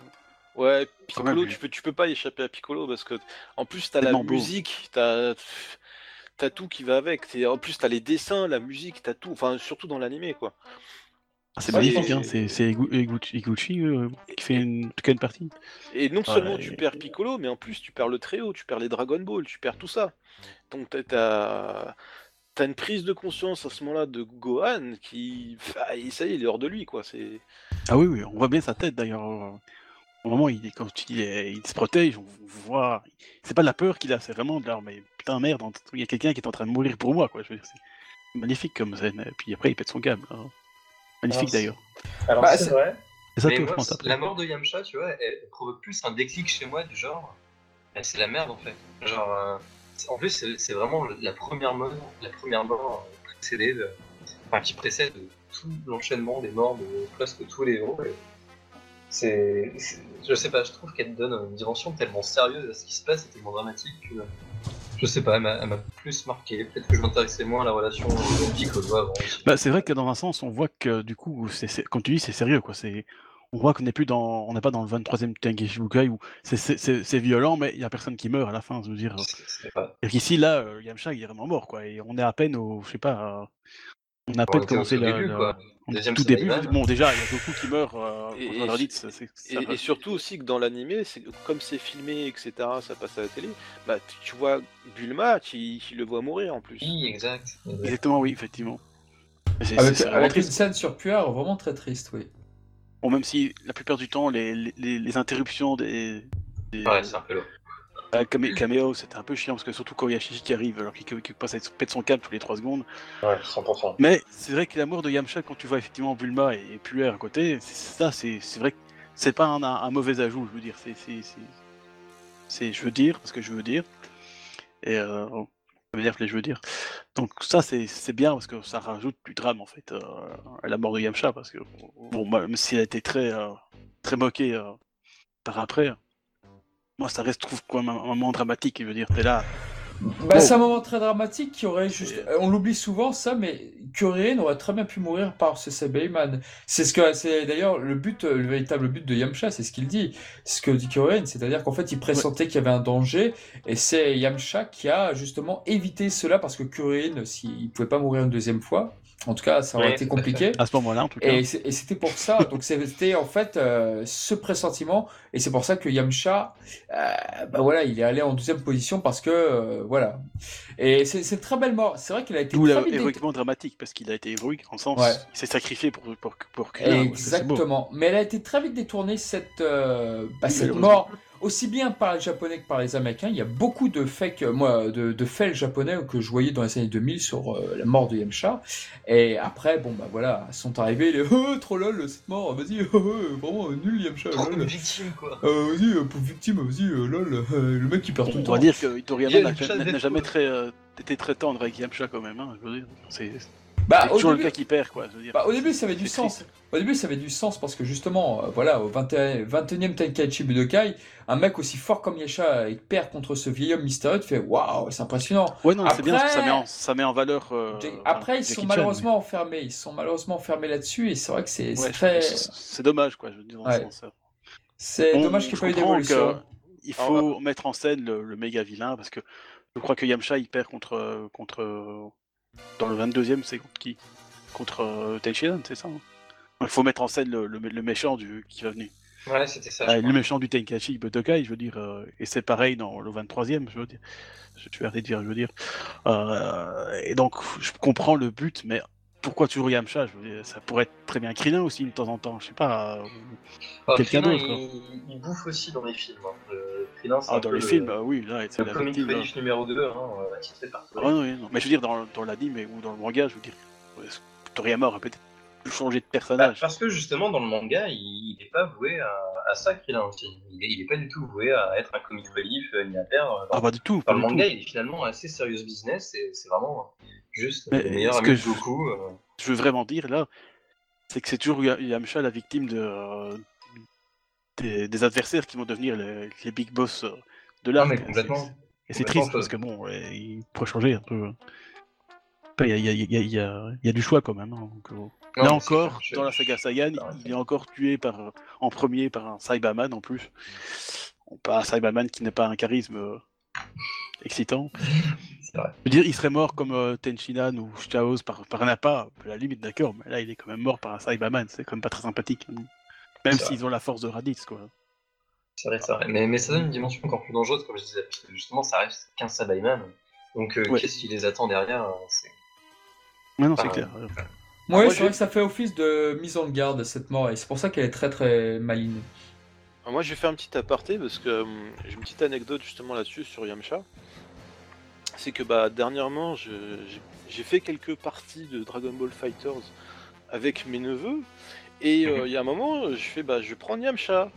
Ouais, même, Piccolo, tu peux, tu peux pas y échapper à Piccolo parce que en plus t'as la musique, t'as t'as tout qui va avec. C'est- En plus, t'as les dessins, la musique, t'as tout. Enfin, surtout dans l'animé, quoi. Ah, c'est magnifique, hein. c'est c'est Igu- Iguchi, euh, qui fait une, en tout cas une partie. Et non Ah, seulement et- tu perds Piccolo, mais en plus tu perds le Tréo, tu perds les Dragon Ball, tu perds tout ça. Donc t'as- t'as une prise de conscience à ce moment-là de Gohan qui, ah, ça y est, il est hors de lui, quoi. C'est Ah oui, oui, on voit bien sa tête d'ailleurs. euh, Au moment où il, quand il, est- il se protège, on voit. C'est pas de la peur qu'il a, c'est vraiment de la. Mais putain, merde, il y a quelqu'un qui est en train de mourir pour moi, quoi. Je veux dire, c'est magnifique comme scène. Et puis après, il pète son câble. hein. Magnifique Alors, d'ailleurs. Alors Bah, c'est c'est- vrai. Ça, Mais moi, pense la mort de Yamcha, tu vois, elle, provoque plus un déclic chez moi du genre. C'est la merde en fait. Genre, euh, en plus, c'est vraiment la première mort, la première mort euh, précédée, qui précède tout l'enchaînement des morts de presque tous les héros. C'est, je sais pas, je trouve qu'elle donne une dimension tellement sérieuse à ce qui se passe et tellement dramatique que, je sais pas, elle m'a plus marqué. Peut-être que je m'intéressais moins à la relation de Piccolo avant. Bah, c'est vrai que dans un sens, on voit que du coup, c'est- comme tu dis, c'est sérieux, quoi. C'est, on voit qu'on n'est plus dans, on n'est pas dans le 23e Tengeshi Bukai où c'est, violent, mais il y a personne qui meurt à la fin. Je veux dire. Et qu'ici, là, euh, Yamcha, il est vraiment mort, quoi. Et on est à peine au, je sais pas, euh, on a à peine commencé Deuxième tout début. Bon, déjà, il y a Goku qui meurt. Euh, Et- surtout aussi que dans l'animé, c'est comme c'est filmé, etc. Ça passe à la télé. Bah tu, tu vois Bulma, tu, tu le vois mourir en plus. Oui, exact. exact. Exactement, oui, effectivement. Avec, avec une scène sur Puar vraiment très triste, oui. Bon, même si la plupart du temps, les, les, interruptions des, des Ouais, c'est un peu lourd. euh, camé- caméos, c'était un peu chiant parce que surtout quand il y a Shishi qui arrive alors qu'il passe à pète son câble tous les 3 secondes. Ouais, 100%. Mais c'est vrai que la mort de Yamcha, quand tu vois effectivement Bulma et, et Puer à côté, c'est- ça, c'est c'est vrai que c'est pas un, un mauvais ajout, je veux dire. C'est, c'est, c'est, c'est- je veux dire, ce que je veux dire. Et euh, dire que je veux dire. Donc ça, c'est, bien parce que ça rajoute du drame en fait euh, à la mort de Yamcha parce que bon, moi, même si elle a été très, euh, très moquée euh, par après, moi ça reste trouve un, un moment dramatique. Je veux dire, t'es là. Bah. C'est un moment très dramatique qui aurait juste. On l'oublie souvent ça, mais Kurien aurait très bien pu mourir par ce Sebeiman. C'est ce que c'est d'ailleurs le but, le véritable but de Yamcha, c'est ce qu'il dit. Ce que dit Kurien, c'est-à-dire qu'en fait il pressentait qu'il y avait un danger et c'est Yamcha qui a justement évité cela parce que Kurien, s'il pouvait pas mourir une deuxième fois, en tout cas ça aurait Ouais, été compliqué. À ce moment-là, en tout cas. Et c'était pour ça, donc c'était en fait euh, ce pressentiment, et c'est pour ça que Yamcha, euh, bah voilà, il est allé en deuxième position parce que euh, voilà. Et c'est c'est une très belle mort. C'est vrai qu'il a été très héroïquement dramatique, parce qu'il a été héroïque en sens, Ouais. il s'est sacrifié pour pour pour ouais. Exactement. Mais elle a été très vite détournée cette euh, bah, cette mort aussi bien par les Japonais que par les Américains. Il y a beaucoup de fake, euh, moi, de, de faits japonais que je voyais dans les années 2000 sur euh, la mort de Yamcha. Et après, bon bah voilà, sont arrivés les (laughs) oh, trop lol cette mort. Vas-y, (laughs) oh, oh, vraiment nul Yamcha. Trop lol. victimes, quoi. Euh, vas-y, euh, pauvre victime, vas-y, euh, lol, euh, (laughs) le mec qui perd tout On le temps. doit dire que Toriyama n'a jamais très euh, été très tendre avec Yamcha quand même, hein, je veux dire. C'est Bah, toujours début, le cas qui perd, quoi, je veux dire. bah, au début, ça avait du sens. triste. Au début, ça avait du sens parce que justement, euh, voilà, au 21, 21e Tenkaichi Budokai, un mec aussi fort comme Yasha, il perd contre ce vieil homme mystérieux, tu fais waouh, c'est impressionnant. Ouais, non, c'est bien parce que ça met en, ça met en valeur. euh, Après, ils sont Chan, malheureusement enfermés. Ils sont malheureusement enfermés là-dessus et c'est vrai que c'est ouais, très. c'est- dommage, quoi, je veux dire, dans Ouais. C'est Bon, dommage qu'il n'y ait pas eu d'évolution. que Il faut mettre en scène le, le méga vilain parce que je crois que Yamcha il perd contre contre dans le 22e c'est contre qui? Contre euh, c'est ça hein? Il faut mettre en scène le, le- le méchant du qui va venir. Ouais, c'était ça. Ah, je le crois. méchant du Tenkaichi Budokai, je veux dire, euh, et c'est pareil dans le 23e, je veux dire. Je, vais arrêter de dire, je veux dire. Euh, et donc, je comprends le but, mais pourquoi toujours Yamcha je veux dire, Ça pourrait être très bien Krillin aussi de temps en temps, je sais pas. euh, Alors, quelqu'un d'autre, il, il bouffe aussi dans les films. Hein. Krillin, Ah, dans les le- films, bah oui, là, c'est Le la comic relief numéro 2, hein, euh, par Ah, non, oui, non. Mais je veux dire, dans, dans l'anime ou dans le manga, je veux dire, euh, Toriyama aurait peut-être changer de Bah, personnage. parce que justement, dans le manga, il n'est pas voué à, à ça, Krillin aussi. Il est, il est pas du tout voué à être un comic relief, euh, ni à perdre. Ah, pas du tout. Dans le manga, tout. il est finalement assez serious business et c'est vraiment juste Mais le meilleur ce ami que de je- euh. Je veux vraiment dire, là, c'est que c'est toujours Ya- Yamcha la victime de, euh, des, des adversaires qui vont devenir les, les big boss euh, de l'arc. complètement. Et c'est triste parce que bon, il pourrait changer un peu. Il y a, il y a- il y a- il y a- il y a du choix quand même. hein, donc, euh, Non, Là encore, dans la saga Saiyan, il est encore tué par, en premier par un Saibaman en plus. Pas un Saibaman qui n'a pas un charisme euh, excitant. Vrai. Je veux dire, il serait mort comme euh, Tenchinan ou Chaos par, par un appât, à la limite, d'accord, mais là, il est quand même mort par un Cyberman, c'est quand même pas très sympathique. hein. Même s'ils ont la force de Raditz, quoi. C'est vrai, c'est vrai. Mais, mais ça donne une dimension encore plus dangereuse, comme je disais, parce que justement, ça reste qu'un Sabayman. Donc, euh, Ouais. qu'est-ce qui les attend derrière euh, c'est- non, c'est Enfin, clair. Ouais, moi, c'est vrai que ça fait office de mise en garde cette mort et c'est pour ça qu'elle est très très maligne. Alors moi, je vais faire un petit aparté parce que hum, j'ai une petite anecdote justement là-dessus sur Yamcha. C'est que bah dernièrement, j'ai fait quelques parties de Dragon Ball Fighters avec mes neveux et euh, il y a un moment, je fais bah je vais prendre Yamcha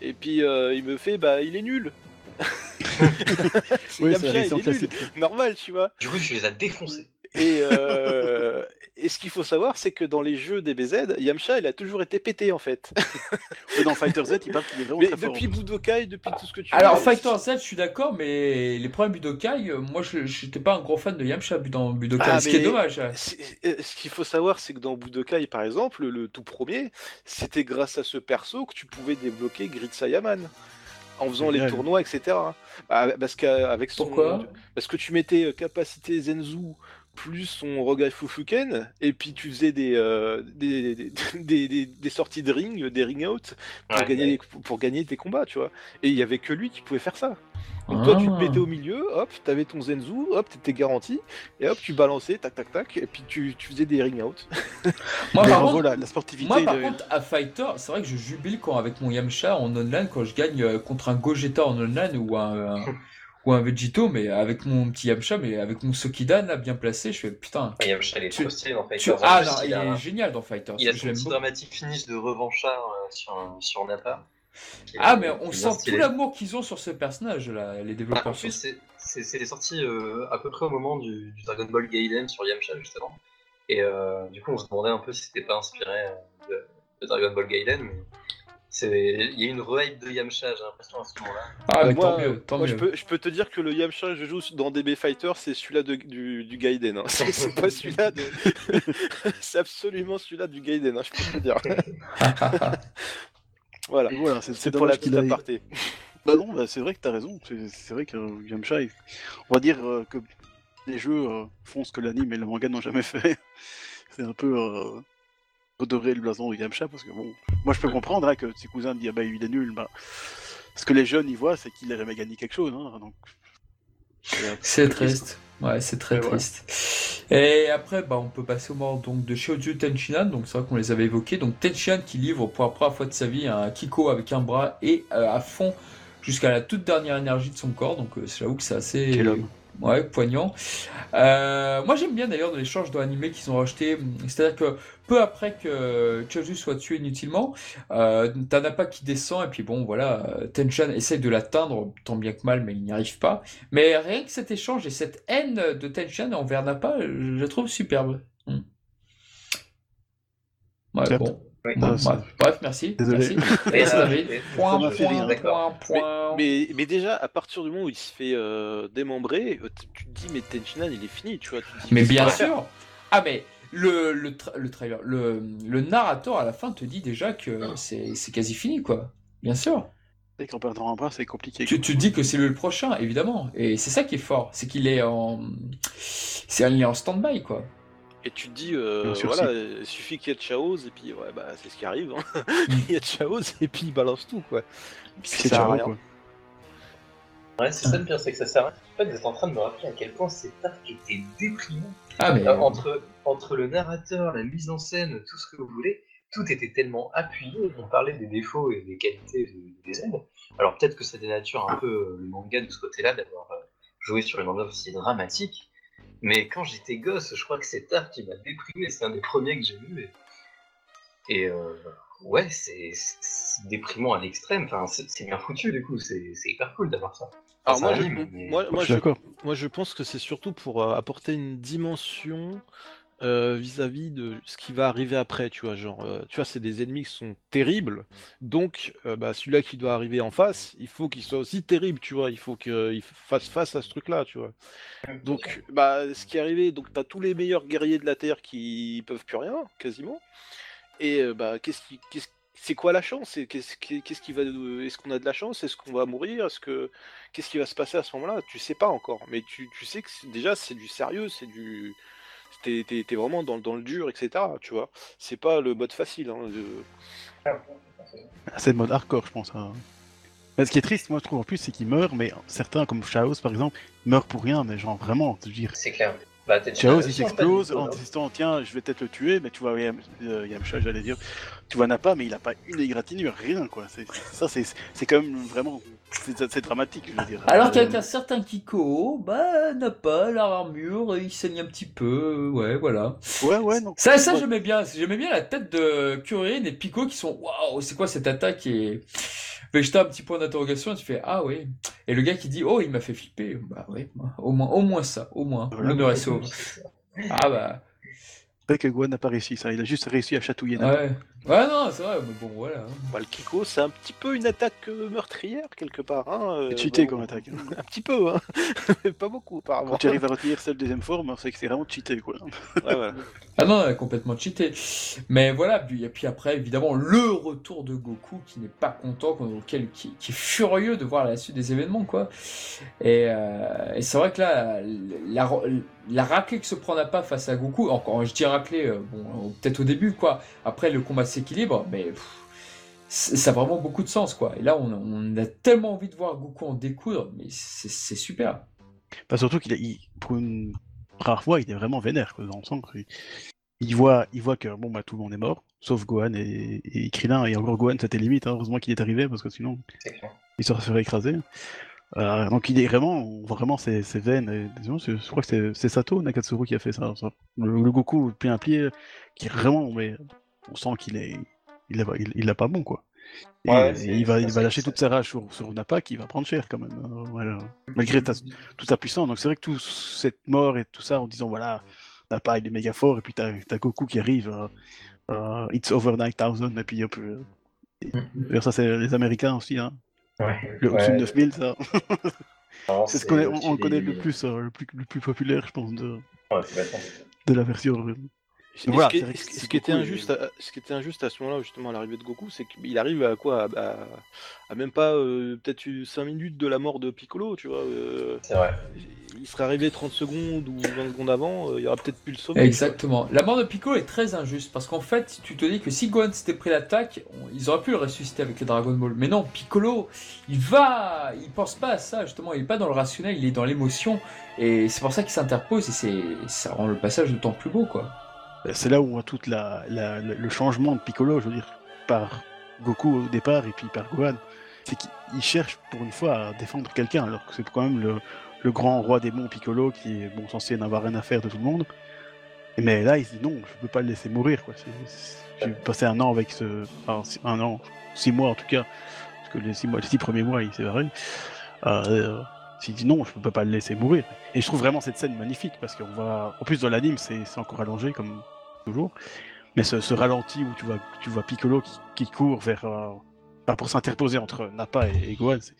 et puis euh, il me fait bah il est nul. (laughs) (laughs) Oui, Yamcha, il version est nul. Normal, tu vois. Du coup, tu les as défoncés. Et, euh, et ce qu'il faut savoir, c'est que dans les jeux DBZ, Yamcha, il a toujours été pété en fait. (laughs) Et dans Fighter Z, il parle qu'il est vraiment Mais très fort. depuis Budokai, depuis tout ce que tu Alors veux, Fighter Z, je suis d'accord, mais les premiers Budokai, euh, moi je j'étais pas un gros fan de Yamcha dans Budokai, Ah, ce qui est dommage. hein. Euh, Ce qu'il faut savoir, c'est que dans Budokai, par exemple, le tout premier, c'était grâce à ce perso que tu pouvais débloquer Grid Saiyaman. En faisant les tournois, etc. Bah, parce qu'avec son. Pourquoi? Parce que tu mettais capacité Zenzu plus son Rogai Fufuken, et puis tu faisais des, euh, des, des, (laughs) des- des- des sorties de ring, des ring out, pour, Ouais, gagner, ouais. les- pour gagner tes combats, tu vois. Et il y avait que lui qui pouvait faire ça. Donc toi, tu te Ah. mettais au milieu, hop, t'avais ton Zenzu, hop, t'étais garanti, et hop, tu balançais, tac, tac, tac, et puis tu, tu faisais des ring out. Moi Mais par contre, la, la sportivité. moi, par de- contre, à Fighter, c'est vrai que je jubile quand avec mon Yamcha en online, quand je gagne euh, contre un Gogeta en online ou un, un- (laughs) ou un Vegito, mais avec mon petit Yamcha, mais avec mon Sokidan là, bien placé, je fais putain. Ouais, Yamcha, il est Tu- trop stylé dans Fighters. Ah non, il il, a, est génial dans Fighter. il a son petit dramatique finish de revanchard euh, sur, sur Nappa. Ah, mais on sent tout l'amour qu'ils ont sur ce personnage là, les Ah, développeurs. en plus, c'est- les sorties euh, à peu près au moment du, du Dragon Ball Gaiden sur Yamcha, justement. Et euh, du coup, on se demandait un peu si c'était pas inspiré euh, de, de Dragon Ball Gaiden, mais il y a une re-hype de Yamcha, j'ai l'impression, à ce moment-là. Ah, mais moi, tant mieux, tant moi, mieux. Je, peux, je peux te dire que le Yamcha que je joue dans DB Fighter, c'est celui-là du, du Gaiden. hein. (laughs) C'est pas celui-là de. (laughs) c'est absolument celui-là du Gaiden, hein, je peux te dire. (laughs) Voilà. Voilà, c'est pour la petite aparté. Bah non, bah c'est vrai que t'as raison. C'est c'est vrai que euh, Yamcha, il- on va dire euh, que les jeux euh, font ce que l'anime et le manga n'ont jamais fait. c'est un peu euh, redorer le blason de Yamcha parce que bon, moi je peux comprendre hein, que ses cousins disent ah bah il est nul. Bah, ce que les jeunes y voient, c'est qu'il a jamais gagné quelque chose. Hein, donc c'est C'est triste. Ouais, c'est très triste. Et après, bah, on peut passer au mort donc, de Shouju Tenchinan. Donc, c'est vrai qu'on les avait évoqués. Donc, Tenchinan qui livre pour la première fois de sa vie un Kiko avec un bras et euh, à fond jusqu'à la toute dernière énergie de son corps. Donc, euh, j'avoue que c'est assez. Quel homme. Ouais, poignant. Euh, moi, j'aime bien d'ailleurs dans l'échange de animés qu'ils ont rajouté. C'est-à-dire que peu après que Choju soit tué inutilement, euh, t'as Nappa qui descend et puis bon, voilà, euh, Tenchan essaie de l'atteindre tant bien que mal, mais il n'y arrive pas. Mais rien que cet échange et cette haine de Tenchan envers Nappa, je la trouve superbe. Hmm. Ouais, bon. Oui. Bon, Ah, ça- bref, bref, merci. Désolé. Merci, (laughs) Merci, euh, David. Point, point, rire, point, point. Mais, mais déjà, à partir du moment où il se fait euh, démembrer, tu te dis, mais Tenchinan, il est fini, tu vois. tu te dis, Mais bien sûr. Ah mais le, le, tra- le trailer, le, le narrateur à la fin te dit déjà que c'est c'est quasi fini quoi. Bien sûr. C'est qu'en perdant un bras, c'est compliqué. Tu, tu te dis que c'est lui le prochain évidemment. Et c'est ça qui est fort, c'est qu'il est en c'est il est en stand-by quoi. Et tu te dis, euh, voilà, il suffit qu'il y ait Chaos, et puis, ouais, bah, c'est ce qui arrive. hein. (laughs) il y a Chaos, et puis il balance tout, quoi. Ça C'est Charo, rien. quoi. Ouais, c'est ça le pire, c'est que ça sert à rien. En fait, vous êtes en train de me rappeler à quel point cet arc était déprimant. Ah mais Euh, entre, entre le narrateur, la mise en scène, tout ce que vous voulez, tout était tellement appuyé. On parlait des défauts et des qualités de- des aides. Alors peut-être que ça dénature un peu euh, le manga de ce côté-là d'avoir euh, joué sur une ambiance aussi dramatique. Mais quand j'étais gosse, je crois que cet arc qui m'a déprimé, c'est un des premiers que j'ai vu. Et, et, euh, ouais, c'est c'est déprimant à l'extrême. Enfin, c'est c'est bien foutu du coup. C'est c'est hyper cool d'avoir ça. Alors moi, je, mais- moi, Je moi, suis je, d'accord. moi, je pense que c'est surtout pour euh, apporter une dimension euh, vis-à-vis de ce qui va arriver après, tu vois, genre, euh, tu vois, c'est des ennemis qui sont terribles, donc euh, bah, celui-là qui doit arriver en face, il faut qu'il soit aussi terrible, tu vois, il faut qu'il fasse face à ce truc-là, tu vois. Donc, bah, ce qui est arrivé, donc t'as tous les meilleurs guerriers de la Terre qui peuvent plus rien, quasiment, et bah, qu'est-ce qui, c'est quoi la chance Qu'est-ce qui, va, est-ce qu'on a de la chance Est-ce qu'on va mourir Est-ce que, qu'est-ce qui va se passer à ce moment-là Tu sais pas encore, mais tu, tu sais que déjà c'est du sérieux, c'est du, t'es, t'es- t'es vraiment dans, dans le dur, etc. Tu vois, c'est pas le mode facile. Hein, de- C'est le mode hardcore, je pense. hein. Mais ce qui est triste, moi, je trouve en plus, c'est qu'ils meurent, mais certains, comme Chaos par exemple, meurent pour rien, mais genre vraiment, je veux dire. C'est clair. Bah, Chaos, il aussi, en fait, s'explose en disant tiens, je vais peut-être le tuer, mais tu vois, euh, Yamcha, j'allais dire, tu vois Nappa, mais il a pas une égratignure, rien quoi. C'est- Ça, c'est c'est quand même vraiment. C'est dramatique, je veux dire. Alors Euh, qu'avec un certain Kiko, bah, n'a pas l'armure, il saigne un petit peu, ouais, voilà. Ouais, ouais, non. Ça, ça j'aimais bien. J'aimais bien la tête de Kuririn et Pico qui sont waouh, c'est quoi cette attaque et Vegeta un petit point d'interrogation et tu fais ah oui. Et le gars qui dit oh il m'a fait flipper. Bah oui, au moins au moins ça, au moins. Voilà. L'honneur est. (laughs) Ah bah C'est vrai que Gohan n'a pas réussi ça, il a juste réussi à chatouiller ouais. Ouais non c'est vrai mais bon voilà. Bah, le Kiko, c'est un petit peu une attaque euh, meurtrière quelque part. Hein, euh, C'est cheaté bon, comme attaque. (laughs) Un petit peu, hein. mais (laughs) pas beaucoup apparemment. Quand tu arrives à retenir celle deuxième forme, c'est que c'est vraiment cheaté quoi. Ouais, voilà. Ah non, complètement cheaté. Mais voilà, puis, et puis après, évidemment, le retour de Goku qui n'est pas content, auquel, qui, qui est furieux de voir la suite des événements, quoi. Et, euh, et c'est vrai que là, la, la raclée que se prend pas face à Goku, encore, je dis raclée, euh, bon, euh, peut-être au début, quoi. Après, le combat s'équilibre, mais pff, ça a vraiment beaucoup de sens, quoi. Et là, on, on a tellement envie de voir Goku en découdre, mais c'est super. Pas surtout qu'il a, il- pour une rare fois, il est vraiment vénère, quoi, dans le sens qu'il- il voit, il voit que bon bah tout le monde est mort, sauf Gohan et, et Krillin, et encore Gohan c'était limite, hein, heureusement qu'il est arrivé, parce que sinon il se serait écrasé. Euh, donc il est vraiment, on voit vraiment ses, ses veines, et, disons, je je crois que c'est- Sato Nakatsuru qui a fait ça, ça. Le, le Goku pied à pied, qui est vraiment, mais on sent qu'il est, il est, il, il a pas bon quoi. Et, Ouais, et il va, il va lâcher toute sa rage sur, sur Nappa qui va prendre cher quand même, euh, voilà. malgré ta- toute sa puissance. Donc c'est vrai que toute cette mort et tout ça en disant voilà, Nappa il est méga fort et puis t'as as Goku qui arrive, euh, euh, it's over 9000 et puis un peu. D'ailleurs, ça c'est les Américains aussi, hein. Ouais. Le Ouais. au-dessus de 9000 ça. (laughs) C'est ce qu'on on, on connaît le plus, euh, le plus, le plus populaire, je pense, de, de la version. Voilà, ce, qui, ce ce était Goku, injuste, à, ce qui était injuste à ce moment-là, justement, à l'arrivée de Goku, c'est qu'il arrive à quoi? À, à- à même pas euh, peut-être 5 minutes de la mort de Piccolo, tu vois. euh, C'est vrai. il serait arrivé 30 secondes ou 20 secondes avant, euh, il y aurait peut-être pu le sauver. Exactement. La mort de Piccolo est très injuste parce qu'en fait, tu te dis que si Gohan s'était pris l'attaque, ils auraient pu le ressusciter avec les Dragon Ball. Mais non, Piccolo, il va, il pense pas à ça justement. Il est pas dans le rationnel, il est dans l'émotion et c'est pour ça qu'il s'interpose et c'est, ça rend le passage d'autant plus beau quoi. C'est là où on voit tout le changement de Piccolo, je veux dire, par Goku au départ et puis par Gohan. C'est qu'il cherche pour une fois à défendre quelqu'un, alors que c'est quand même le, grand roi démon Piccolo qui est bon, censé n'avoir rien à faire de tout le monde. Mais là, il se dit non, je peux pas le laisser mourir. J'ai passé un an avec ce. un an, six mois en tout cas, parce que les six, premiers mois, il s'est barré. Euh, il dit non, je peux pas le laisser mourir. Et je trouve vraiment cette scène magnifique parce qu'on va. En plus, dans l'anime, c'est encore allongé comme toujours. Mais ce, ce ralenti où tu vois, tu vois Piccolo qui, qui court vers. euh, enfin, pour s'interposer entre Nappa et, et Gohan. c'est-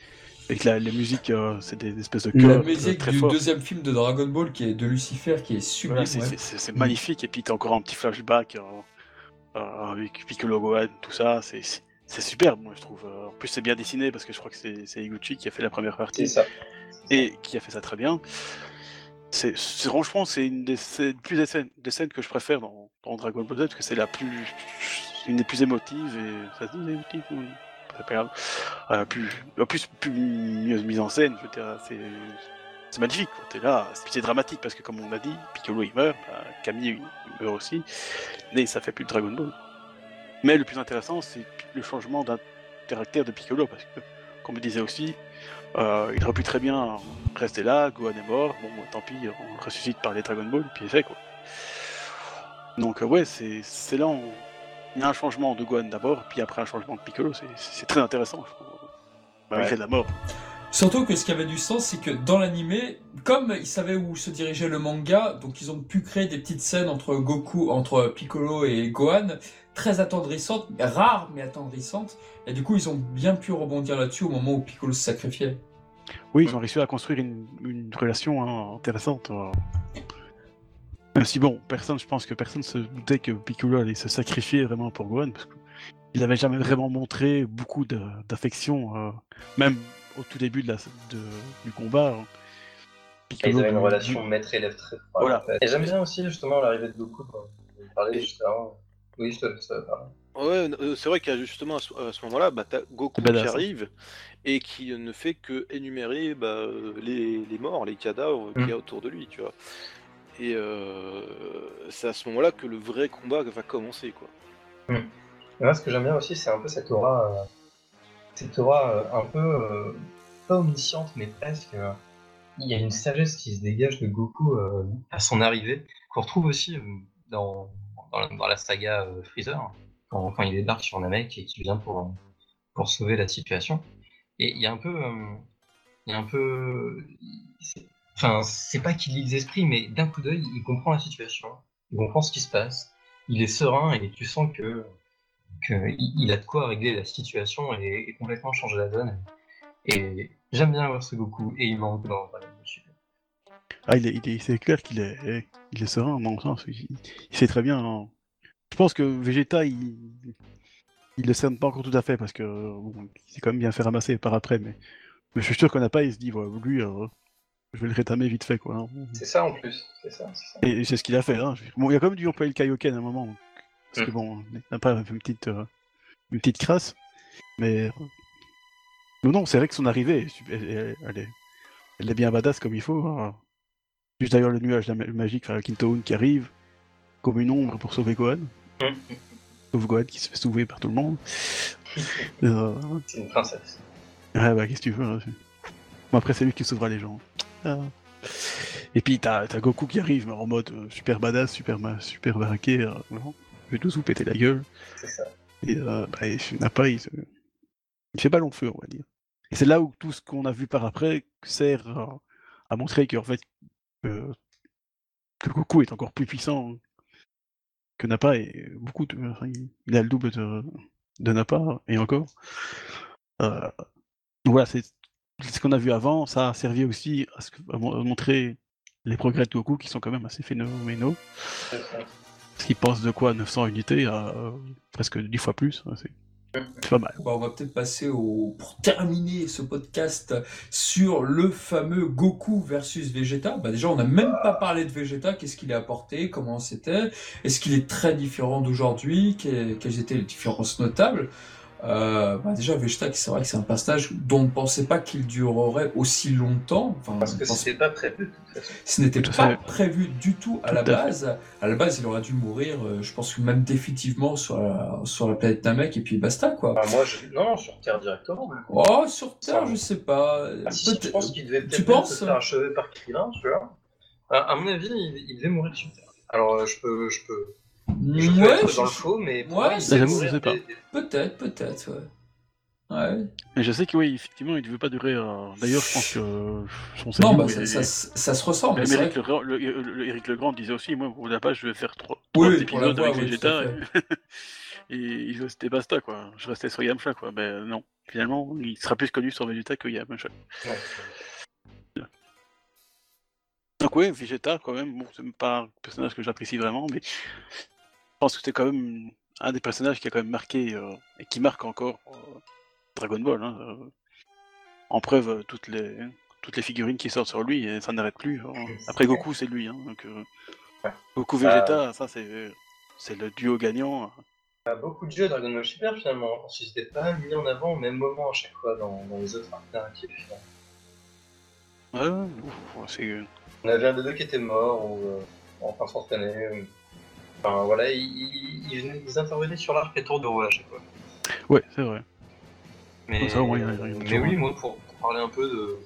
Avec la, les musiques, euh, c'est des espèces de La euh, musique très du deuxième film de Dragon Ball qui est de Lucifer qui est sublime. Voilà, c'est ouais. magnifique. Et puis t'as encore un petit flashback euh, euh, avec Piccolo Gohan, tout ça. C'est superbe, moi je trouve. En plus, c'est bien dessiné parce que je crois que c'est Higuchi qui a fait la première C'est partie ça. et qui a fait ça très bien. C'est franchement, c'est une des, plus des scènes, des scènes que je préfère dans, Dragon Ball Z parce que c'est la plus, une des plus émotives et ça se dit émotive ou- c'est pas grave. Euh, plus, en plus, plus mieux mise en scène. Je c'est magnifique. T'es là, c'est dramatique parce que comme on a dit, Piccolo il meurt, bah, Camille il meurt aussi, mais ça fait plus de Dragon Ball. Mais le plus intéressant, c'est le changement d'un caractère de Piccolo parce que, comme je disais aussi, il aurait pu très bien rester là, Gohan est mort, bon tant pis, on le ressuscite par les Dragon Ball, puis c'est fait quoi. Donc euh, ouais, c'est là où il y a un changement de Gohan d'abord, puis après un changement de Piccolo, c'est- très intéressant, je trouve. Malgré la mort. Surtout que ce qui avait du sens, c'est que dans l'animé, comme ils savaient où se dirigeait le manga, donc ils ont pu créer des petites scènes entre Goku, entre Piccolo et Gohan, très attendrissantes, rares mais attendrissantes, et du coup ils ont bien pu rebondir là-dessus au moment où Piccolo se sacrifiait. Oui, ils ont réussi à construire une, une relation hein, intéressante. euh. Même si bon, personne, je pense que personne se doutait que Piccolo allait se sacrifier vraiment pour Gohan, parce que il n'avait jamais vraiment montré beaucoup d'affection, euh, même au tout début de la, de- du combat. hein. Et ils avaient une relation maître-élève très forte. Voilà. en fait. Et j'aime bien aussi justement l'arrivée de Goku. parlez juste avant. Oui, je te laisse euh, parler. Ouais, euh, c'est vrai qu'il y a justement à ce, moment-là, bah, t'as Goku qui hein. arrive et qui ne fait que énumérer bah, euh, les, les morts, les cadavres qu'il y a autour de lui, tu vois. Et euh, c'est à ce moment-là que le vrai combat va commencer, quoi. Moi, ce que j'aime bien aussi, c'est un peu cette aura, euh, cette aura euh, un peu euh, pas omnisciente, mais presque. euh, il y a une sagesse qui se dégage de Goku euh, à son arrivée, qu'on retrouve aussi euh, dans, dans, la, saga euh, Freezer, quand, il débarque sur Namek et qu'il vient pour, pour sauver la situation. Et il y a un peu, euh, il y un peu, enfin, c'est pas qu'il lit les esprits, mais d'un coup d'œil, il comprend la situation, il comprend ce qui se passe, il est serein et tu sens que qu'il il a de quoi régler la situation et, complètement changer la donne. Et j'aime bien voir ce Goku et il manque dans Dragon Ball. Ah, il est, il est- c'est clair qu'il est, il est serein, dans le sens. Il, il sait très bien. hein. Je pense que Vegeta, il, il le cerne pas encore tout à fait parce que bon, il s'est quand même bien fait ramasser par après. Mais, mais je suis sûr qu'on n'a pas. Il se dit, ouais, lui, euh, je vais le rétamer vite fait, quoi. hein. C'est ça en plus, c'est ça. Et, et c'est ce qu'il a fait. Hein. Bon, il a quand même dû employer le Kaioken à un moment. donc, Parce que Mm. bon, il n'a pas fait une petite, euh, une petite crasse. Mais. euh, Non, non, c'est vrai que son arrivée, elle, est, elle est bien badass comme il faut. hein. Juste d'ailleurs le nuage magique, enfin, Kintoon qui arrive, comme une ombre pour sauver Gohan. Mm. Sauf Gohan qui se fait sauver par tout le monde. (laughs) Euh, C'est une princesse. Ouais, bah, qu'est-ce que tu veux. hein, Bon, après, c'est lui qui sauvera les gens. Ah. Et puis, t'as Goku qui arrive, mais en mode euh, super badass, super, ma- super baraqué. Euh, je vais tous vous péter la gueule. C'est ça. Et euh, bah, il n'a pas, il, se- il fait ballon de feu, on va dire. Et c'est là où tout ce qu'on a vu par après sert à, à montrer qu'en fait, que, que Goku est encore plus puissant que Nappa et beaucoup de, enfin, il, a le double de, de Nappa et encore. Euh, voilà, c'est ce qu'on a vu avant, ça a servi aussi à, ce que- à mon- à montrer les progrès de Goku qui sont quand même assez phénoménaux. Parce qu'il passe de quoi? 900 unités à euh, presque 10 fois plus. hein, c'est Bah, on va peut-être passer au pour terminer ce podcast sur le fameux Goku versus Vegeta. Bah déjà, on n'a même pas parlé de Vegeta. Qu'est-ce qu'il a apporté? Comment c'était? Est-ce qu'il est très différent d'aujourd'hui? Que- Quelles étaient les différences notables? Euh, bah déjà, Vegeta, c'est vrai que c'est un passage dont on ne pensait pas qu'il durerait aussi longtemps. Enfin, Parce que pensait- c'était pas prévu de toute façon. ce n'était pas fait. prévu du tout à Tout la à fait. base. À la base, il aurait dû mourir, euh, je pense que même définitivement sur la, sur la planète Namek et puis basta quoi. Moi, je... non, sur Terre directement. Oh, sur Terre, Ça- je sais pas. Ah, si, je pense qu'il devait peut-être Tu même penses se faire achever par Krillin, tu vois. À, à mon avis, il, il devait mourir sur Terre. Alors, euh, je peux, je peux, je peux Ouais, être dans le faux, mais pour Ouais, j'avoue, je sais pas. peut-être, peut-être, ouais. Ouais. Mais je sais que oui, effectivement, il ne veut pas durer. euh, D'ailleurs, je pense que euh, son Non, bah, est- ça, ça, ça se ressemble. Mais vrai Eric, Legrand, le, le- Eric Legrand disait aussi, moi, pour la page, je vais faire trois, Oui, épisodes voix, avec oui, Vegeta. Et, (laughs) et il veut- c'était basta, quoi. Je restais sur Yamcha, quoi. Ben non, finalement, il sera plus connu sur Vegeta que Yamcha. Ouais. Donc ouais, Vegeta, quand même, bon, c'est pas un personnage que j'apprécie vraiment, mais pense que c'est quand même un des personnages qui a quand même marqué, euh, et qui marque encore euh, Dragon Ball. hein, euh. En preuve, toutes les, toutes les figurines qui sortent sur lui, et ça n'arrête plus. hein. Après Goku, c'est lui. Hein, donc, Ouais. Goku Vegeta, ça c'est c'est le duo gagnant. Il y a beaucoup de jeux Dragon Ball Super finalement, qu'ils n'étaient pas mis en avant au même moment à chaque fois dans, dans les autres arcs narratifs. Ouais, ouais, c'est euh, On avait un des deux qui était mort ou euh, en train de s'entraîner. ou- Enfin voilà, ils, ils, intervenaient sur l'arc et tour de chaque fois. ouais, c'est vrai. Mais, Ça, oui, moi pour, pour parler un peu de,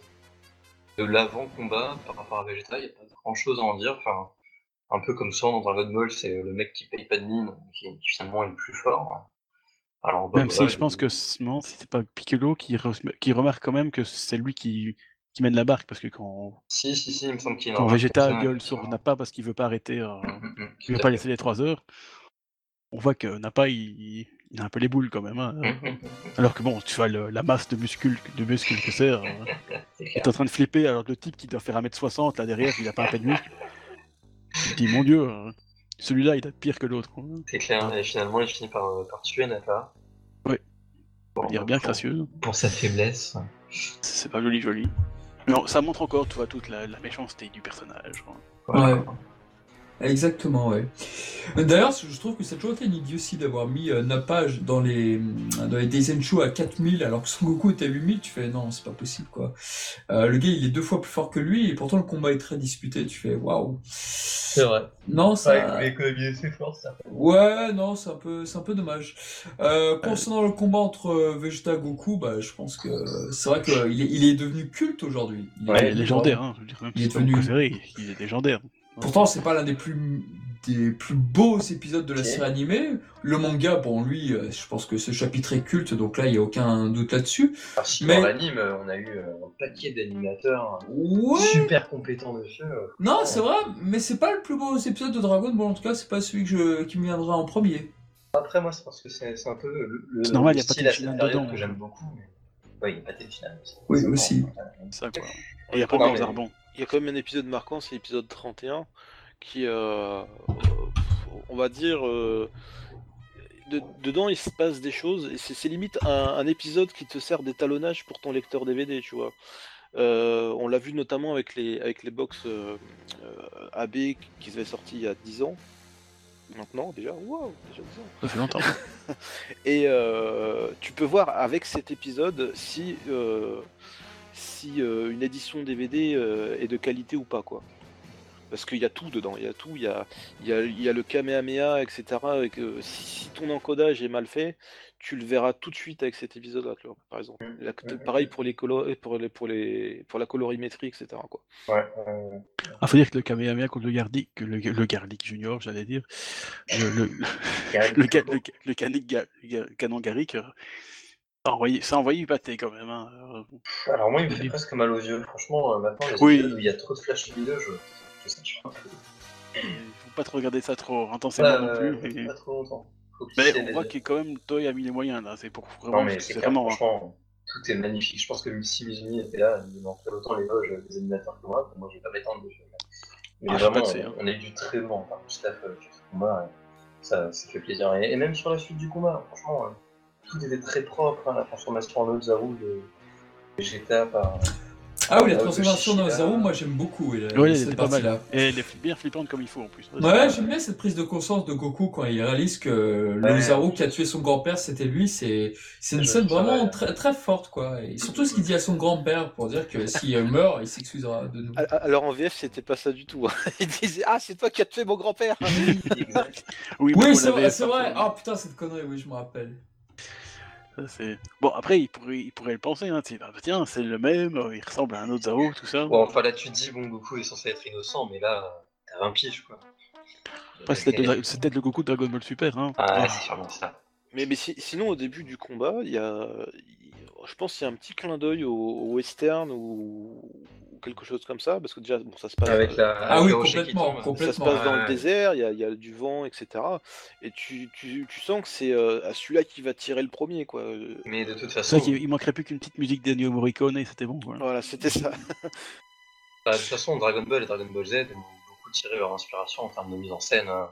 de l'avant-combat par rapport à Vegeta, il n'y a pas grand chose à en dire. Enfin, un peu comme ça dans Dragon Ball, c'est le mec qui paye pas de mine, qui, qui finalement est le plus fort. Alors, bah, Même si je pense que non, c'est pas Piccolo qui, re- qui remarque quand même que c'est lui qui, qui mène la barque, parce que quand, Si, si, si, il me semble qu'il y a quand un Vegeta gueule sur Nappa parce qu'il veut pas arrêter, euh, Mm, mm, mm, il veut pas laisser les 3 heures, on voit que Nappa il, il a un peu les boules quand même. hein, Alors que bon, tu vois le- la masse de muscles, de muscles que c'est, euh, (laughs) est en train de flipper alors le type qui doit faire 1m60 là derrière, il a pas un peu de muscle. Tu dis mon dieu, euh, celui-là il être pire que l'autre. quoi. C'est clair, et finalement il finit par, euh, par tuer Nappa. On va dire bien crassieuse. Pour sa faiblesse. C'est pas joli, joli. Non, ça montre encore, tu vois, toute la, la méchanceté du personnage. quoi. Ouais. Exactement, ouais. D'ailleurs, je trouve que ça a toujours été une idiotie d'avoir mis euh, Napage dans les, dans les à 4000 alors que Son Goku était à 8000. Tu fais non, c'est pas possible quoi. Euh, le gars il est deux fois plus fort que lui et pourtant le combat est très disputé. Tu fais waouh. C'est vrai. Non, ça. Ouais, économiser ses forces, ça. Ouais, non, c'est un peu, c'est un peu dommage. Euh, concernant le combat entre euh, Vegeta et Goku, bah, je pense que c'est vrai qu'il est, il est devenu culte aujourd'hui. Il Ouais, est- légendaire, hein. Je veux dire, même Il est devenu- préféré, il est légendaire. Pourtant, c'est pas l'un des plus des plus beaux épisodes de la série animée. Le manga, bon, lui, euh, je pense que ce chapitre est culte, donc là, il y a aucun doute là-dessus. Alors, si Mais- dans l'anime, euh, on a eu euh, un paquet d'animateurs Ouais. super compétents dessus. euh, Non, c'est vrai, mais c'est pas le plus beau épisode de Dragon Ball. En tout cas, c'est pas celui que je, qui me viendra en premier. Après, moi, c'est parce que c'est un peu le, le- C'est normal, le y a pas de période dedans. que j'aime beaucoup. Mais... Ouais, il n'y a pas de finale. Oui, aussi. Ça, quoi. Et il y a pas de mais- Zarbon. Il y a quand même un épisode marquant, c'est l'épisode 31, qui, euh, on va dire, euh, de- dedans il se passe des choses, et c'est limite un, un épisode qui te sert d'étalonnage pour ton lecteur DVD, tu vois. Euh, on l'a vu notamment avec les, avec les box AB qui avaient sorti il y a 10 ans. Maintenant, déjà, waouh, déjà 10 ans. Ça fait longtemps. (laughs) Et euh, tu peux voir avec cet épisode si, si euh, une édition DVD euh, est de qualité ou pas, quoi. Parce qu'il y a tout dedans, il y a tout, il y a, il y a, il y a le Kamehameha, etc. Et que si, si ton encodage est mal fait, tu le verras tout de suite avec cet épisode-là, tu vois, par exemple. Pareil pour les, pour les, pour les, pour la colorimétrie, etc. Quoi. Ouais, euh, Ah, faut dire que le Kamehameha contre le Garlic, que le, le Garlic Junior, j'allais dire, le, canon Garrick, euh, ça envoyé, ça envoyé du pâté quand même. Hein. Euh, Alors, moi, il me fait presque mal aux yeux. Franchement, euh, maintenant, les Oui. il y a trop de flash vidéo, je, je sature un peu. Il faut pas trop regarder ça trop intensément non euh, plus. et- Pas trop longtemps. Faut que Mais on sais, voit que quand même Toy a mis les moyens là. C'est pour Non, vraiment, mais parce que c'est vraiment. franchement, tout est magnifique. Je pense que Mizumi était là, il manquerait autant l'éloge des animateurs que moi. Moi, je vais pas m'étendre dessus. Mais Ah, je sais vraiment, hein. on a eu du très bon par le staff euh, sur ce combat. et Ça, ça fait plaisir. Et, et même sur la suite du combat, franchement, euh, tout était très propre. hein, la transformation en Ozaru de Vegeta par. Ah oui, la transformation le dans Shishida. Zaru, moi j'aime beaucoup. Ouais, elle cette était pas mal. partie-là. Et elle est bien flippante comme il faut en plus. Ouais, j'aime bien cette prise de conscience de Goku quand il réalise que le Ouais. Zaru qui a tué son grand-père, c'était lui. C'est c'est une scène ça vraiment très, très forte, quoi. Et surtout ce qu'il dit à son grand-père pour dire que s'il meurt, il s'excusera de nous. Alors en VF, c'était pas ça du tout. hein. (laughs) Il disait Ah, c'est toi qui as tué mon grand-père Exact. (laughs) Oui, Oui, c'est vrai. Ah putain, cette connerie, oui, je me rappelle. Bon, après, il pourrait, il pourrait le penser. Hein, sais, bah, tiens, c'est le même, euh, il ressemble à un autre Zaro, tout ça. Bon, enfin là, tu te dis, bon, Goku est censé être innocent, mais là, t'as 20 piges, quoi. Après, c'est peut-être le, c'est peut-être le Goku de Dragon Ball Super. Hein. Ah, c'est sûrement ça. Mais, mais si- sinon, au début du combat, il y a, je pense qu'il y a un petit clin d'œil au, au western ou, ou quelque chose comme ça, parce que déjà, bon, ça se passe, Avec la. Ah oui, complètement, tombe. ça se complètement. passe dans le désert, il y a, il y a du vent, etc. Et tu, tu, tu sens que c'est euh, à celui-là qui va tirer le premier, quoi. Euh, Mais de toute C'est façon, qu'il il manquerait plus qu'une petite musique d'Ennio Morricone, et c'était bon. Voilà. Voilà, c'était ça. (laughs) bah, de toute façon, Dragon Ball et Dragon Ball Z ont beaucoup tiré leur inspiration en termes de mise en scène hein,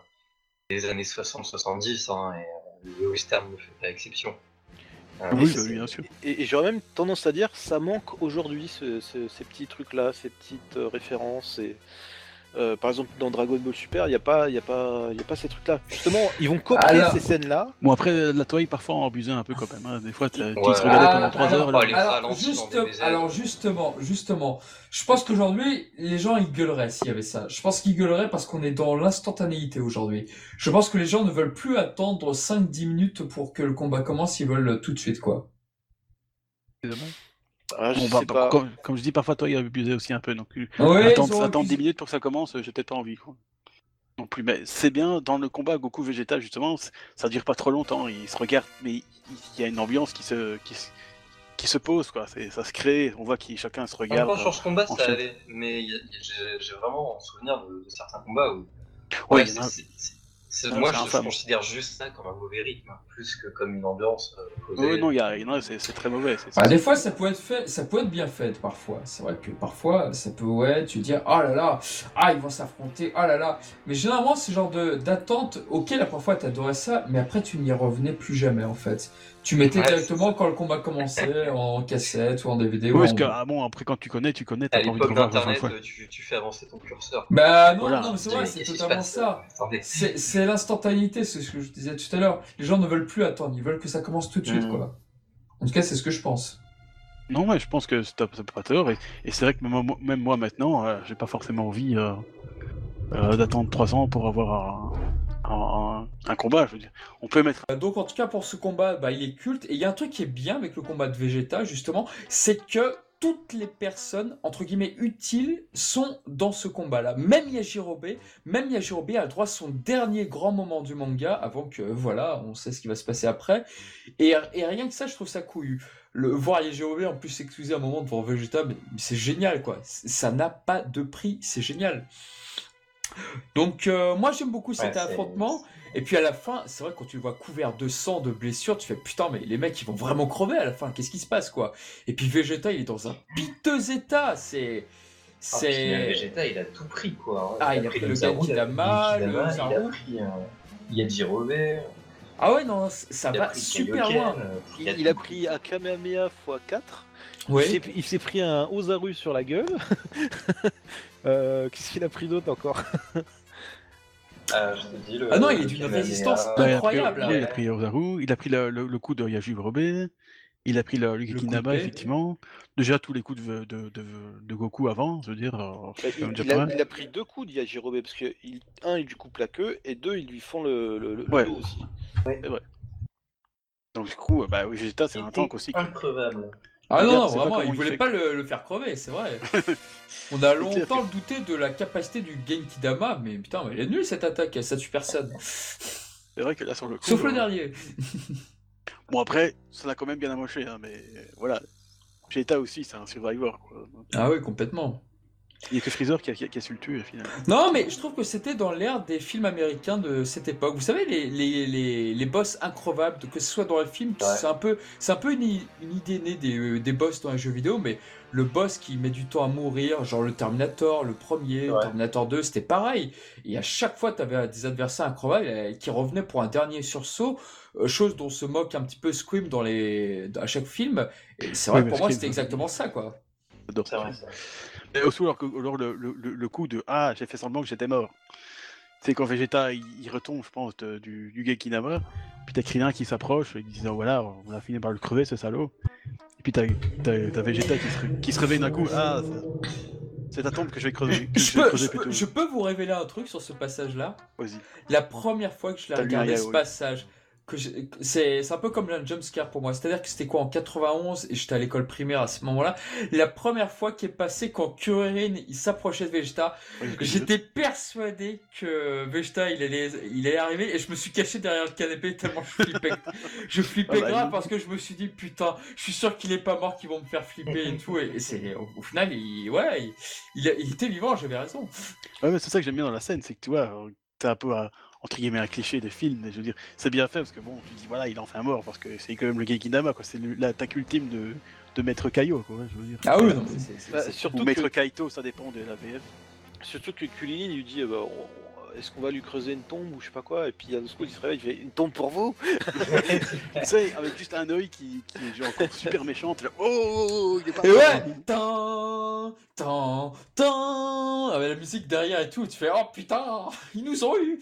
des années 60-70, hein, et euh, le western ne fait pas exception. Oui, c'est- bah, bien sûr. Et, et j'aurais même tendance à dire, ça manque aujourd'hui, ce- ce- ces petits trucs-là, ces petites euh, références. Et, euh, par exemple, dans Dragon Ball Super, il n'y a, pas- il y a, pas- il y a pas ces trucs-là. Justement, ils vont copier Alors- ces scènes-là. Bon, après, la Toei, parfois, en abusait un peu quand même. hein. Des fois, tu Ouais. tu se regardais pendant Ah, 3 alors, heures. alors, là. alors, juste- alors, justement, justement, je pense qu'aujourd'hui, les gens ils gueuleraient s'il y avait ça. Je pense qu'ils gueuleraient parce qu'on est dans l'instantanéité aujourd'hui. Je pense que les gens ne veulent plus attendre 5-10 minutes pour que le combat commence, ils veulent tout de suite, quoi. Ah, je Bon, bah, sais bah, pas. comme, comme je dis, parfois, Toei abusait aussi un peu. Donc, euh, Ouais, attendre, attendre abusé. 10 minutes pour que ça commence, euh, j'ai peut-être pas envie. Quoi. Non plus, mais c'est bien dans le combat Goku Vegeta justement, ça dure pas trop longtemps, ils se regardent, mais il il y a une ambiance qui se qui, qui se pose quoi, ça se crée, on voit que chacun se regarde. Encore sur ce combat, en ça allait, mais il il j'ai vraiment souvenir de, de certains combats où. Ouais, Ouais, Ah, moi, je, considère juste ça comme un mauvais rythme, hein, plus que comme une ambiance euh, non, il y a, c'est c'est très mauvais. c'est- Bah, des fois, ça peut être fait, ça peut être bien fait parfois. C'est vrai que parfois, ça peut, ouais, tu dis, oh là là, ah, ils vont s'affronter, oh là là. Mais généralement, ce genre de d'attente, ok, la première fois, t'adorais ça, mais après, tu n'y revenais plus jamais, en fait. Tu mettais Ouais, directement quand le combat commençait en cassette ou en DVD. ou Ouais, parce en- que, ah bon, après, quand tu connais, tu connais, À t'as pas envie de d'internet, fois. tu, tu fais avancer ton curseur. Bah non, Voilà. non, mais c'est vrai, c'est totalement ça. C'est c'est l'instantanéité, c'est ce que je disais tout à l'heure. Les gens ne veulent plus attendre, ils veulent que ça commence tout de suite, Mhm. quoi. En tout cas, c'est ce que je pense. Non, ouais, je pense que t'as t'as pas tort. Et, et c'est vrai que même, moi- même moi maintenant, euh, j'ai pas forcément envie euh, euh, d'attendre 3 ans pour avoir un, un- combat. Je veux dire, on peut mettre. Donc en tout cas pour ce combat, bah, il est culte. Et il y a un truc qui est bien avec le combat de Vegeta, justement, c'est que toutes les personnes, entre guillemets, utiles sont dans ce combat-là. Même Yajirobe, même Yajirobe a droit à son dernier grand moment du manga, avant que, voilà, on sait ce qui va se passer après. Et, rien que ça, je trouve ça couillu. Le, voir Yajirobe en plus s'excuser un moment devant Vegeta, c'est génial, quoi. Ça n'a pas de prix, c'est génial. Donc euh, moi j'aime beaucoup cet Ouais, affrontement. Et puis à la fin, c'est vrai que quand tu le vois couvert de sang, de blessures, tu fais putain, mais les mecs ils vont vraiment crever à la fin, qu'est-ce qui se passe quoi? Et puis Vegeta il est dans un piteux état, c'est. Ah, euh, C'est. Vegeta, il a tout pris, quoi. Ah, il a pris le Zaru, il a pris Genkidama, le le Genkidama, il a pris euh, Yajirobe, Ah ouais, non, ça il va super Kaioken, loin. euh, Il, a il a tout pris un Kamehameha x4. Ouais. Il s'est- pris un Ozaru sur la gueule. (laughs) Euh, Qu'est-ce qu'il a pris d'autre encore Ah, (laughs) je te dis, le- Ah non, il est d'une résistance Ouais, il a pris- incroyable. ouais, il a pris Ozaru, il a pris le, le- le coup de Yajirobe, il a pris le, effectivement. Déjà tous les coups de, de, de, de Goku avant, je veux dire. euh, Bah, il, il a, mal. il a pris deux coups de Yajirobe parce que il- un il lui coupe la queue et deux ils lui font le, le, le Ouais. dos aussi. Donc du coup, euh, bah oui, Vegeta, c'est un tank aussi. quoi. Ah non, vraiment, il fait. pas le, le faire crever, c'est vrai. (laughs) On a longtemps douté de la capacité du Genkidama, mais putain, mais elle est nulle cette attaque, ça tue personne. C'est vrai que là sur le coup. Sauf le euh, dernier. (laughs) Bon après, ça l'a quand même bien amoché, hein, mais voilà. Vegeta aussi, c'est un survivor. Quoi. Ah oui, complètement. Il y a que Freezer qui a, qui a- qui a su le tuer finalement. Non, mais je trouve que c'était dans l'ère des films américains de cette époque. Vous savez, les, les, les, les boss increvables, que ce soit dans films, Ouais. c'est un peu, c'est un peu une, idée née des, euh, des boss dans les jeux vidéo, mais le boss qui met du temps à mourir, genre le Terminator, le premier, Ouais. Terminator 2, c'était pareil. Et à chaque fois, tu avais des adversaires increvables euh, qui revenaient pour un dernier sursaut, euh, chose dont se moque un petit peu Scream dans les, à chaque film. Et c'est vrai Ouais, pour moi, c'était exactement ça, quoi. Vrai, ça. Et aussi alors, que, alors le, le, le- coup de Ah, j'ai fait semblant que j'étais mort. C'est quand Vegeta il, il retombe, je pense, de- du, du Gekinama, puis t'as Krillin qui s'approche et disant Voilà, on a fini par le crever ce salaud. Et puis t'as Vegeta qui se, qui se réveille d'un coup Ah, c'est ta tombe que je vais creuser. Je je vais peux, creuser je, peux, plutôt. je peux vous révéler un truc sur ce passage-là? Vas-y. La première fois que je l'ai regardé ce passage, que c'est un peu comme un jumpscare pour moi. C'est-à-dire que c'était quoi en 91 et j'étais à l'école primaire à ce moment-là. La première fois qui est passée quand Kuririn il s'approchait de Vegeta, j'étais persuadé que Vegeta il allait, il allait arriver et je me suis caché derrière le canapé tellement je flippais. je flippais Ah bah, grave parce que je me suis dit putain, je suis sûr qu'il est pas mort, qu'ils vont me faire flipper et tout. Et, et c'est au, au final, il, ouais, il, il, il était vivant, j'avais raison. Ouais, mais c'est ça que j'aime bien dans la scène, c'est que tu vois, t'as un peu un- entre guillemets un cliché des films, et je veux dire, c'est bien fait parce que bon, tu dis voilà, il en fait un mort parce que c'est quand même le Gekinama, quoi, c'est l'attaque ultime de, de Maître Kaio, quoi, je veux dire. Ah oui, non, mais c'est- c'est- Bah, c'est- surtout Ou Maître Kaito, ça dépend de la VF. surtout que Kulilin lui dit euh, bah, on- est-ce qu'on va lui creuser une tombe ou je sais pas quoi et puis Yanusko il se réveille il fait une tombe pour vous (laughs) tu sais, avec juste un œil qui, qui est genre encore super méchant, là, oh, oh, oh, il est pas Et ouais Tan, tan, tan Avec la musique derrière et tout, tu fais Oh putain Ils nous ont eu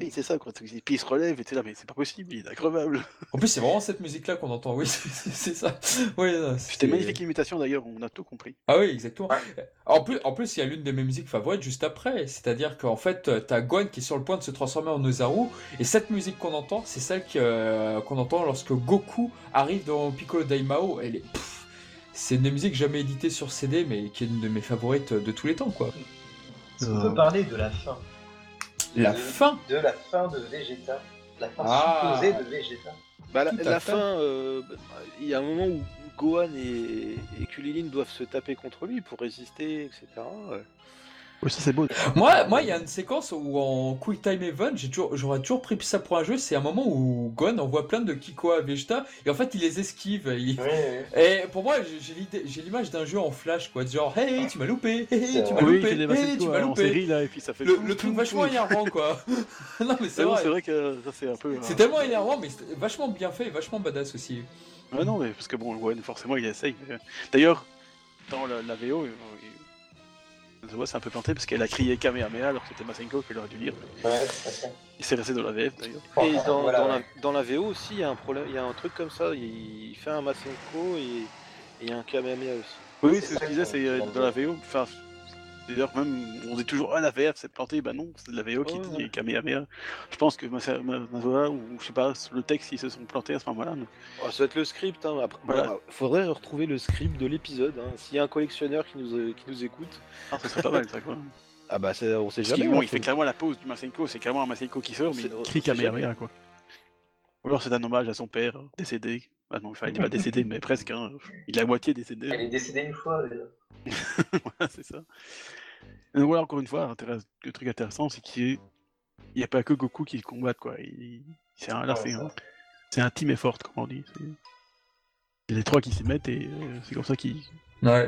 Et c'est ça, quoi. Et puis il se relève et t'es là, mais c'est pas possible, il est incroyable. En plus, c'est vraiment cette musique-là qu'on entend, oui, (laughs) c'est ça. Oui, C'était c'est- magnifique imitation d'ailleurs, on a tout compris. Ah oui, exactement. En plus, en plus, il y a l'une de mes musiques favorites juste après. C'est-à-dire qu'en fait, euh, t'as Gohan qui est sur le point de se transformer en Ozaru. Et cette musique qu'on entend, c'est celle euh, qu'on entend lorsque Goku arrive dans Piccolo Daimao. Elle est. c'est une des musiques jamais éditées sur CD, mais qui est une de mes favorites de tous les temps, quoi. Est-ce qu'on peut parler de la fin La De- fin De la fin de Vegeta. La fin Ah. supposée de Vegeta. Bah, la, fin, euh, bah, il y a un moment où Gohan et, et Kulilin doivent se taper contre lui pour résister, etc. ouais. Oui, ça c'est beau. Moi, moi, il y a une séquence où en Quick Time Event, j'ai toujours, j'aurais toujours pris ça pour un jeu. C'est un moment où Gon envoie plein de Kiko à Vegeta et en fait, il les esquive. il- Oui, oui. Et pour moi, j'ai- j'ai l'idée- j'ai l'image d'un jeu en flash, quoi. Genre, hey, tu m'as loupé, hey, tu m'as. Oui, loupé, hey, tu m'as loupé. série là, et puis ça fait. Le, le truc vachement énervant, quoi. (laughs) non, mais c'est vrai. c'est vrai que ça c'est un peu. C'est euh, tellement énervant, mais c'est vachement bien fait et vachement badass aussi. Ouais, non, mais parce que bon, Gwen, forcément, il essaye. D'ailleurs, dans la, la VO, s'est un peu planté parce qu'elle a crié Kamehameha alors que c'était Masenko qu'elle aurait dû dire. Ouais, s'est resté dans la VF d'ailleurs. Et dans, Voilà, dans ouais. la, dans la VO aussi, il y a un problème, il y a un truc comme ça. Il, il fait un Masenko et et il y a un Kamehameha aussi. Oui, C'est c'est ce que je disais, c'est euh, dans la. VO. Enfin, d'ailleurs, même, on dit toujours, ah, la VF s'est plantée. Bah non, c'est de la VO qui Ouais, dit. Kamehameha. Je pense que Masa- Ma- Mazoa, ou je sais pas, le texte, ils se sont plantés à ce moment-là. Oh, ça va être le script. Hein. Après, Voilà. bon, faudrait retrouver le script de l'épisode. hein. S'il y a un collectionneur qui nous, euh, qui nous écoute, Ah, ça serait pas mal, ça, quoi. (laughs) ah bah c'est- on sait Parce jamais. bon, hein, il fait clairement la pause du Masenko, c'est clairement un Masenko qui sort, mais C'est- il crie Kamehameha, quoi. Ou alors c'est un hommage à son père, décédé. Ah non, enfin, il n'est pas (laughs) décédé, mais presque, hein. Il est à moitié décédé. Elle est décédée une fois. déjà. (laughs) Voilà, c'est ça. Et donc voilà, encore une fois, le truc intéressant, c'est qu'il il n'y a pas que Goku qui combat, quoi. Il... C'est un, Ouais, ça. un... c'est un team effort, comme on dit. C'est- Il y a les trois qui s'y mettent et euh, c'est comme ça qu'ils. Ouais.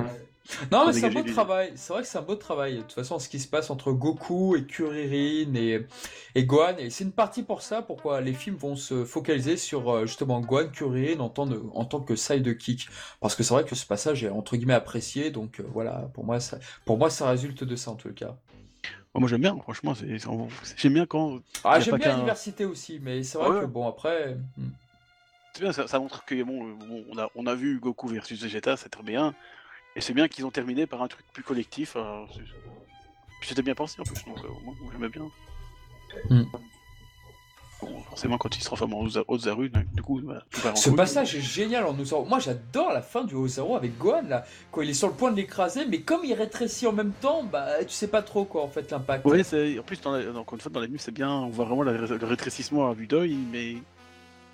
(laughs) Non, mais c'est un beau travail. C'est vrai que c'est un beau travail. De toute façon, ce qui se passe entre Goku et Kuririn et, et Gohan, et c'est une partie pour ça, pourquoi les films vont se focaliser sur euh, justement Gohan, Kuririn en tant, de- en tant que sidekick. Parce que c'est vrai que ce passage est entre guillemets apprécié, donc euh, voilà, pour moi, ça, pour moi, ça résulte de ça en tout cas. Moi j'aime bien, franchement, j'aime bien quand. Ah, j'aime bien la diversité aussi, mais c'est vrai Ouais. que bon, après. hmm. C'est bien, ça, ça montre que bon, euh, bon, on, a, on a vu Goku versus Vegeta, c'est très bien. Et c'est bien qu'ils ont terminé par un truc plus collectif. euh, c'était bien pensé en plus, donc euh, moi, j'aimais bien. Hmm. Bon, forcément, quand il se transforme en Oza- Ozaru, du coup, bah, tout part en Ce passage est génial en nous Moi j'adore la fin du Ozaru avec Gohan là, quand il est sur le point de l'écraser, mais comme il rétrécit en même temps, bah tu sais pas trop quoi en fait l'impact. C'est- en plus, dans la- encore une fois, dans c'est bien, on voit vraiment la- le rétrécissement à vue d'œil, mais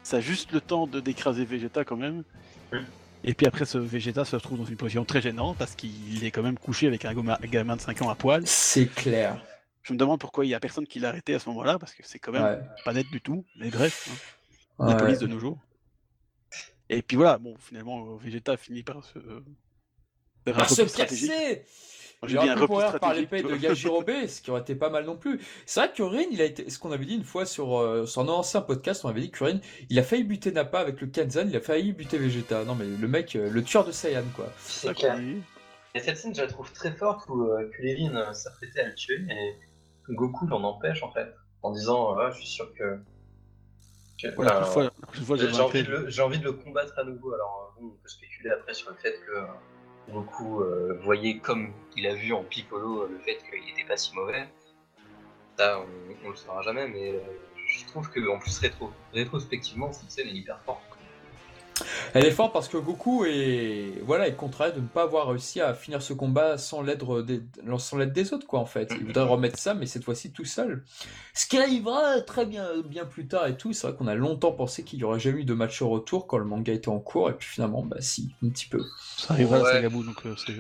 ça a juste le temps de d'écraser Vegeta quand même. Mm. Et puis après, ce Vegeta se retrouve dans une position très gênante parce qu'il est quand même couché avec un gamin de 5 ans à poil. C'est clair. Je me demande pourquoi il y a personne qui l'a arrêté à ce moment-là, parce que c'est quand même Ouais. pas net du tout. Mais bref, hein, la police de nos jours. Et puis voilà, bon, finalement, euh, Vegeta finit par se. un Par se casser J'ai un pour rire par l'épée de vois. Yajirobe, ce qui aurait été pas mal non plus. C'est vrai que Rin, il a été, ce qu'on avait dit une fois sur, euh, sur un ancien podcast, on avait dit que Rin, il a failli buter Nappa avec le Kenzan, il a failli buter Vegeta. Non mais le mec, euh, le tueur de Saiyan quoi. C'est Et cette scène, je la trouve très forte où euh, euh, s'apprêtait à le tuer et Goku l'en empêche en fait, en disant ah, Je suis sûr que. que- Ouais, fois, fois, j'ai envie, envie de le combattre à nouveau. Alors, euh, on peut spéculer après sur le fait que euh, Goku euh, voyait comme il a vu en Piccolo euh, le fait qu'il n'était pas si mauvais. Ça, on, le saura jamais, mais euh, je trouve que en plus rétro, rétrospectivement, cette scène est hyper forte. Elle est forte parce que Goku est, voilà, est contraint de ne pas avoir réussi à finir ce combat sans l'aide des, sans l'aide des autres, quoi, en fait. Il voudrait remettre ça, mais cette fois-ci tout seul. Ce qui arrivera très bien, bien plus tard et tout. C'est vrai qu'on a longtemps pensé qu'il n'y aurait jamais eu de match au retour quand le manga était en cours, et puis finalement, bah si, un petit peu. Ça arrivera Ouais. à Sagabou, donc euh, c'est.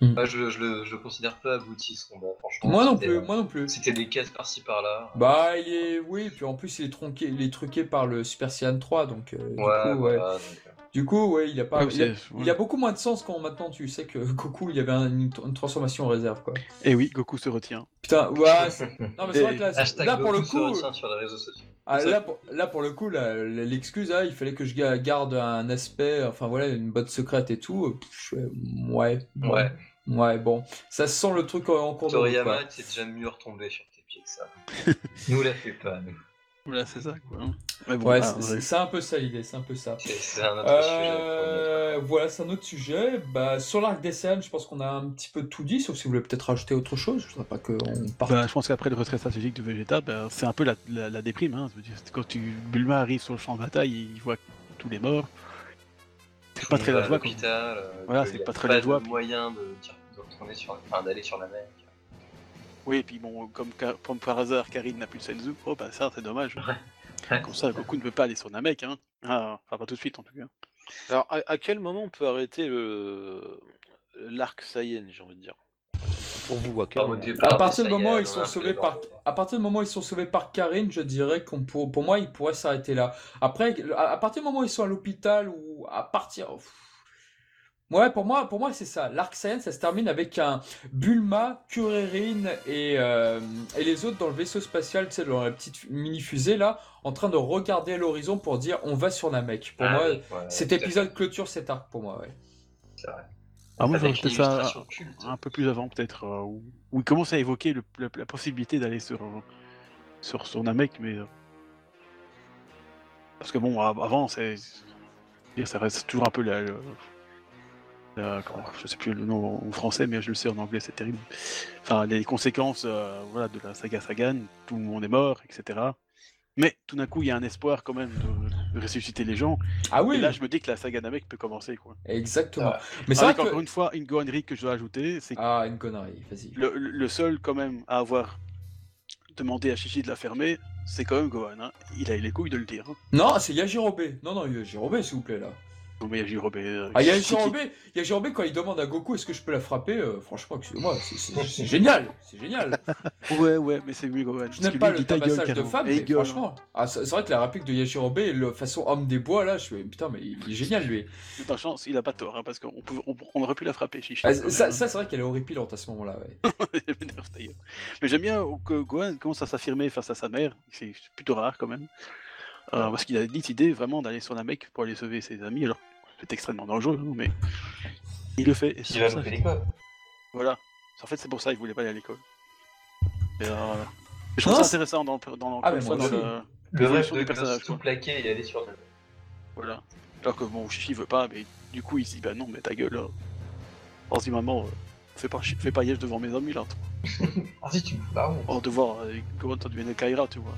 Moi, je, je, le, je le considère pas abouti ce combat, franchement. Moi non plus, euh, moi non plus. C'était des caisses par-ci par-là. Bah, il est, oui, puis en plus, il est tronqué, il est truqué par le Super Saiyan 3, donc, euh, du Ouais, coup, ouais. voilà, donc, euh, Du coup, ouais, il a pas, Ouais, il a, il a beaucoup moins de sens quand maintenant tu sais que Goku, il y avait un- une, une transformation en réserve, quoi. Et oui, Goku se retient. Putain, ouais, (laughs) c'est- non mais c'est vrai que là, c'est- Hashtag là pour le coup, retient sur les réseaux sociaux. ah, là, pour, là pour le coup, l'excuse, ah, il fallait que je ga- garde un aspect, enfin voilà, une botte secrète et tout. pff, ouais, Ouais. Ouais, bon, ça sent le truc en cours de route, Toriyama, quoi. tu es déjà mieux retombé sur tes pieds que ça. (laughs) nous la fait pas, nous. Voilà, c'est ça, quoi. Mais bon, Ouais, c'est- un peu ça l'idée, c'est un peu ça. C'est c'est un autre sujet. Euh, voilà, c'est un autre sujet. Bah, sur l'arc des scènes, je pense qu'on a un petit peu tout dit, sauf si vous voulez peut-être rajouter autre chose. Je voudrais pas qu'on parte. Bah, je pense qu'après le retrait stratégique de Vegeta, bah, c'est un peu la, la, la déprime. Hein. Quand tu, Bulma arrive sur le champ de bataille, il voit tous les morts. C'est pas très la joie. euh, Voilà, c'est pas très la joie, moyen de, de retourner sur, enfin, d'aller sur la mer. Oui, et puis bon, comme, comme par hasard, Karine n'a plus de Senzu, oh bah ça, c'est dommage. Comme ça, Goku ne peut pas aller sur Namek. Hein. Ah, enfin, pas tout de suite en tout cas. Alors, à, à quel moment on peut arrêter le l'arc Saiyan, j'ai envie de dire? Pour vous, départ, À partir du moment où ils sont a sauvés par, dans- à partir du moment où ils sont sauvés par Karine, je dirais qu'on pour, pour moi, ils pourraient s'arrêter là. Après, à, à partir du moment où ils sont à l'hôpital ou à partir, ouais, pour moi, pour moi, c'est ça. L'arc Saiyan, ça se termine avec un Bulma, Kuririn et euh, et les autres dans le vaisseau spatial, tu sais, dans la petite mini fusée là, en train de regarder à l'horizon pour dire on va sur Namek. Pour Ah moi, oui, ouais, cet épisode clôture cet arc pour moi, ouais. c'est vrai. Ah, moi, j'aurais peut-être ça un peu plus avant, peut-être, euh, où, où il commence à évoquer le- la possibilité d'aller sur, euh, sur, sur Namek, mais. euh, Parce que bon, av- avant, c'est. Ça reste toujours un peu la. la- comment- je sais plus le nom en français, mais je le sais en anglais, c'est terrible. Enfin, les conséquences euh, voilà, de la saga Sagan, tout le monde est mort, etc. Mais tout d'un coup, il y a un espoir quand même de ressusciter les gens. Ah oui, Et là, je me dis que la saga Namek peut commencer. Quoi. exactement. Ah. Mais c'est que encore une fois, une gohannerie que je dois ajouter, c'est ah une connerie, vas-y. le, le- le seul quand même à avoir demandé à Chichi de la fermer, c'est quand même Gohan. hein. Il a eu les couilles de le dire. hein. Non, c'est Yajirobe. Non, non, Yajirobe, s'il vous plaît, là. Non mais il y a Jirobe. euh, Ah, Yajirobe, quand il demande à Goku est-ce que je peux la frapper, euh, franchement, excusez-moi, c'est- génial, c'est génial. Ouais, ouais, mais c'est mieux Gohan. Je n'aime pas il le tabassage de il mais gueule, hein. franchement, ah, c'est vrai que la réplique de Yajirobe, le façon homme des bois, là, je fais putain, mais il est génial, lui. hein. Par chance, il a pas tort, hein, parce qu'on pouvait- on, on aurait pu la frapper, Chichi. Ah, quand ça, c'est vrai qu'elle est horripilante à ce moment-là, ouais. hein. (laughs) Elle m'énerve, d'ailleurs. mais j'aime bien que Gohan commence à s'affirmer face à sa mère. C'est plutôt rare quand même. Euh, parce qu'il a décidé vraiment d'aller sur la mec pour aller sauver ses amis. Alors, c'est extrêmement dangereux, hein, mais il le fait. et c'est Il a pour ça loupé l'école. Voilà. En fait, c'est pour ça qu'il voulait pas aller à l'école. Et, euh, je trouve Non, ça c'est- intéressant dans, le- dans, Ah, dans aussi. le- Le rêve l'évolution de du personnage. tout quoi. plaqué et aller sur le. Voilà. Alors que bon, Chichi veut pas, mais du coup, il se dit bah non, mais ta gueule. Là. On se dit maman, euh, fais pas, fais pas yèche devant mes amis là. toi. (laughs) Ah si tu me parles. Oh, de voir euh, comment ça devient Kaira, tu vois.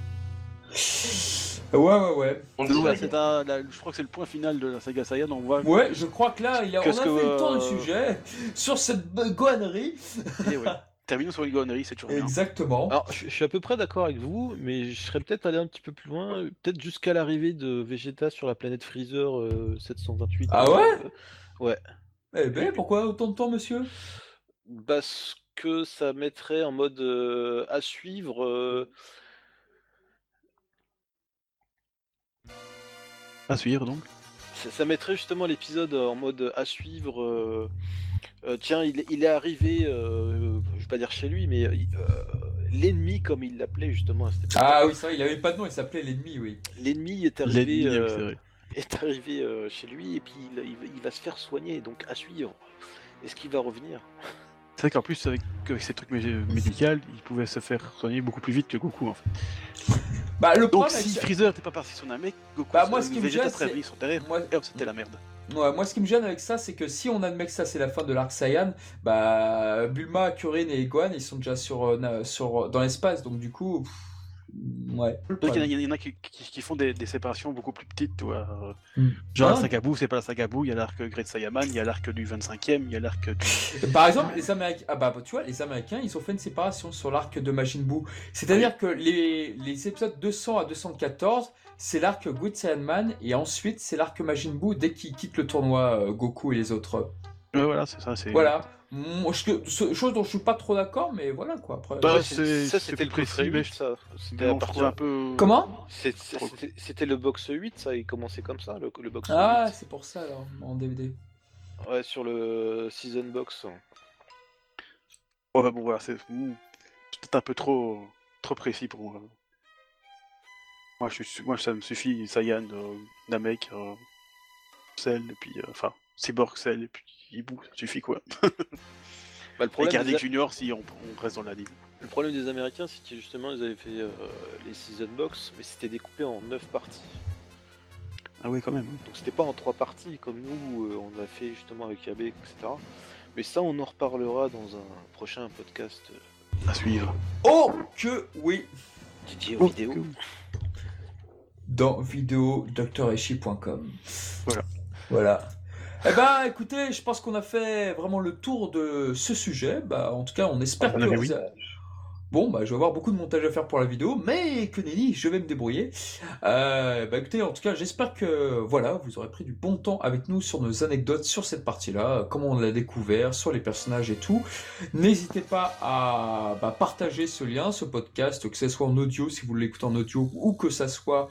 Ouais, ouais, ouais. On dit c'est un- la- je crois que c'est le point final de la saga Saiyan. On voit. Ouais, je crois que là, il a, on a Qu'est-ce fait que, le tour du euh, sujet sur cette gohannerie. Et ouais. Terminons sur une gonnerie, c'est toujours bien. Exactement. Alors, je, je suis à peu près d'accord avec vous, mais je serais peut-être allé un petit peu plus loin, euh, peut-être jusqu'à l'arrivée de Vegeta sur la planète Freezer euh, 728. Ah ouais? Euh, Ouais. Eh ben, pourquoi autant de temps, monsieur? Parce que ça mettrait en mode euh, à suivre. euh, À suivre donc. ça, ça mettrait justement l'épisode en mode à suivre. euh, euh, tiens, il, est- il est arrivé, euh, je vais pas dire chez lui, mais euh, l'ennemi, comme il l'appelait justement à cette époque. Ah oui, c'est vrai, il avait pas de nom, il s'appelait l'ennemi, oui. L'ennemi est arrivé, L'ennemi, euh, c'est vrai. est arrivé euh, chez lui et puis il, il va- il va se faire soigner, donc à suivre. Est-ce qu'il va revenir? C'est vrai qu'en plus, avec, avec ces trucs mé- médicaux, il pouvait se faire soigner beaucoup plus vite que Goku en fait. Bah, le Donc si avec- Freezer n'était pas parti sur un mec, Goku, Bah, moi, ce qui me gêne, derrière. moi, Et hop, c'était la merde. Ouais, moi, ce qui me gêne avec ça, c'est que si on admet que ça, c'est la fin de l'arc Saiyan, bah, Bulma, Kuririn et Gohan, ils sont déjà sur, euh, sur, dans l'espace, donc du coup, pff, ouais. Donc il y en a, il y en a qui, qui- qui font des, des séparations beaucoup plus petites, tu vois. Hmm. Genre Ah. la saga Buu, c'est pas la saga Buu, il y a l'arc Great Saiyaman, il y a l'arc du 25ème, il y a l'arc du... (laughs) Par exemple, les Américains, ah bah, tu vois, les Américains, ils ont fait une séparation sur l'arc de Majin Buu. C'est-à-dire que les, les épisodes 200 à 214, c'est l'arc Good Saiyan Man, et ensuite, c'est l'arc Majin Buu dès qu'il quitte le tournoi euh, Goku et les autres. Ouais, voilà, c'est ça. c'est Voilà. Moi, je- ce- chose dont je suis pas trop d'accord, mais voilà quoi. Après, Bah, ça c'était le box précis, mais 8, ça. C'était trouve partir- un peu... Comment? C'était- le box 8, ça, il commençait comme ça, le, le box Ah, 8. c'est pour ça alors, en DVD. Ouais, sur le season box. Ouais, bah, bon, voilà, c'est peut-être un peu trop, trop précis pour moi. Moi, je suis, moi ça me suffit, Saiyan, euh, Namek, euh, Cell, et puis... euh, Enfin, Cyborg, Cell, et puis Ibu, ça suffit quoi. (laughs) Bah, le, Et des, Junior si on, on reste dans l'anime. le problème des Américains, c'est que justement, ils avaient fait euh, les season box, mais c'était découpé en 9 parties. Ah oui, quand même. Donc c'était pas en 3 parties comme nous, euh, on a fait justement avec Yabe, etc. Mais ça, on en reparlera dans un prochain podcast euh, À suivre. Oh que oui aux Oh, vidéos. que- Dans vidéo. Voilà. Voilà. Eh ben, écoutez, je pense qu'on a fait vraiment le tour de ce sujet. Bah, en tout cas, on espère Ah, que vous oui. a- Bon, bah, je vais avoir beaucoup de montage à faire pour la vidéo, mais que nenni, je vais me débrouiller. Euh, bah, écoutez, en tout cas, j'espère que voilà, vous aurez pris du bon temps avec nous sur nos anecdotes sur cette partie-là, comment on l'a découvert, sur les personnages et tout. N'hésitez pas à bah, partager ce lien, ce podcast, que ce soit en audio si vous l'écoutez en audio ou que ça soit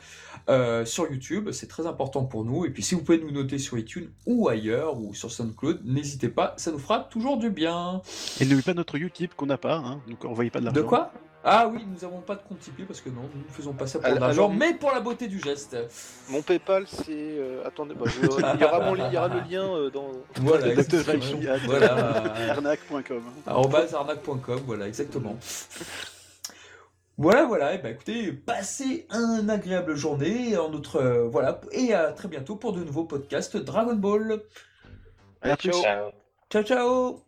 euh, sur YouTube. C'est très important pour nous. Et puis, si vous pouvez nous noter sur iTunes ou ailleurs ou sur SoundCloud, n'hésitez pas, ça nous fera toujours du bien. Et n'oubliez pas notre Utip qu'on n'a pas, hein, donc envoyez pas de l'argent. De quoi? Ah oui, nous n'avons pas de compte Tipeee parce que non, nous ne faisons pas ça pour l'argent, mais pour la beauté du geste. Mon PayPal, c'est. euh, attendez, bah, je- (laughs) il, y aura mon li- il y aura le lien euh, dans. Voilà, à- Voilà. (laughs) Arnaque.com. voilà, exactement. Voilà, voilà, et ben écoutez, passez un agréable journée en notre euh, voilà et à très bientôt pour de nouveaux podcasts Dragon Ball. Allez, à plus. ciao. Ciao. Ciao ciao.